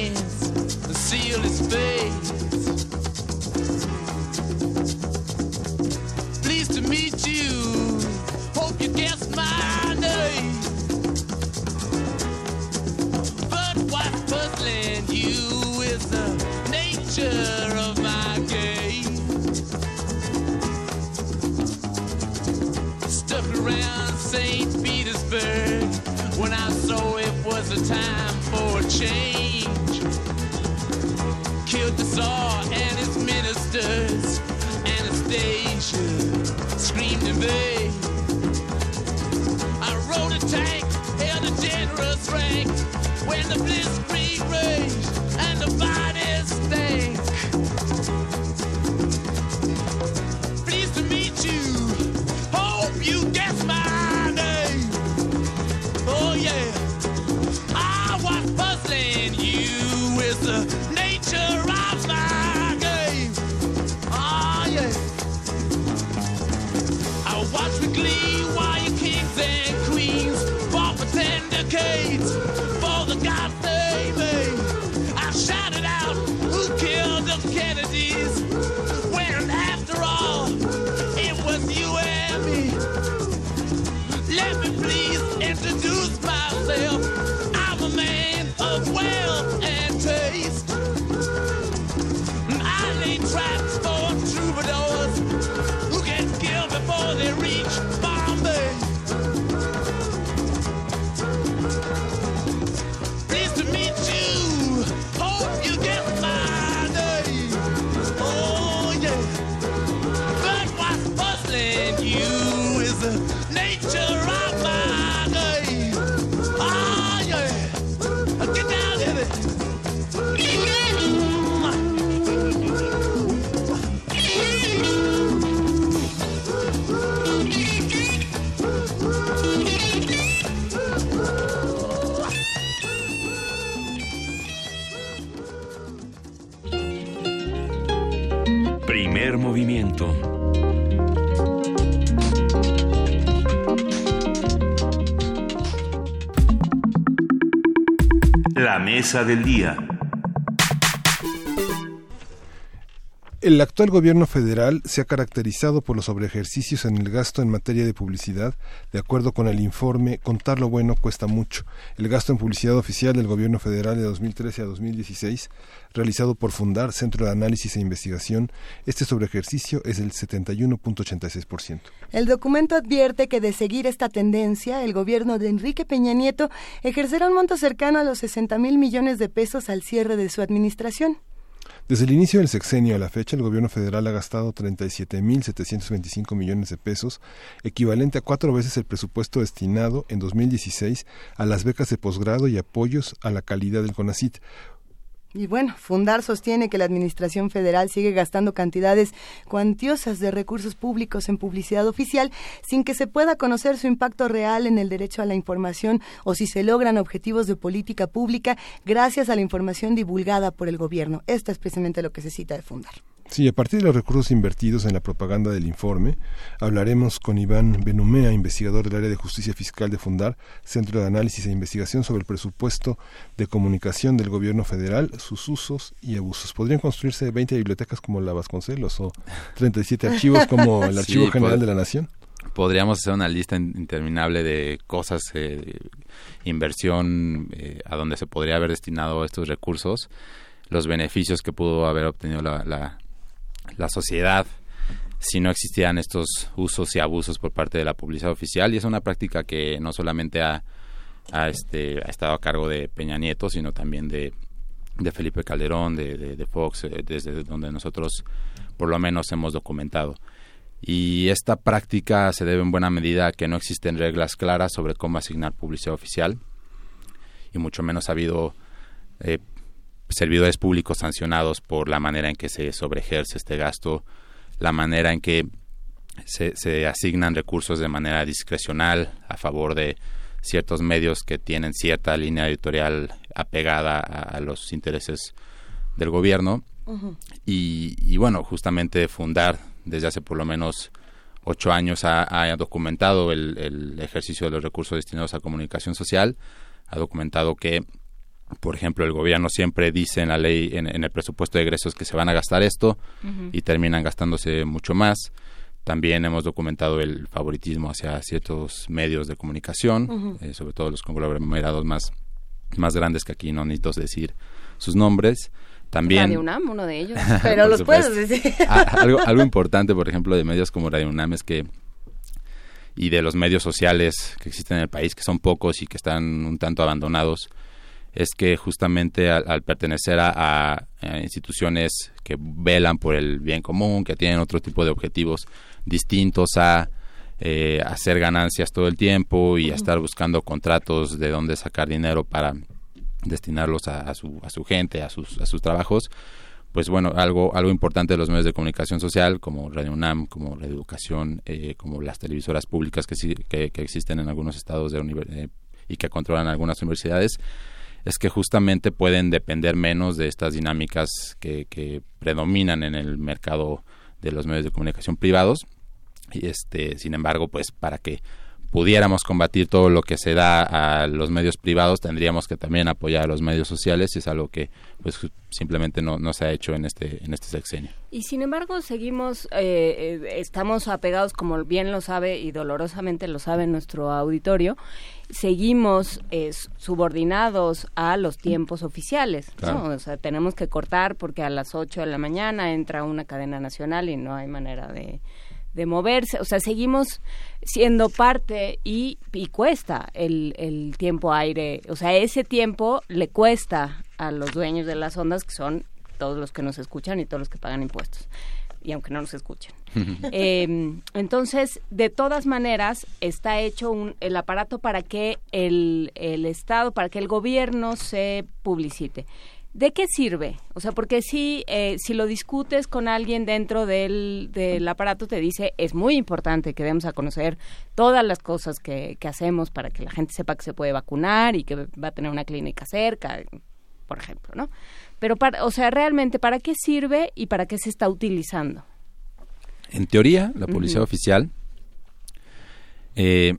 time for a change killed the Tsar and his ministers. Anastasia screamed in vain. I rode a tank, held a generous rank when the blitzkrieg Del día. El actual gobierno federal se ha caracterizado por los sobreejercicios en el gasto en materia de publicidad. De acuerdo con el informe Contar lo bueno cuesta mucho. El gasto en publicidad oficial del gobierno federal de 2013 a 2016, realizado por Fundar, Centro de Análisis e Investigación, este sobreejercicio es del 71.86%. El documento advierte que de seguir esta tendencia, el gobierno de Enrique Peña Nieto ejercerá un monto cercano a los 60 mil millones de pesos al cierre de su administración. Desde el inicio del sexenio a la fecha, el gobierno federal ha gastado 37.725 millones de pesos, equivalente a cuatro veces el presupuesto destinado en 2016 a las becas de posgrado y apoyos a la calidad del CONACIT, y bueno, Fundar sostiene que la Administración Federal sigue gastando cantidades cuantiosas de recursos públicos en publicidad oficial sin que se pueda conocer su impacto real en el derecho a la información o si se logran objetivos de política pública gracias a la información divulgada por el gobierno. Esto es precisamente lo que se cita de Fundar. Sí, a partir de los recursos invertidos en la propaganda del informe, hablaremos con Iván Benumea, investigador del área de justicia fiscal de Fundar, Centro de Análisis e Investigación sobre el presupuesto de comunicación del gobierno federal, sus usos y abusos. ¿Podrían construirse 20 bibliotecas como la Vasconcelos o 37 archivos como el (laughs) Archivo General de la Nación? Podríamos hacer una lista interminable de cosas, eh, inversión, eh, a donde se podría haber destinado estos recursos, los beneficios que pudo haber obtenido la la sociedad si no existieran estos usos y abusos por parte de la publicidad oficial y es una práctica que no solamente ha, este, ha estado a cargo de Peña Nieto, sino también de, Felipe Calderón, de, de, Fox, eh, desde donde nosotros por lo menos hemos documentado. Y esta práctica se debe en buena medida a que no existen reglas claras sobre cómo asignar publicidad oficial y mucho menos ha habido eh, servidores públicos sancionados por la manera en que se sobreejerce este gasto, la manera en que se, se asignan recursos de manera discrecional a favor de ciertos medios que tienen cierta línea editorial apegada a, los intereses del gobierno. y, bueno, justamente Fundar desde hace por lo menos ocho años ha, ha documentado el, el, ejercicio de los recursos destinados a comunicación social, ha documentado que por ejemplo, el gobierno siempre dice en la ley, en, el presupuesto de egresos, que se van a gastar esto y terminan gastándose mucho más. También hemos documentado el favoritismo hacia ciertos medios de comunicación, eh, sobre todo los conglomerados más, más grandes, que aquí no necesito decir sus nombres. También, Radio UNAM, uno de ellos. (laughs) Pero los puedes decir. (laughs) Ah, algo, algo importante, por ejemplo, de medios como Radio UNAM es que y de los medios sociales que existen en el país, que son pocos y que están un tanto abandonados, es que justamente al, pertenecer a, instituciones que velan por el bien común, que tienen otro tipo de objetivos distintos a eh, hacer ganancias todo el tiempo y a estar buscando contratos de dónde sacar dinero para destinarlos a, su, a su gente, a sus, a sus trabajos, pues bueno, algo, algo importante de los medios de comunicación social, como Radio UNAM, como Radio Educación, eh, como las televisoras públicas que, que, que existen en algunos estados de eh, y que controlan algunas universidades, es que justamente pueden depender menos de estas dinámicas que, que predominan en el mercado de los medios de comunicación privados. Y este, sin embargo, pues para que pudiéramos combatir todo lo que se da a los medios privados, tendríamos que también apoyar a los medios sociales y es algo que pues simplemente no, no se ha hecho en este en este sexenio. Y sin embargo seguimos, eh, eh, estamos apegados, como bien lo sabe y dolorosamente lo sabe nuestro auditorio, seguimos eh, subordinados a los tiempos oficiales. O sea, tenemos que cortar porque a las 8 de la mañana entra una cadena nacional y no hay manera de de moverse, o sea, seguimos siendo parte y, y cuesta el, el tiempo aire, o sea, ese tiempo le cuesta a los dueños de las ondas, que son todos los que nos escuchan y todos los que pagan impuestos. y aunque no nos escuchen. (laughs) Em, entonces, de todas maneras, está hecho un, el aparato para que el, el Estado, para que el gobierno se publicite. ¿De qué sirve? O sea, porque si, eh, si lo discutes con alguien dentro del, del, aparato, te dice, es muy importante que demos a conocer todas las cosas que, que, hacemos para que la gente sepa que se puede vacunar y que va a tener una clínica cerca, por ejemplo, ¿no? Pero, para, o sea, realmente, ¿para qué sirve y para qué se está utilizando? En teoría, la publicidad oficial eh,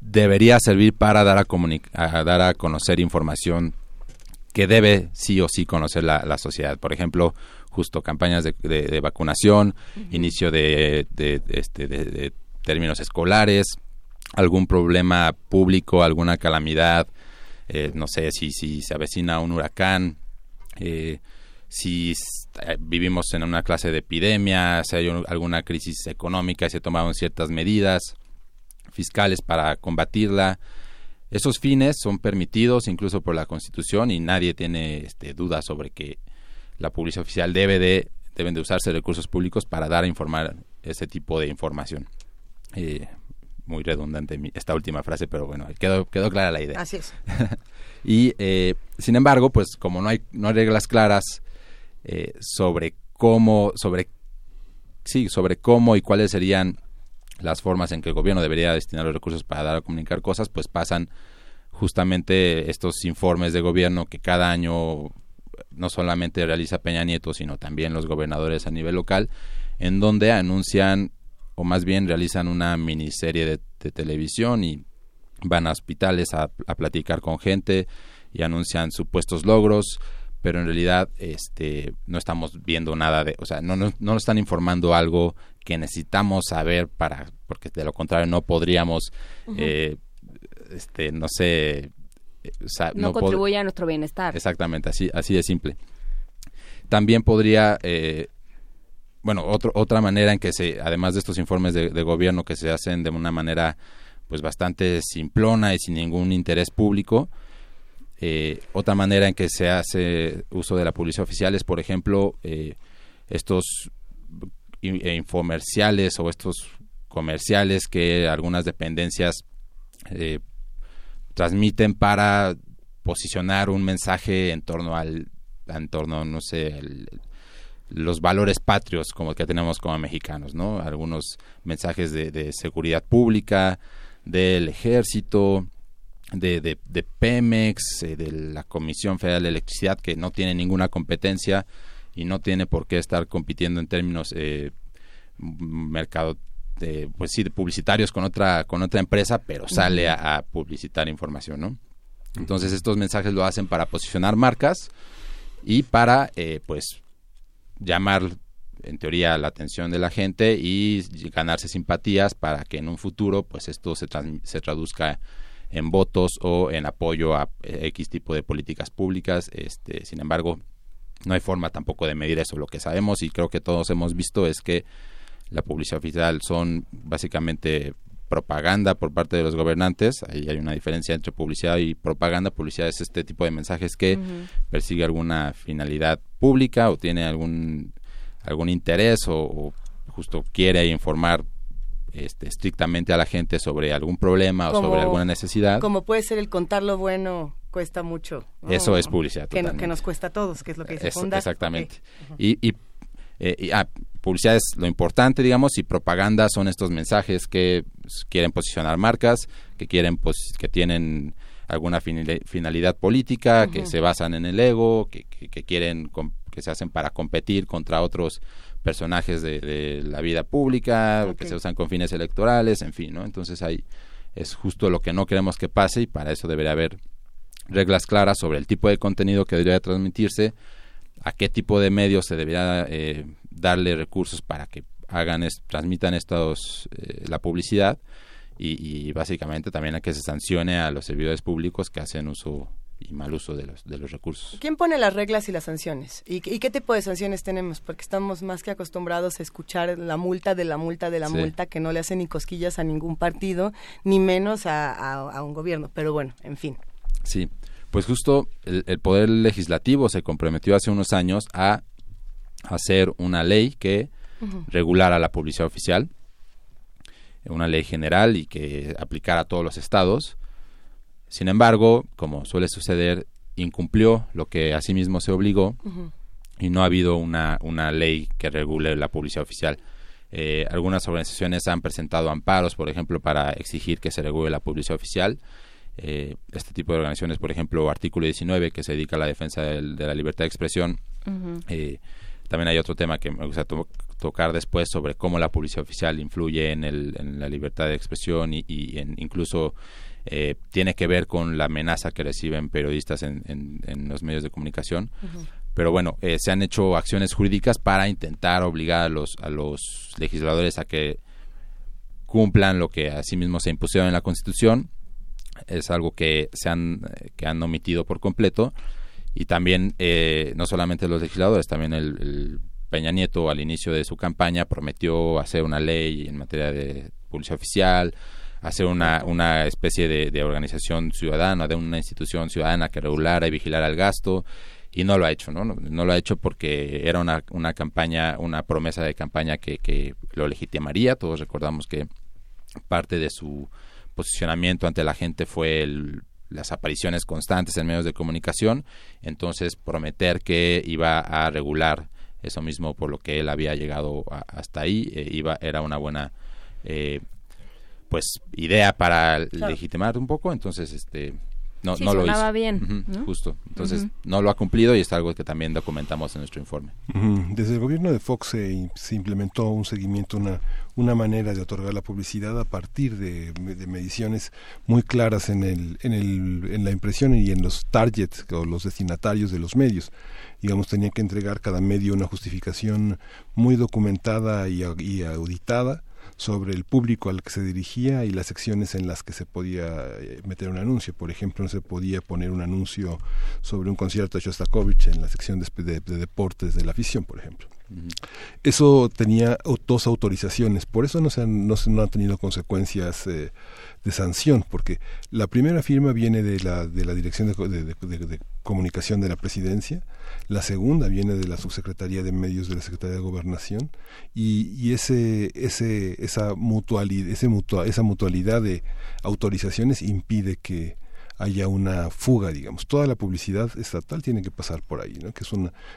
debería servir para dar a, a, dar a conocer información que debe sí o sí conocer la, sociedad. Por ejemplo, justo campañas de, vacunación, inicio de, este, de, términos escolares, algún problema público, alguna calamidad, eh, no sé si, si se avecina un huracán, eh, si eh, vivimos en una clase de epidemia, si hay alguna crisis económica y se tomaron ciertas medidas fiscales para combatirla, esos fines son permitidos incluso por la Constitución y nadie tiene este, duda sobre que la publicidad oficial debe de, deben de usarse recursos públicos para dar a informar ese tipo de información. Eh, muy redundante esta última frase, pero bueno, quedó, quedó clara la idea. Así es. (laughs) y eh, sin embargo, pues como no hay, no hay reglas claras eh, sobre cómo, sobre, sí, sobre cómo y cuáles serían las formas en que el gobierno debería destinar los recursos para dar a comunicar cosas, pues pasan justamente estos informes de gobierno que cada año no solamente realiza Peña Nieto, sino también los gobernadores a nivel local, en donde anuncian o más bien realizan una miniserie de, televisión y van a hospitales a, a, platicar con gente y anuncian supuestos logros, pero en realidad este no estamos viendo nada de, o sea, no, no, no nos están informando algo que necesitamos saber para, porque de lo contrario no podríamos, eh, este, no sé, eh, no, contribuye a nuestro bienestar. Exactamente, así, así de simple. También podría, eh, bueno, otro, otra manera en que se, además de estos informes de, gobierno que se hacen de una manera pues bastante simplona y sin ningún interés público, otra manera en que se hace uso de la publicidad oficial es, por ejemplo, estos infomerciales o estos comerciales que algunas dependencias eh, transmiten para posicionar un mensaje en torno al en torno no sé los valores patrios como que tenemos como mexicanos no algunos mensajes de, seguridad pública del ejército de, de, Pemex eh, de la Comisión Federal de Electricidad que no tiene ninguna competencia y no tiene por qué estar compitiendo en términos eh, mercado pues sí, publicitarios con otra con otra empresa, pero sale a, publicitar información, ¿no? Entonces estos mensajes lo hacen para posicionar marcas y para eh, pues llamar en teoría la atención de la gente y ganarse simpatías para que en un futuro pues esto se, se traduzca en votos o en apoyo a X tipo de políticas públicas. Este, sin embargo, no hay forma tampoco de medir eso. Lo que sabemos y creo que todos hemos visto es que la publicidad oficial son básicamente propaganda por parte de los gobernantes. Ahí hay una diferencia entre publicidad y propaganda. Publicidad es este tipo de mensajes que persigue alguna finalidad pública o tiene algún algún interés o, justo quiere informar este, estrictamente a la gente sobre algún problema o sobre alguna necesidad. Como puede ser el contar lo bueno cuesta mucho. Eso es publicidad. Que, que, nos cuesta a todos, que es lo que dice Exactamente. Y, y, eh, ah, publicidad es lo importante, digamos, y propaganda son estos mensajes que quieren posicionar marcas, que quieren que tienen alguna finalidad política, que se basan en el ego, que, quieren que se hacen para competir contra otros personajes de, la vida pública, que se usan con fines electorales, en fin, ¿no? Entonces ahí es justo lo que no queremos que pase y para eso debería haber reglas claras sobre el tipo de contenido que debería transmitirse, a qué tipo de medios se debería eh, darle recursos para que hagan transmitan estos eh, la publicidad y, básicamente también a que se sancione a los servidores públicos que hacen uso y mal uso de los, de los recursos. ¿Quién pone las reglas y las sanciones? ¿Y, qué tipo de sanciones tenemos? Porque estamos más que acostumbrados a escuchar la multa de la multa de la multa que no le hace ni cosquillas a ningún partido, ni menos a un gobierno. Pero bueno, en fin. Sí, pues justo el, Poder Legislativo se comprometió hace unos años a hacer una ley que regulara la publicidad oficial, una ley general y que aplicara a todos los estados. Sin embargo, como suele suceder, incumplió lo que asimismo se obligó y no ha habido una, una ley que regule la publicidad oficial. Eh, algunas organizaciones han presentado amparos, por ejemplo, para exigir que se regule la publicidad oficial. Eh, este tipo de organizaciones, por ejemplo, Artículo 19, que se dedica a la defensa de la libertad de expresión. Eh, también hay otro tema que me gusta tocar después sobre cómo la publicidad oficial influye en, el, en la libertad de expresión y, en, incluso tiene que ver con la amenaza que reciben periodistas en, en, los medios de comunicación. Pero bueno, se han hecho acciones jurídicas para intentar obligar a los, a los legisladores a que cumplan lo que asimismo se impusieron en la Constitución es algo que se han, que han omitido por completo y también eh, no solamente los legisladores, también el, Peña Nieto al inicio de su campaña prometió hacer una ley en materia de publicidad oficial, hacer una, una especie de, organización ciudadana, de una institución ciudadana que regulara y vigilara el gasto y no lo ha hecho, ¿no? No, lo ha hecho porque era una, una campaña, una promesa de campaña que, que lo legitimaría. Todos recordamos que parte de su posicionamiento ante la gente fue las apariciones constantes en medios de comunicación, entonces prometer que iba a regular eso mismo por lo que él había llegado hasta ahí eh, iba era una buena eh, pues idea para legitimar un poco. Entonces este no, no lo hizo. bien. Justo. Entonces, no lo ha cumplido y es algo que también documentamos en nuestro informe. Desde el gobierno de Fox se, implementó un seguimiento, una, una manera de otorgar la publicidad a partir de, mediciones muy claras en, el, en, el, en la impresión y en los targets o los destinatarios de los medios. Digamos, tenía que entregar cada medio una justificación muy documentada y, y auditada sobre el público al que se dirigía y las secciones en las que se podía eh, meter un anuncio. Por ejemplo, no se podía poner un anuncio sobre un concierto de Shostakovich en la sección de, deportes de la afición, por ejemplo. Eso tenía dos autorizaciones, por eso no, se han, no, no han tenido consecuencias eh, de sanción, porque la primera firma viene de la, de la Dirección de, Comunicación de la Presidencia, la segunda viene de la Subsecretaría de Medios de la Secretaría de Gobernación, y, y ese, ese, esa, mutualidad, ese esa mutualidad de autorizaciones impide que haya una fuga, digamos. Toda la publicidad estatal tiene que pasar por ahí, ¿no? que es,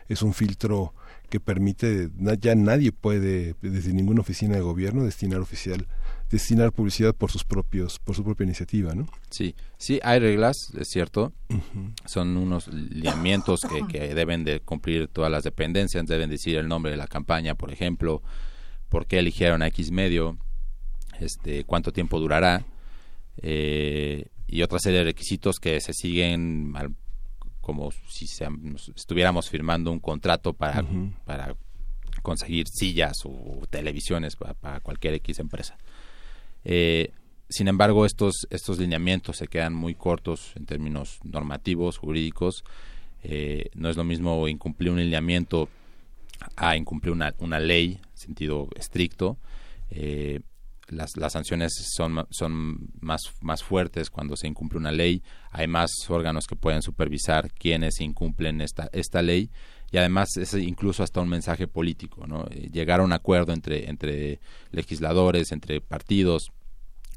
es un filtro que permite, ya nadie puede, desde ninguna oficina de gobierno, destinar oficial destinar publicidad por sus propios por su propia iniciativa no sí sí hay reglas es cierto. Son unos lineamientos que, que, deben de cumplir todas las dependencias deben decir el nombre de la campaña por ejemplo por qué eligieron a X medio este cuánto tiempo durará eh, y otra serie de requisitos que se siguen como si estuviéramos firmando un contrato para para conseguir sillas o televisiones para cualquier X empresa eh, sin embargo, estos, estos lineamientos se quedan muy cortos en términos normativos, jurídicos. Eh, no es lo mismo incumplir un lineamiento a incumplir una, una ley en sentido estricto. Eh, las, las, sanciones son, son más, más fuertes cuando se incumple una ley. Hay más órganos que pueden supervisar quienes incumplen esta, esta ley y además es incluso hasta un mensaje político, ¿no? Eh, llegar a un acuerdo entre, entre legisladores, entre partidos,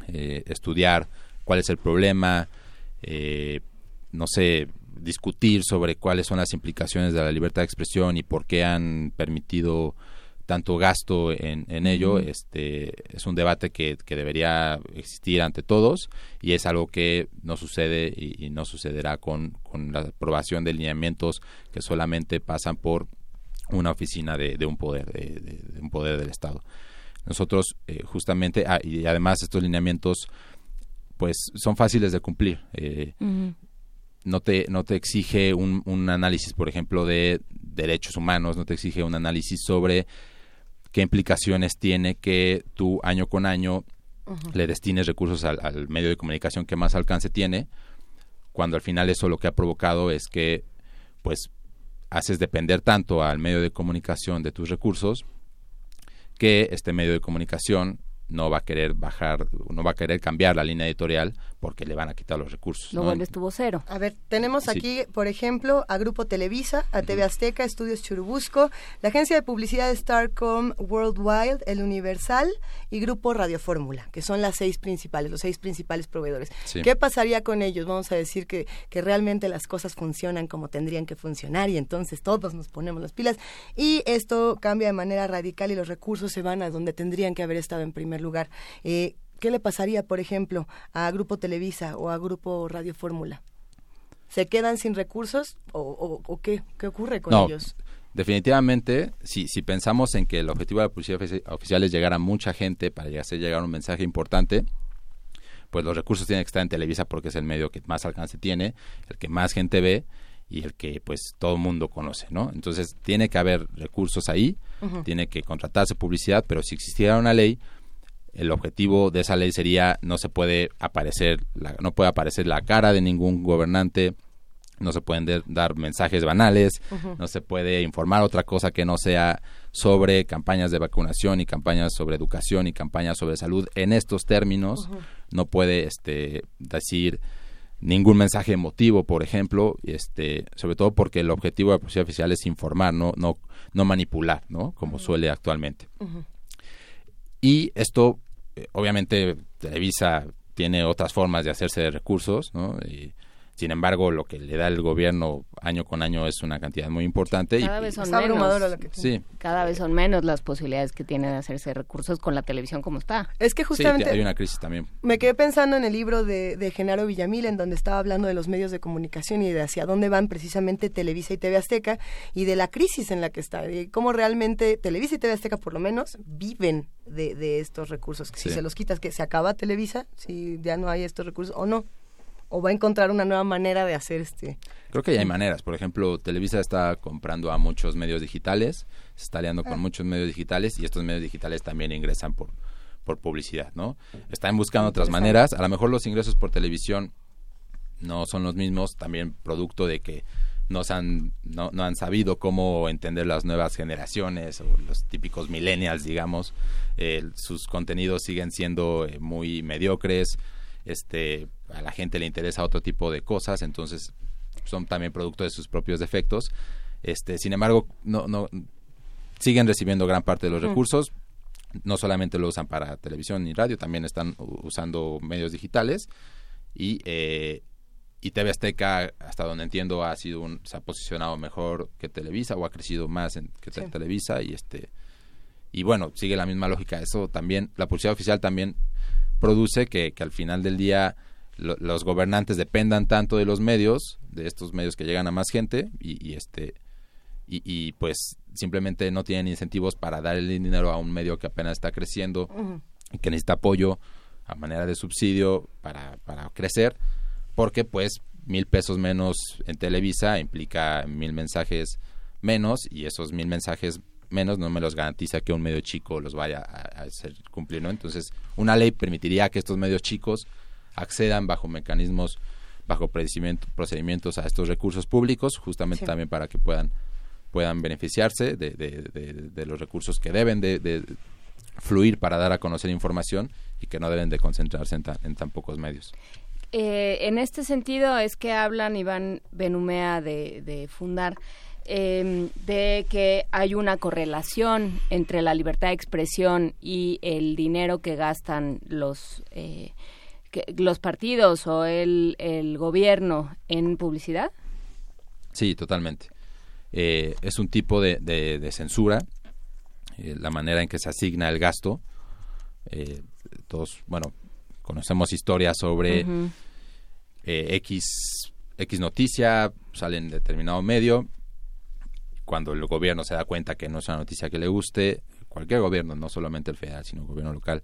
eh, estudiar cuál es el problema, eh, no sé, discutir sobre cuáles son las implicaciones de la libertad de expresión y por qué han permitido tanto gasto en, en ello, este es un debate que, que, debería existir ante todos y es algo que no sucede y, no sucederá con, con, la aprobación de lineamientos que solamente pasan por una oficina de, de un poder, de, un poder del Estado. Nosotros eh, justamente, ah, y además estos lineamientos pues son fáciles de cumplir. Eh, no te, no te exige un, un, análisis, por ejemplo, de derechos humanos, no te exige un análisis sobre qué implicaciones tiene que tú año con año le destines recursos al, medio de comunicación que más alcance tiene, cuando al final eso lo que ha provocado es que pues haces depender tanto al medio de comunicación de tus recursos que este medio de comunicación no va a querer bajar, no va a querer cambiar la línea editorial porque le van a quitar los recursos. Luego él estuvo cero. A ver, tenemos aquí, por ejemplo, a Grupo Televisa, a TV Azteca, Estudios Churubusco, la agencia de publicidad Starcom Worldwide, El Universal y Grupo Radio Fórmula, que son las seis principales, los seis principales proveedores. ¿Qué pasaría con ellos? Vamos a decir que, que realmente las cosas funcionan como tendrían que funcionar y entonces todos nos ponemos las pilas y esto cambia de manera radical y los recursos se van a donde tendrían que haber estado en primer lugar. Eh, ¿Qué le pasaría, por ejemplo, a Grupo Televisa o a Grupo Radio Fórmula? ¿Se quedan sin recursos o, qué, qué, ocurre con ellos? Definitivamente, si, si pensamos en que el objetivo de la publicidad oficial es llegar a mucha gente para hacer llegar un mensaje importante, pues los recursos tienen que estar en Televisa porque es el medio que más alcance tiene, el que más gente ve y el que pues todo el mundo conoce, ¿no? Entonces tiene que haber recursos ahí, tiene que contratarse publicidad, pero si existiera una ley, el objetivo de esa ley sería no se puede aparecer la, no puede aparecer la cara de ningún gobernante no se pueden dar mensajes banales no se puede informar otra cosa que no sea sobre campañas de vacunación y campañas sobre educación y campañas sobre salud. En estos términos no puede este decir ningún mensaje emotivo por ejemplo este sobre todo porque el objetivo de la publicidad oficial es informar no no no manipular no como suele actualmente y esto obviamente Televisa tiene otras formas de hacerse de recursos, ¿no? Y, sin embargo, lo que le da el gobierno año con año es una cantidad muy importante. Cada vez son menos. sí. Cada vez son menos las posibilidades que tiene de hacerse recursos con la televisión como está. Es que justamente... hay una crisis también. Me quedé pensando en el libro de, de Genaro Villamil, en donde estaba hablando de los medios de comunicación y de hacia dónde van precisamente Televisa y TV Azteca y de la crisis en la que está, y cómo realmente Televisa y TV Azteca por lo menos viven de, de estos recursos. Si se los quitas, que se acaba Televisa, si ya no hay estos recursos o no o va a encontrar una nueva manera de hacer este. Creo que ya hay maneras. Por ejemplo, Televisa está comprando a muchos medios digitales, se está aliando con ah. muchos medios digitales y estos medios digitales también ingresan por, por publicidad, ¿no? Están buscando otras maneras. A lo mejor los ingresos por televisión no son los mismos, también producto de que no, han, no, no han sabido cómo entender las nuevas generaciones o los típicos millennials, digamos. sus contenidos siguen siendo eh, muy mediocres este a la gente le interesa otro tipo de cosas, entonces son también producto de sus propios defectos. Este, sin embargo, no, no siguen recibiendo gran parte de los recursos. No solamente lo usan para televisión y radio, también están usando medios digitales y eh, y TV Azteca, hasta donde entiendo, ha sido un, se ha posicionado mejor que Televisa o ha crecido más en, que Televisa y este y bueno sigue la misma lógica. Eso también la publicidad oficial también produce que, que al final del día los gobernantes dependan tanto de los medios, de estos medios que llegan a más gente y, este y, pues simplemente no tienen incentivos para dar el dinero a un medio que apenas está creciendo y que necesita apoyo a manera de subsidio para, para crecer, porque pues mil pesos menos en Televisa implica mil mensajes menos y esos mil mensajes menos no me los garantiza que un medio chico los vaya a, hacer cumplir, ¿no? Entonces, una ley permitiría que estos medios chicos accedan bajo mecanismos, bajo procedimientos a estos recursos públicos, justamente también para que puedan puedan beneficiarse de, de, los recursos que deben de, fluir para dar a conocer información y que no deben de concentrarse en tan, en tan pocos medios. Eh, en este sentido es que hablan Iván Benumea de, fundar Em, de que hay una correlación entre la libertad de expresión y el dinero que gastan los eh, los partidos o el, el, gobierno en publicidad? Sí, totalmente. Eh, es un tipo de, de, censura, eh, la manera en que se asigna el gasto. todos, bueno, conocemos historias sobre X, X noticia, sale en determinado medio, cuando el gobierno se da cuenta que no es una noticia que le guste, cualquier gobierno, no solamente el federal, sino el gobierno local,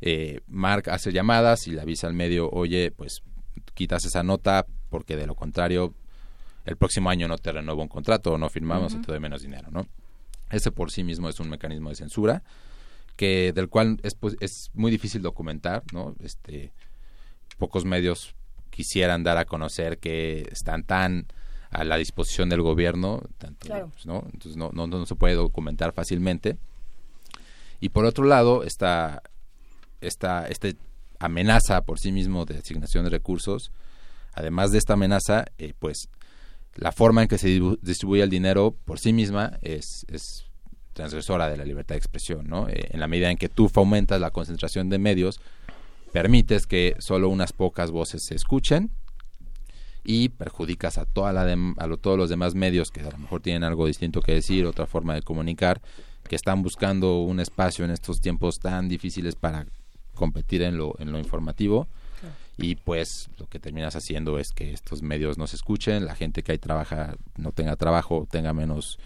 eh, Mark hace llamadas y le avisa al medio, oye, pues quitas esa nota porque de lo contrario el próximo año no te renuevo un contrato o no firmamos y te doy menos dinero, ¿no? Ese por sí mismo es un mecanismo de censura que del cual es, pues, es muy difícil documentar, ¿no? Este, pocos medios quisieran dar a conocer que están tan a la disposición del gobierno, tanto, pues, ¿no? Entonces no, no, no, se puede documentar fácilmente. Y por otro lado está esta, este amenaza por sí mismo de asignación de recursos, además de esta amenaza, eh, pues la forma en que se distribuye el dinero por sí misma es, es transgresora de la libertad de expresión, ¿no? Eh, en la medida en que tú fomentas la concentración de medios, permites que solo unas pocas voces se escuchen y perjudicas a, toda la a todos los demás medios que a lo mejor tienen algo distinto que decir, otra forma de comunicar, que están buscando un espacio en estos tiempos tan difíciles para competir en lo, en lo informativo. Y pues lo que terminas haciendo es que estos medios no se escuchen, la gente que ahí trabaja no tenga trabajo, tenga menos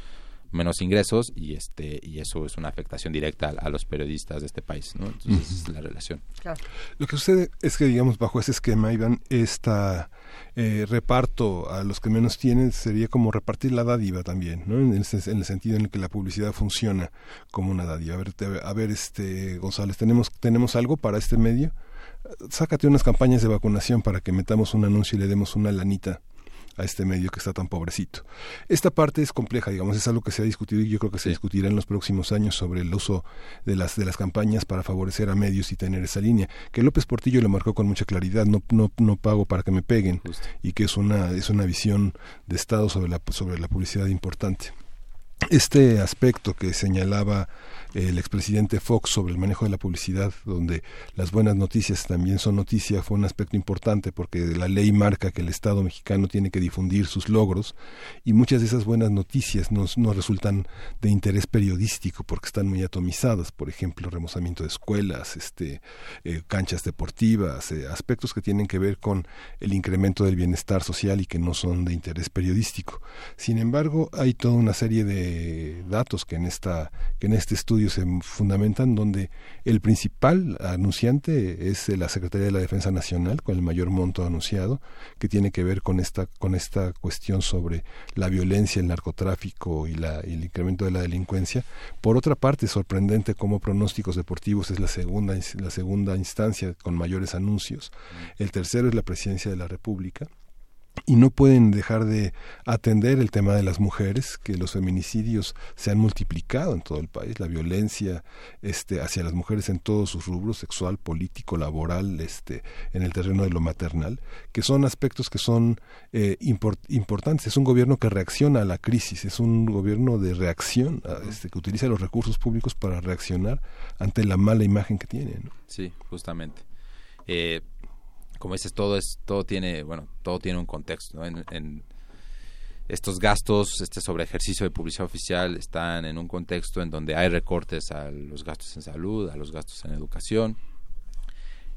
menos ingresos y este y eso es una afectación directa a, los periodistas de este país no entonces es la relación. Lo que sucede es que digamos bajo ese esquema Iván esta eh, reparto a los que menos tienen sería como repartir la dádiva también no en el, sentido en el que la publicidad funciona como una dádiva. A ver a ver este González tenemos tenemos algo para este medio sácate unas campañas de vacunación para que metamos un anuncio y le demos una lanita a este medio que está tan pobrecito. Esta parte es compleja, digamos, es algo que se ha discutido y yo creo que se discutirá en los próximos años sobre el uso de las de las campañas para favorecer a medios y tener esa línea, que López Portillo lo marcó con mucha claridad, no no no pago para que me peguen y que es una es una visión de estado sobre la sobre la publicidad importante. Este aspecto que señalaba el expresidente Fox sobre el manejo de la publicidad, donde las buenas noticias también son noticias, fue un aspecto importante porque la ley marca que el Estado mexicano tiene que difundir sus logros y muchas de esas buenas noticias no, resultan de interés periodístico porque están muy atomizadas, por ejemplo, remozamiento de escuelas, este, eh, canchas deportivas, eh, aspectos que tienen que ver con el incremento del bienestar social y que no son de interés periodístico. Sin embargo, hay toda una serie de datos que en esta que en este estudio se fundamentan donde el principal anunciante es la Secretaría de la Defensa Nacional con el mayor monto anunciado que tiene que ver con esta con esta cuestión sobre la violencia, el narcotráfico y, la, y el incremento de la delincuencia. Por otra parte, sorprendente como pronósticos deportivos es la segunda la segunda instancia con mayores anuncios. El tercero es la Presidencia de la República y no pueden dejar de atender el tema de las mujeres, que los feminicidios se han multiplicado en todo el país, la violencia este, hacia las mujeres en todos sus rubros, sexual, político, laboral, este, en el terreno de lo maternal, que son aspectos que son eh, importantes. Es un gobierno que reacciona a la crisis, es un gobierno de reacción, este, que utiliza los recursos públicos para reaccionar ante la mala imagen que tiene. Sí, justamente. Eh, como dices, todo es, todo tiene, bueno, todo tiene un contexto. En, estos gastos, este sobre ejercicio de publicidad oficial están en un contexto en donde hay recortes a los gastos en salud, a los gastos en educación,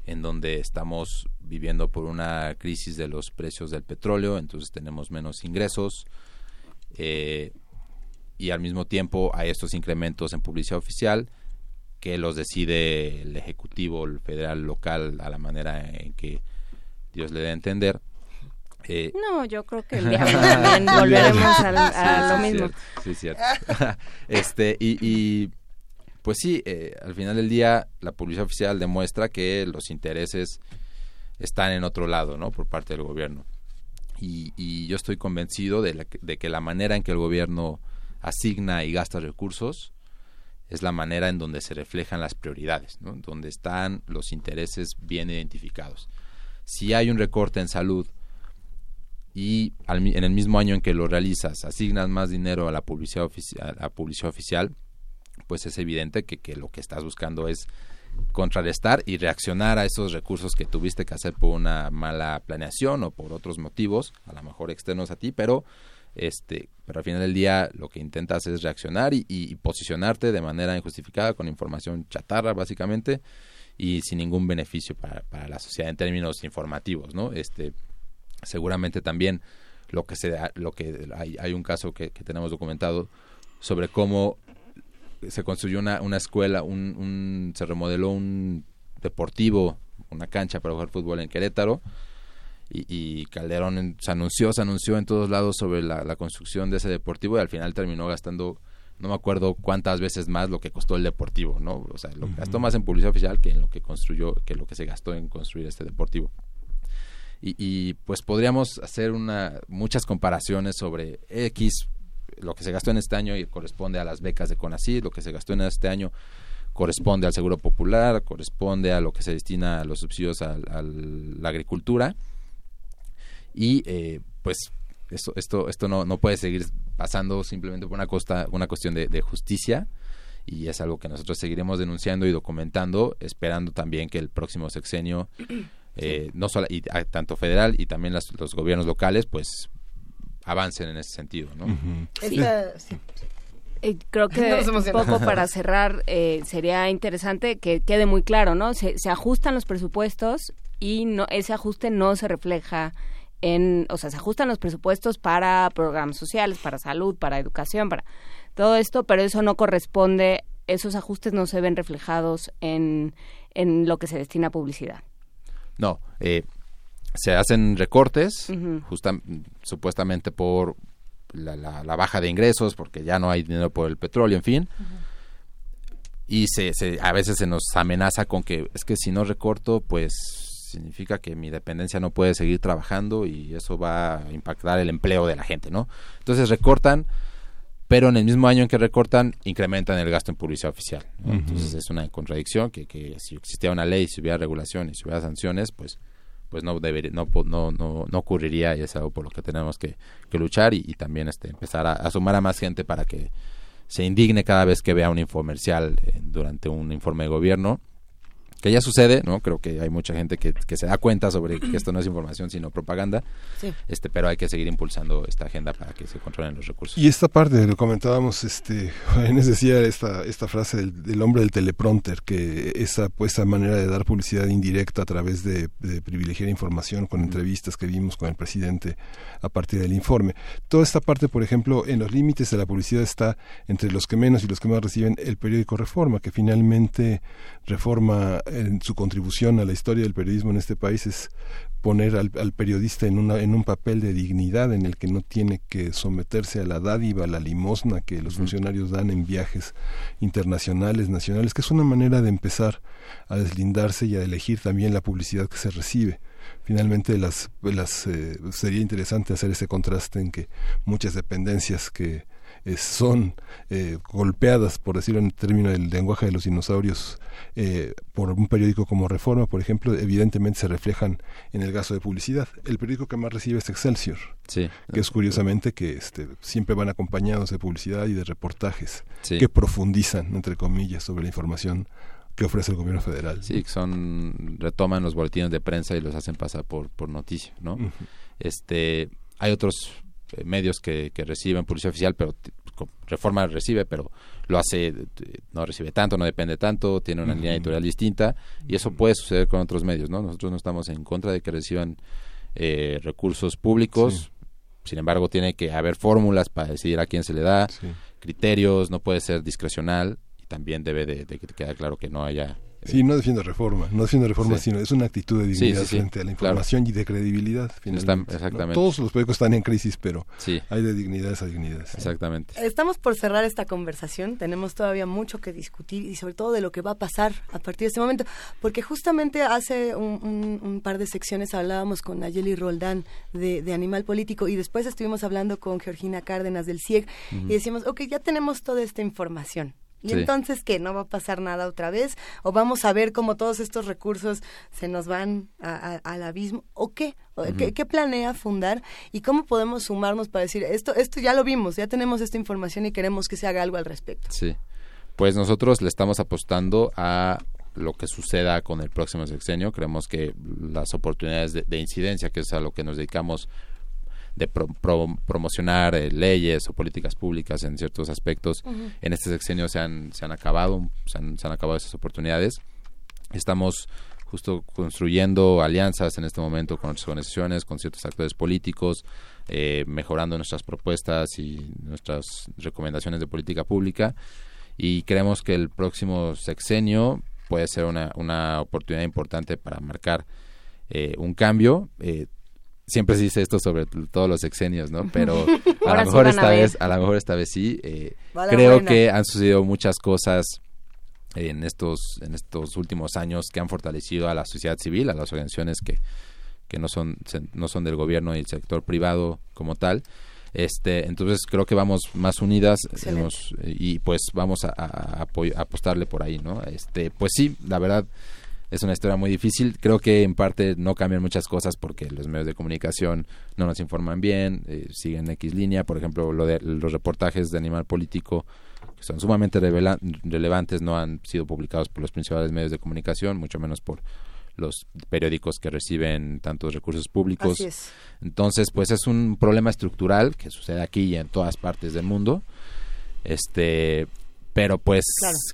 en donde estamos viviendo por una crisis de los precios del petróleo, entonces tenemos menos ingresos eh, y al mismo tiempo hay estos incrementos en publicidad oficial que los decide el ejecutivo, el federal, local, a la manera en que Dios le dé a entender. Eh, no, yo creo que el diablo (laughs) también volveremos a, lo mismo. sí, cierto. (laughs) este, y, pues sí, eh, al final del día la publicidad oficial demuestra que los intereses están en otro lado, ¿no? Por parte del gobierno. Y, yo estoy convencido de, de, que la manera en que el gobierno asigna y gasta recursos es la manera en donde se reflejan las prioridades, ¿no? Donde están los intereses bien identificados si hay un recorte en salud y en el mismo año en que lo realizas asignas más dinero a la publicidad oficial, a publicidad oficial pues es evidente que, que lo que estás buscando es contrarrestar y reaccionar a esos recursos que tuviste que hacer por una mala planeación o por otros motivos, a lo mejor externos a ti, pero este, pero al final del día lo que intentas es reaccionar y, y posicionarte de manera injustificada con información chatarra básicamente y sin ningún beneficio para, para la sociedad en términos informativos, ¿no? Este, seguramente también lo que se lo que hay, hay un caso que, tenemos documentado sobre cómo se construyó una, una escuela, un, un, se remodeló un deportivo, una cancha para jugar fútbol en Querétaro y, Calderón se anunció, se anunció en todos lados sobre la construcción de ese deportivo y al final terminó gastando no me acuerdo cuántas veces más lo que costó el deportivo, ¿no? O sea, lo gastó más en publicidad oficial que en lo que construyó, que lo que se gastó en construir este deportivo. Y, pues podríamos hacer una muchas comparaciones sobre X, lo que se gastó en este año y corresponde a las becas de CONACYT, lo que se gastó en este año corresponde al seguro popular, corresponde a lo que se destina a los subsidios a, la agricultura y eh, pues esto, esto, esto no, no puede seguir pasando simplemente por una, costa, una cuestión de, justicia y es algo que nosotros seguiremos denunciando y documentando, esperando también que el próximo sexenio, (clears throat) eh, no solo, y, tanto federal y también los gobiernos locales, pues avancen en ese sentido, ¿no? Eh, creo que (laughs) un poco para cerrar eh, sería interesante que quede muy claro, ¿no? Se, se ajustan los presupuestos y no ese ajuste no se refleja en, o sea, se ajustan los presupuestos para programas sociales, para salud, para educación, para todo esto, pero eso no corresponde, esos ajustes no se ven reflejados en, en lo que se destina a publicidad. No, eh, se hacen recortes, supuestamente por la, la, baja de ingresos, porque ya no hay dinero por el petróleo, en fin. Y se, se, a veces se nos amenaza con que es que si no recorto, pues significa que mi dependencia no puede seguir trabajando y eso va a impactar el empleo de la gente, ¿no? Entonces recortan, pero en el mismo año en que recortan, incrementan el gasto en publicidad oficial. Entonces es una contradicción que, que si existiera una ley, si hubiera regulación y si hubiera sanciones, pues pues no debería, no, no, no, no ocurriría y es algo por lo que tenemos que, luchar y, también este empezar a, sumar a más gente para que se indigne cada vez que vea un infomercial eh, durante un informe de gobierno que ya sucede, ¿no? Creo que hay mucha gente que, que, se da cuenta sobre que esto no es información sino propaganda, este, pero hay que seguir impulsando esta agenda para que se controlen los recursos. Y esta parte, lo comentábamos, este, Inés decía esta, esta frase del, hombre del teleprompter, que esa, pues, esa manera de dar publicidad indirecta a través de, privilegiar información con entrevistas que vimos con el presidente a partir del informe. Toda esta parte, por ejemplo, en los límites de la publicidad está entre los que menos y los que más reciben el periódico Reforma, que finalmente Reforma en su contribución a la historia del periodismo en este país es poner al, periodista en, una, en un papel de dignidad en el que no tiene que someterse a la dádiva, a la limosna que los funcionarios dan en viajes internacionales, nacionales, que es una manera de empezar a deslindarse y a elegir también la publicidad que se recibe. Finalmente las, las eh, sería interesante hacer ese contraste en que muchas dependencias que son eh, golpeadas, por decirlo en términos del lenguaje de los dinosaurios, eh, por un periódico como Reforma, por ejemplo, evidentemente se reflejan en el gasto de publicidad. El periódico que más recibe es Excelsior, que es curiosamente que este, siempre van acompañados de publicidad y de reportajes que profundizan, entre comillas, sobre la información que ofrece el gobierno federal. Sí, son retoman los boletines de prensa y los hacen pasar por por noticia, ¿no? Este, hay otros medios que, que reciben publicidad oficial, pero Reforma recibe, pero lo hace, no recibe tanto, no depende tanto, tiene una línea editorial distinta y eso puede suceder con otros medios, ¿no? Nosotros no estamos en contra de que reciban eh, recursos públicos, sin embargo tiene que haber fórmulas para decidir a quién se le da, criterios, no puede ser discrecional y también debe de, de, quedar claro que no haya Sí, no defiendo reforma, no defiendo reforma, sino es una actitud de dignidad frente a la información y de credibilidad. exactamente. Todos los periódicos están en crisis, pero hay de dignidades a dignidades. Exactamente. Estamos por cerrar esta conversación, tenemos todavía mucho que discutir y sobre todo de lo que va a pasar a partir de este momento, porque justamente hace un, par de secciones hablábamos con Nayeli Roldán de, Animal Político y después estuvimos hablando con Georgina Cárdenas del CIEG y decíamos, ok, ya tenemos toda esta información y entonces, ¿qué? ¿No va a pasar nada otra vez? ¿O vamos a ver cómo todos estos recursos se nos van al abismo? ¿O qué? qué? planea fundar? ¿Y cómo podemos sumarnos para decir, esto, esto ya lo vimos, ya tenemos esta información y queremos que se haga algo al respecto? Sí. Pues nosotros le estamos apostando a lo que suceda con el próximo sexenio. Creemos que las oportunidades de, de incidencia, que es a lo que nos dedicamos de promocionar eh, leyes o políticas públicas en ciertos aspectos. En este sexenio se han, se han acabado, se han, acabado esas oportunidades. Estamos justo construyendo alianzas en este momento con otras organizaciones, con ciertos actores políticos, eh, mejorando nuestras propuestas y nuestras recomendaciones de política pública. Y creemos que el próximo sexenio puede ser una, una oportunidad importante para marcar eh, un cambio siempre se dice esto sobre todos los sexenios, ¿no? Pero (laughs) a lo mejor esta vez, a lo mejor esta vez sí. Eh, creo que han sucedido muchas cosas en estos en estos últimos años que han fortalecido a la sociedad civil, a las organizaciones que, que no son no son del gobierno y el sector privado como tal. Este, entonces creo que vamos más unidas y pues vamos a, a, apostarle por ahí, ¿no? Este, pues sí, la verdad es una historia muy difícil. Creo que en parte no cambian muchas cosas porque los medios de comunicación no nos informan bien, eh, siguen X línea. Por ejemplo, lo de los reportajes de Animal Político que son sumamente relevantes no han sido publicados por los principales medios de comunicación, mucho menos por los periódicos que reciben tantos recursos públicos. Entonces, pues es un problema estructural que sucede aquí y en todas partes del mundo. Este, pero pues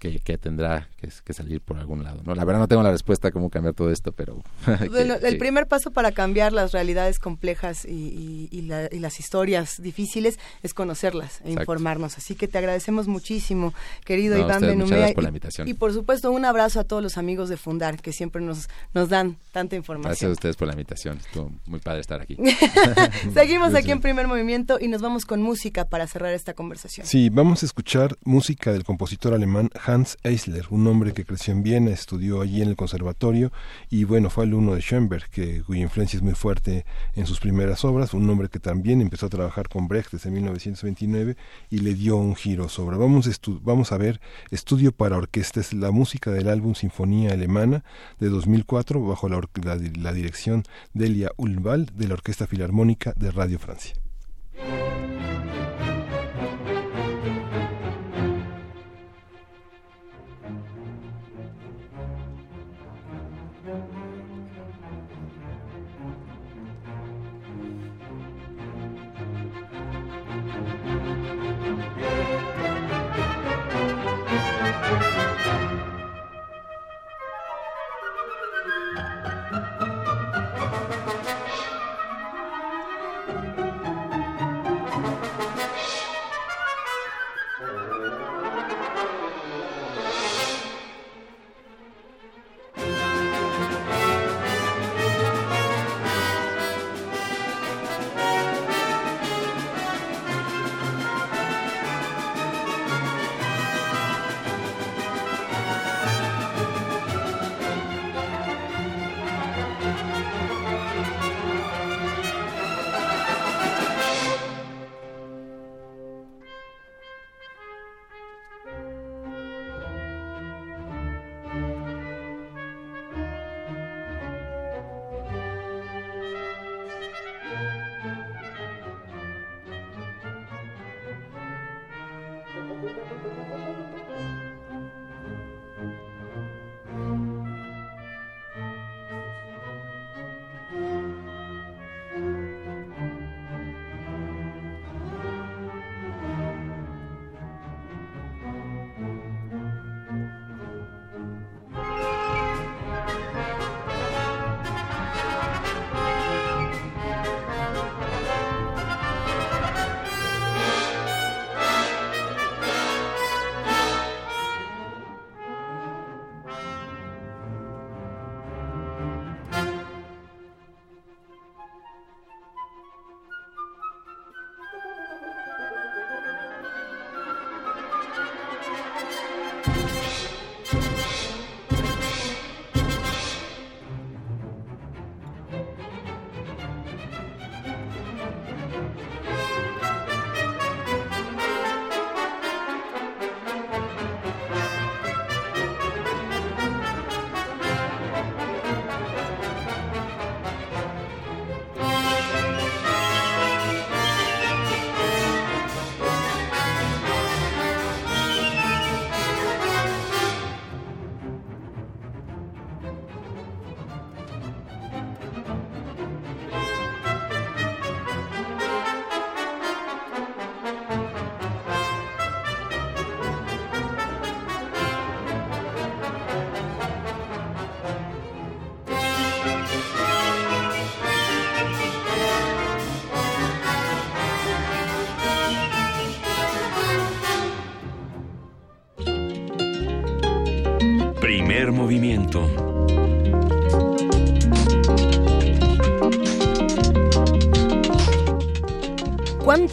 que, que, tendrá que, salir por algún lado. ¿no? La verdad no tengo la respuesta a cómo cambiar todo esto, pero... (laughs) bueno, el primer paso para cambiar las realidades complejas y, y, las historias difíciles es conocerlas e informarnos. Así que te agradecemos muchísimo, querido Iván Benumea. Por la invitación. Y, por supuesto un abrazo a todos los amigos de Fundar que siempre nos, nos dan tanta información. Gracias a ustedes por la invitación. Estuvo muy padre estar aquí. (laughs) Seguimos aquí en Primer Movimiento y nos vamos con música para cerrar esta conversación. Sí, vamos a escuchar música del compositor alemán Hans Eisler, un hombre que creció en Viena, estudió allí en el conservatorio y bueno, fue alumno de Schoenberg, que, cuya influencia es muy fuerte en sus primeras obras, un hombre que también empezó a trabajar con Brecht desde 1929 y le dio un giro sobre. Vamos, vamos a ver Estudio para Orquesta, es la música del álbum Sinfonía Alemana de 2004 bajo la, la dirección de Elia Ulval de la Orquesta Filarmónica de Radio Francia.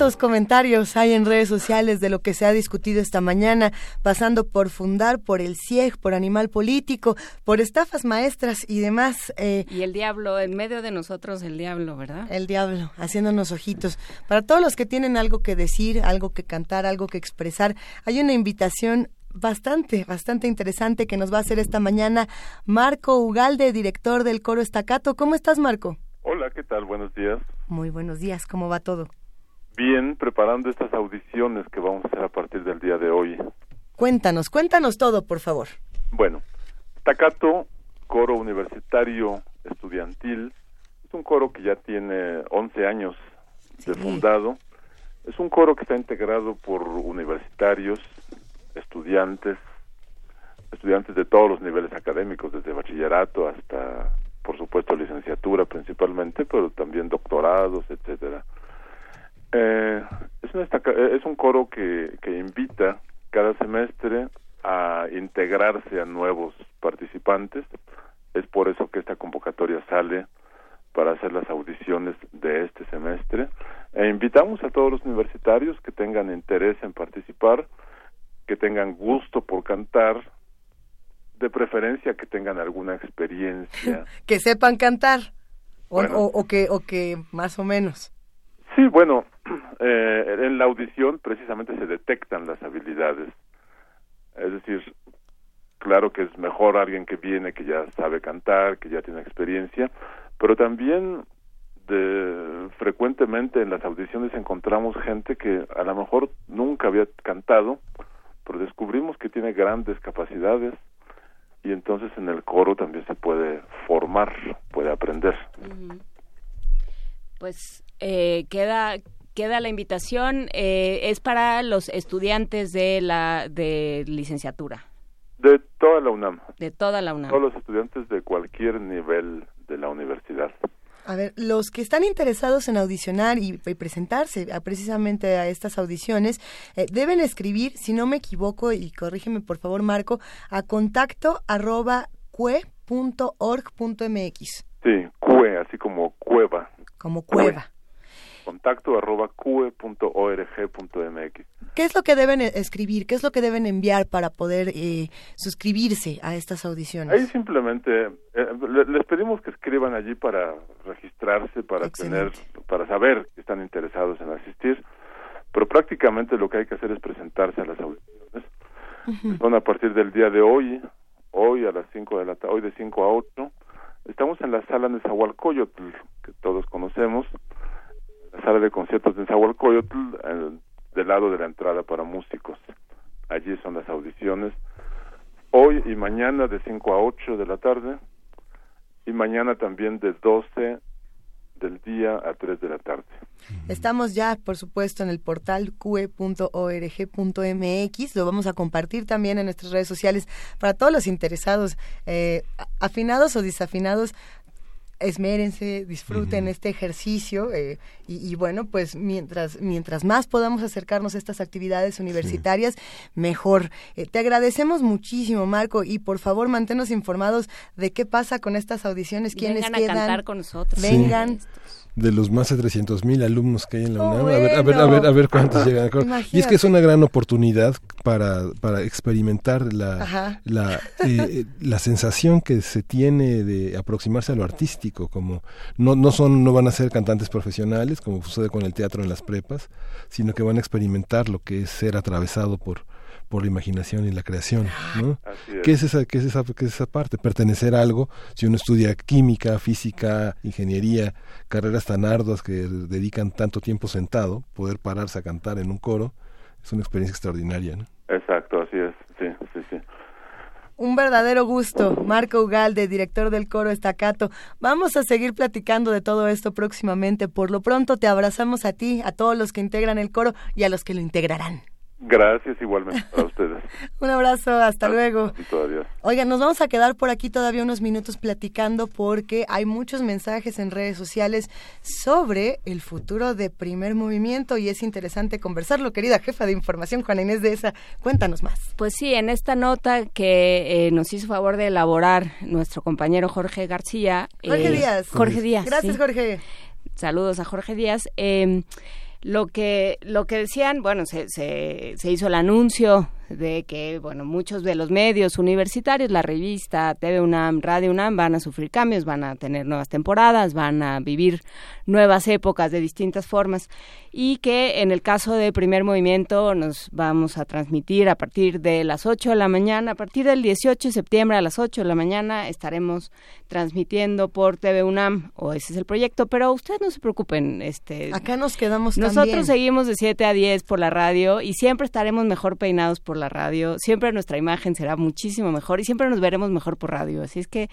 Cuántos comentarios hay en redes sociales de lo que se ha discutido esta mañana, pasando por Fundar, por el CIEG, por Animal Político, por estafas maestras y demás. Eh, y el diablo, en medio de nosotros el diablo, ¿verdad? El diablo, haciéndonos ojitos. Para todos los que tienen algo que decir, algo que cantar, algo que expresar, hay una invitación bastante, bastante interesante que nos va a hacer esta mañana Marco Ugalde, director del Coro Estacato. ¿Cómo estás, Marco? Hola, ¿qué tal? Buenos días. Muy buenos días, ¿cómo va todo? Bien preparando estas audiciones que vamos a hacer a partir del día de hoy. Cuéntanos, cuéntanos todo, por favor. Bueno, Tacato, coro universitario estudiantil, es un coro que ya tiene 11 años de fundado. Es un coro que está integrado por universitarios, estudiantes, estudiantes de todos los niveles académicos, desde bachillerato hasta, por supuesto, licenciatura principalmente, pero también doctorados, etcétera. Eh, es, es un coro que, que invita cada semestre a integrarse a nuevos participantes. Es por eso que esta convocatoria sale para hacer las audiciones de este semestre. E invitamos a todos los universitarios que tengan interés en participar, que tengan gusto por cantar, de preferencia que tengan alguna experiencia. (laughs) que sepan cantar, o, o, que, o que más o menos. Sí, bueno, (clears throat) eh, en la audición precisamente se detectan las habilidades. Es decir, claro que es mejor alguien que viene, que ya sabe cantar, que ya tiene experiencia, pero también de, frecuentemente en las audiciones encontramos gente que a lo mejor nunca había cantado, pero descubrimos que tiene grandes capacidades y entonces en el coro también se puede formar, puede aprender. Pues eh, queda queda la invitación eh, es para los estudiantes de la de licenciatura. De toda la UNAM. De toda la UNAM. Todos los estudiantes de cualquier nivel de la universidad. A ver, los que están interesados en audicionar y, presentarse precisamente a estas audiciones eh, deben escribir, si no me equivoco, y corrígeme por favor, Marco, a contacto arroba cue.org.mx. Sí, cue, así como cueva. Como cueva contacto arroba ¿Qué es lo que deben e-, escribir? ¿Qué es lo que deben enviar para poder eh, suscribirse a estas audiciones? Ahí simplemente eh, les pedimos que escriban allí para registrarse, para tener, para saber que están interesados en asistir, pero prácticamente lo que hay que hacer es presentarse a las audiciones. Son a partir del día de hoy, hoy a las 5 de la tarde, hoy de 5 a 8. Estamos en la sala de Zahualcoyotl, que todos conocemos la sala de conciertos de Zahualcoyotl, del lado de la entrada para músicos. Allí son las audiciones. Hoy y mañana de 5 a 8 de la tarde y mañana también de 12 del día a 3 de la tarde. Estamos ya, por supuesto, en el portal qe.org.mx. Lo vamos a compartir también en nuestras redes sociales para todos los interesados, eh, afinados o desafinados esmérense, disfruten este ejercicio eh, y, bueno, pues mientras, mientras más podamos acercarnos a estas actividades universitarias, mejor. Eh, te agradecemos muchísimo, Marco, y por favor manténnos informados de qué pasa con estas audiciones, quiénes Vengan quedan. A cantar con nosotros. Vengan de los más de 300 mil alumnos que hay en la UNAM. a, ver, a, ver, a, ver, a ver cuántos llegan. (laughs) Y es que es una gran oportunidad para, para experimentar la, la, eh, la sensación que se tiene de aproximarse a lo artístico. como no, no, son, no van a ser cantantes profesionales, como sucede con el teatro en las prepas, sino que van a experimentar lo que es ser atravesado por por la imaginación y la creación, ¿no? ¿Qué es esa, qué es esa, qué es esa parte? Pertenecer a algo, si uno estudia química, física, ingeniería, carreras tan arduas que dedican tanto tiempo sentado, poder pararse a cantar en un coro, es una experiencia extraordinaria, ¿no? Exacto, así es, sí, sí, sí. Un verdadero gusto, Marco Ugalde, director del coro Estacato. Vamos a seguir platicando de todo esto próximamente. Por lo pronto te abrazamos a ti, a todos los que integran el coro y a los que lo integrarán. Gracias igualmente a ustedes. (laughs) Un abrazo, hasta luego. Adiós. Oigan, nos vamos a quedar por aquí todavía unos minutos platicando porque hay muchos mensajes en redes sociales sobre el futuro de primer movimiento y es interesante conversarlo. Querida jefa de información, Juana Inés de esa, cuéntanos más. Pues sí, en esta nota que eh, nos hizo favor de elaborar nuestro compañero Jorge García. Jorge eh, Díaz. Jorge Díaz. Gracias, Jorge. Saludos a Jorge Díaz. Eh, lo que lo que decían bueno se, se, se hizo el anuncio de que, bueno, muchos de los medios universitarios, la revista, TV UNAM, Radio UNAM, van a sufrir cambios, van a tener nuevas temporadas, van a vivir nuevas épocas de distintas formas y que en el caso de primer movimiento nos vamos a transmitir a partir de las 8 de la mañana, a partir del 18 de septiembre a las 8 de la mañana estaremos transmitiendo por TV UNAM, o ese es el proyecto, pero ustedes no se preocupen. este Acá nos quedamos Nosotros seguimos de 7 a 10 por la radio y siempre estaremos mejor peinados por la radio, siempre nuestra imagen será muchísimo mejor y siempre nos veremos mejor por radio. Así es que,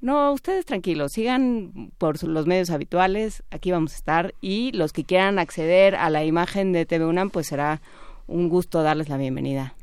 no, ustedes tranquilos, sigan por los medios habituales, aquí vamos a estar y los que quieran acceder a la imagen de TV UNAM, pues será un gusto darles la bienvenida.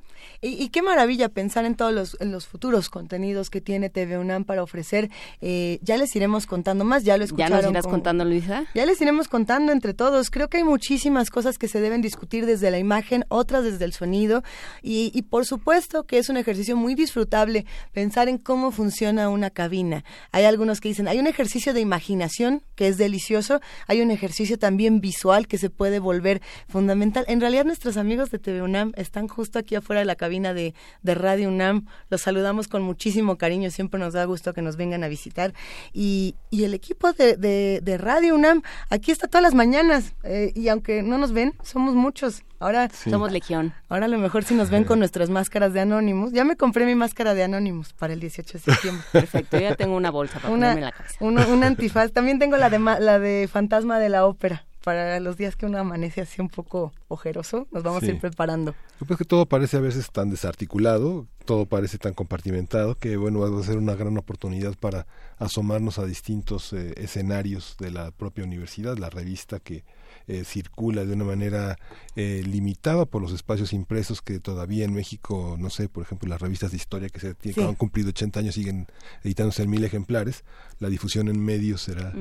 Y, qué maravilla pensar en todos los, los, futuros contenidos que tiene TV UNAM para ofrecer. Eh, ya les iremos contando más, ya lo escucharon. ¿Ya nos irás contando, Luisa? Ya les iremos contando entre todos. Creo que hay muchísimas cosas que se deben discutir desde la imagen, otras desde el sonido. Y, y por supuesto que es un ejercicio muy disfrutable pensar en cómo funciona una cabina. Hay algunos que dicen, hay un ejercicio de imaginación que es delicioso, hay un ejercicio también visual que se puede volver fundamental. En realidad nuestros amigos de TV UNAM están justo aquí afuera de la cabina cabina de, de Radio UNAM. Los saludamos con muchísimo cariño, siempre nos da gusto que nos vengan a visitar. Y, y el equipo de, de, Radio UNAM aquí está todas las mañanas eh, y aunque no nos ven, somos muchos. Ahora somos legión. Ahora a lo mejor si nos ven (laughs) con nuestras máscaras de Anonymous. Ya me compré mi máscara de Anonymous para el 18 de septiembre. (laughs) Perfecto, ya tengo una bolsa para ponerme en la cabeza. un antifaz. También tengo la de, la de Fantasma de la Ópera para los días que uno amanece así un poco ojeroso, nos vamos a ir preparando. Pues que todo parece a veces tan desarticulado, todo parece tan compartimentado que bueno, va a ser una gran oportunidad para asomarnos a distintos eh, escenarios de la propia universidad, la revista que eh, circula de una manera eh, limitada por los espacios impresos que todavía en México, no sé, por ejemplo, las revistas de historia que, se, que han cumplido 80 años siguen editándose en mil ejemplares, la difusión en medios será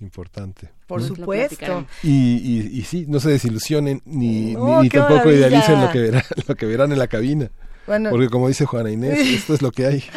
importante. Por supuesto. Y, y, sí, no se desilusionen ni, ni, tampoco idealicen lo que, verán, (laughs) lo que verán en la cabina. Porque como dice Juana Inés, esto es lo que hay. (laughs)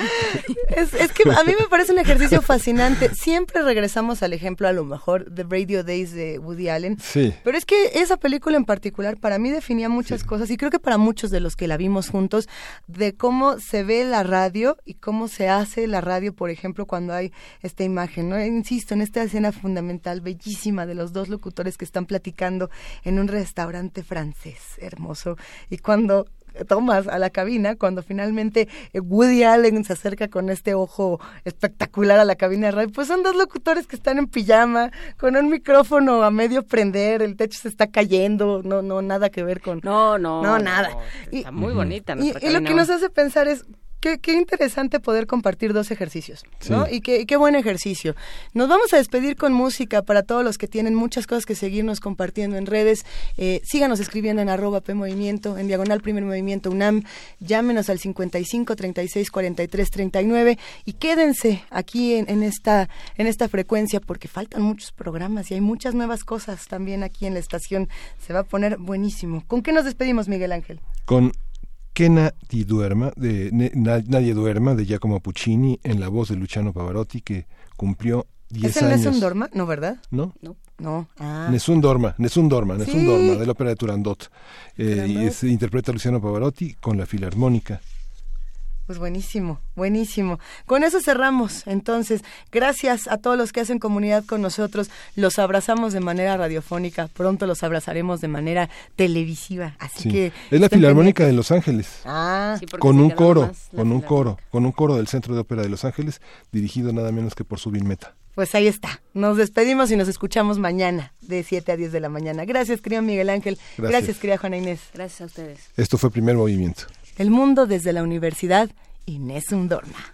Es, que a mí me parece un ejercicio (laughs) fascinante. Siempre regresamos al ejemplo, a lo mejor, de Radio Days de Woody Allen. Sí. Pero es que esa película en particular para mí definía muchas cosas y creo que para muchos de los que la vimos juntos, de cómo se ve la radio y cómo se hace la radio, por ejemplo, cuando hay esta imagen. ¿no? Insisto, en esta escena fundamental, bellísima, de los dos locutores que están platicando en un restaurante francés hermoso. Y cuando tomas a la cabina cuando finalmente eh, Woody Allen se acerca con este ojo espectacular a la cabina de radio. Pues son dos locutores que están en pijama, con un micrófono a medio prender, el techo se está cayendo, no, no, nada que ver con... No, no. No, nada. está muy bonita. Y, y lo que nos hace pensar es, Qué, interesante poder compartir dos ejercicios, ¿no? Y qué, qué, buen ejercicio. Nos vamos a despedir con música para todos los que tienen muchas cosas que seguirnos compartiendo en redes. Eh, síganos escribiendo en arroba P Movimiento, en diagonal Primer Movimiento UNAM. Llámenos al 55 36 43 39 y quédense aquí en, en, esta, en esta frecuencia porque faltan muchos programas y hay muchas nuevas cosas también aquí en la estación. Se va a poner buenísimo. ¿Con qué nos despedimos, Miguel Ángel? Con que nadie duerma, de Nadie duerma, de Giacomo Puccini, en la voz de Luciano Pavarotti, que cumplió 10 años. ¿Es el Nessun Dorma? No, ¿verdad? No. No. no. Ah. Nessun Dorma, Nessun Dorma, Nessun Dorma, de la ópera de Turandot. Eh, y se interpreta Luciano Pavarotti con la Filarmónica. Pues buenísimo, buenísimo. Con eso cerramos. Entonces, gracias a todos los que hacen comunidad con nosotros. Los abrazamos de manera radiofónica. Pronto los abrazaremos de manera televisiva. Así que es la Filarmónica de Los Ángeles. Ah, con un coro, con un coro, con un coro del Centro de Ópera de Los Ángeles, dirigido nada menos que por Subin Meta. Pues ahí está. Nos despedimos y nos escuchamos mañana de 7 a 10 de la mañana. Gracias, querido Miguel Ángel. Gracias, Gracias querida Juana Inés. Gracias a ustedes. Esto fue Primer Movimiento. El mundo desde la Universidad Inés Undorma.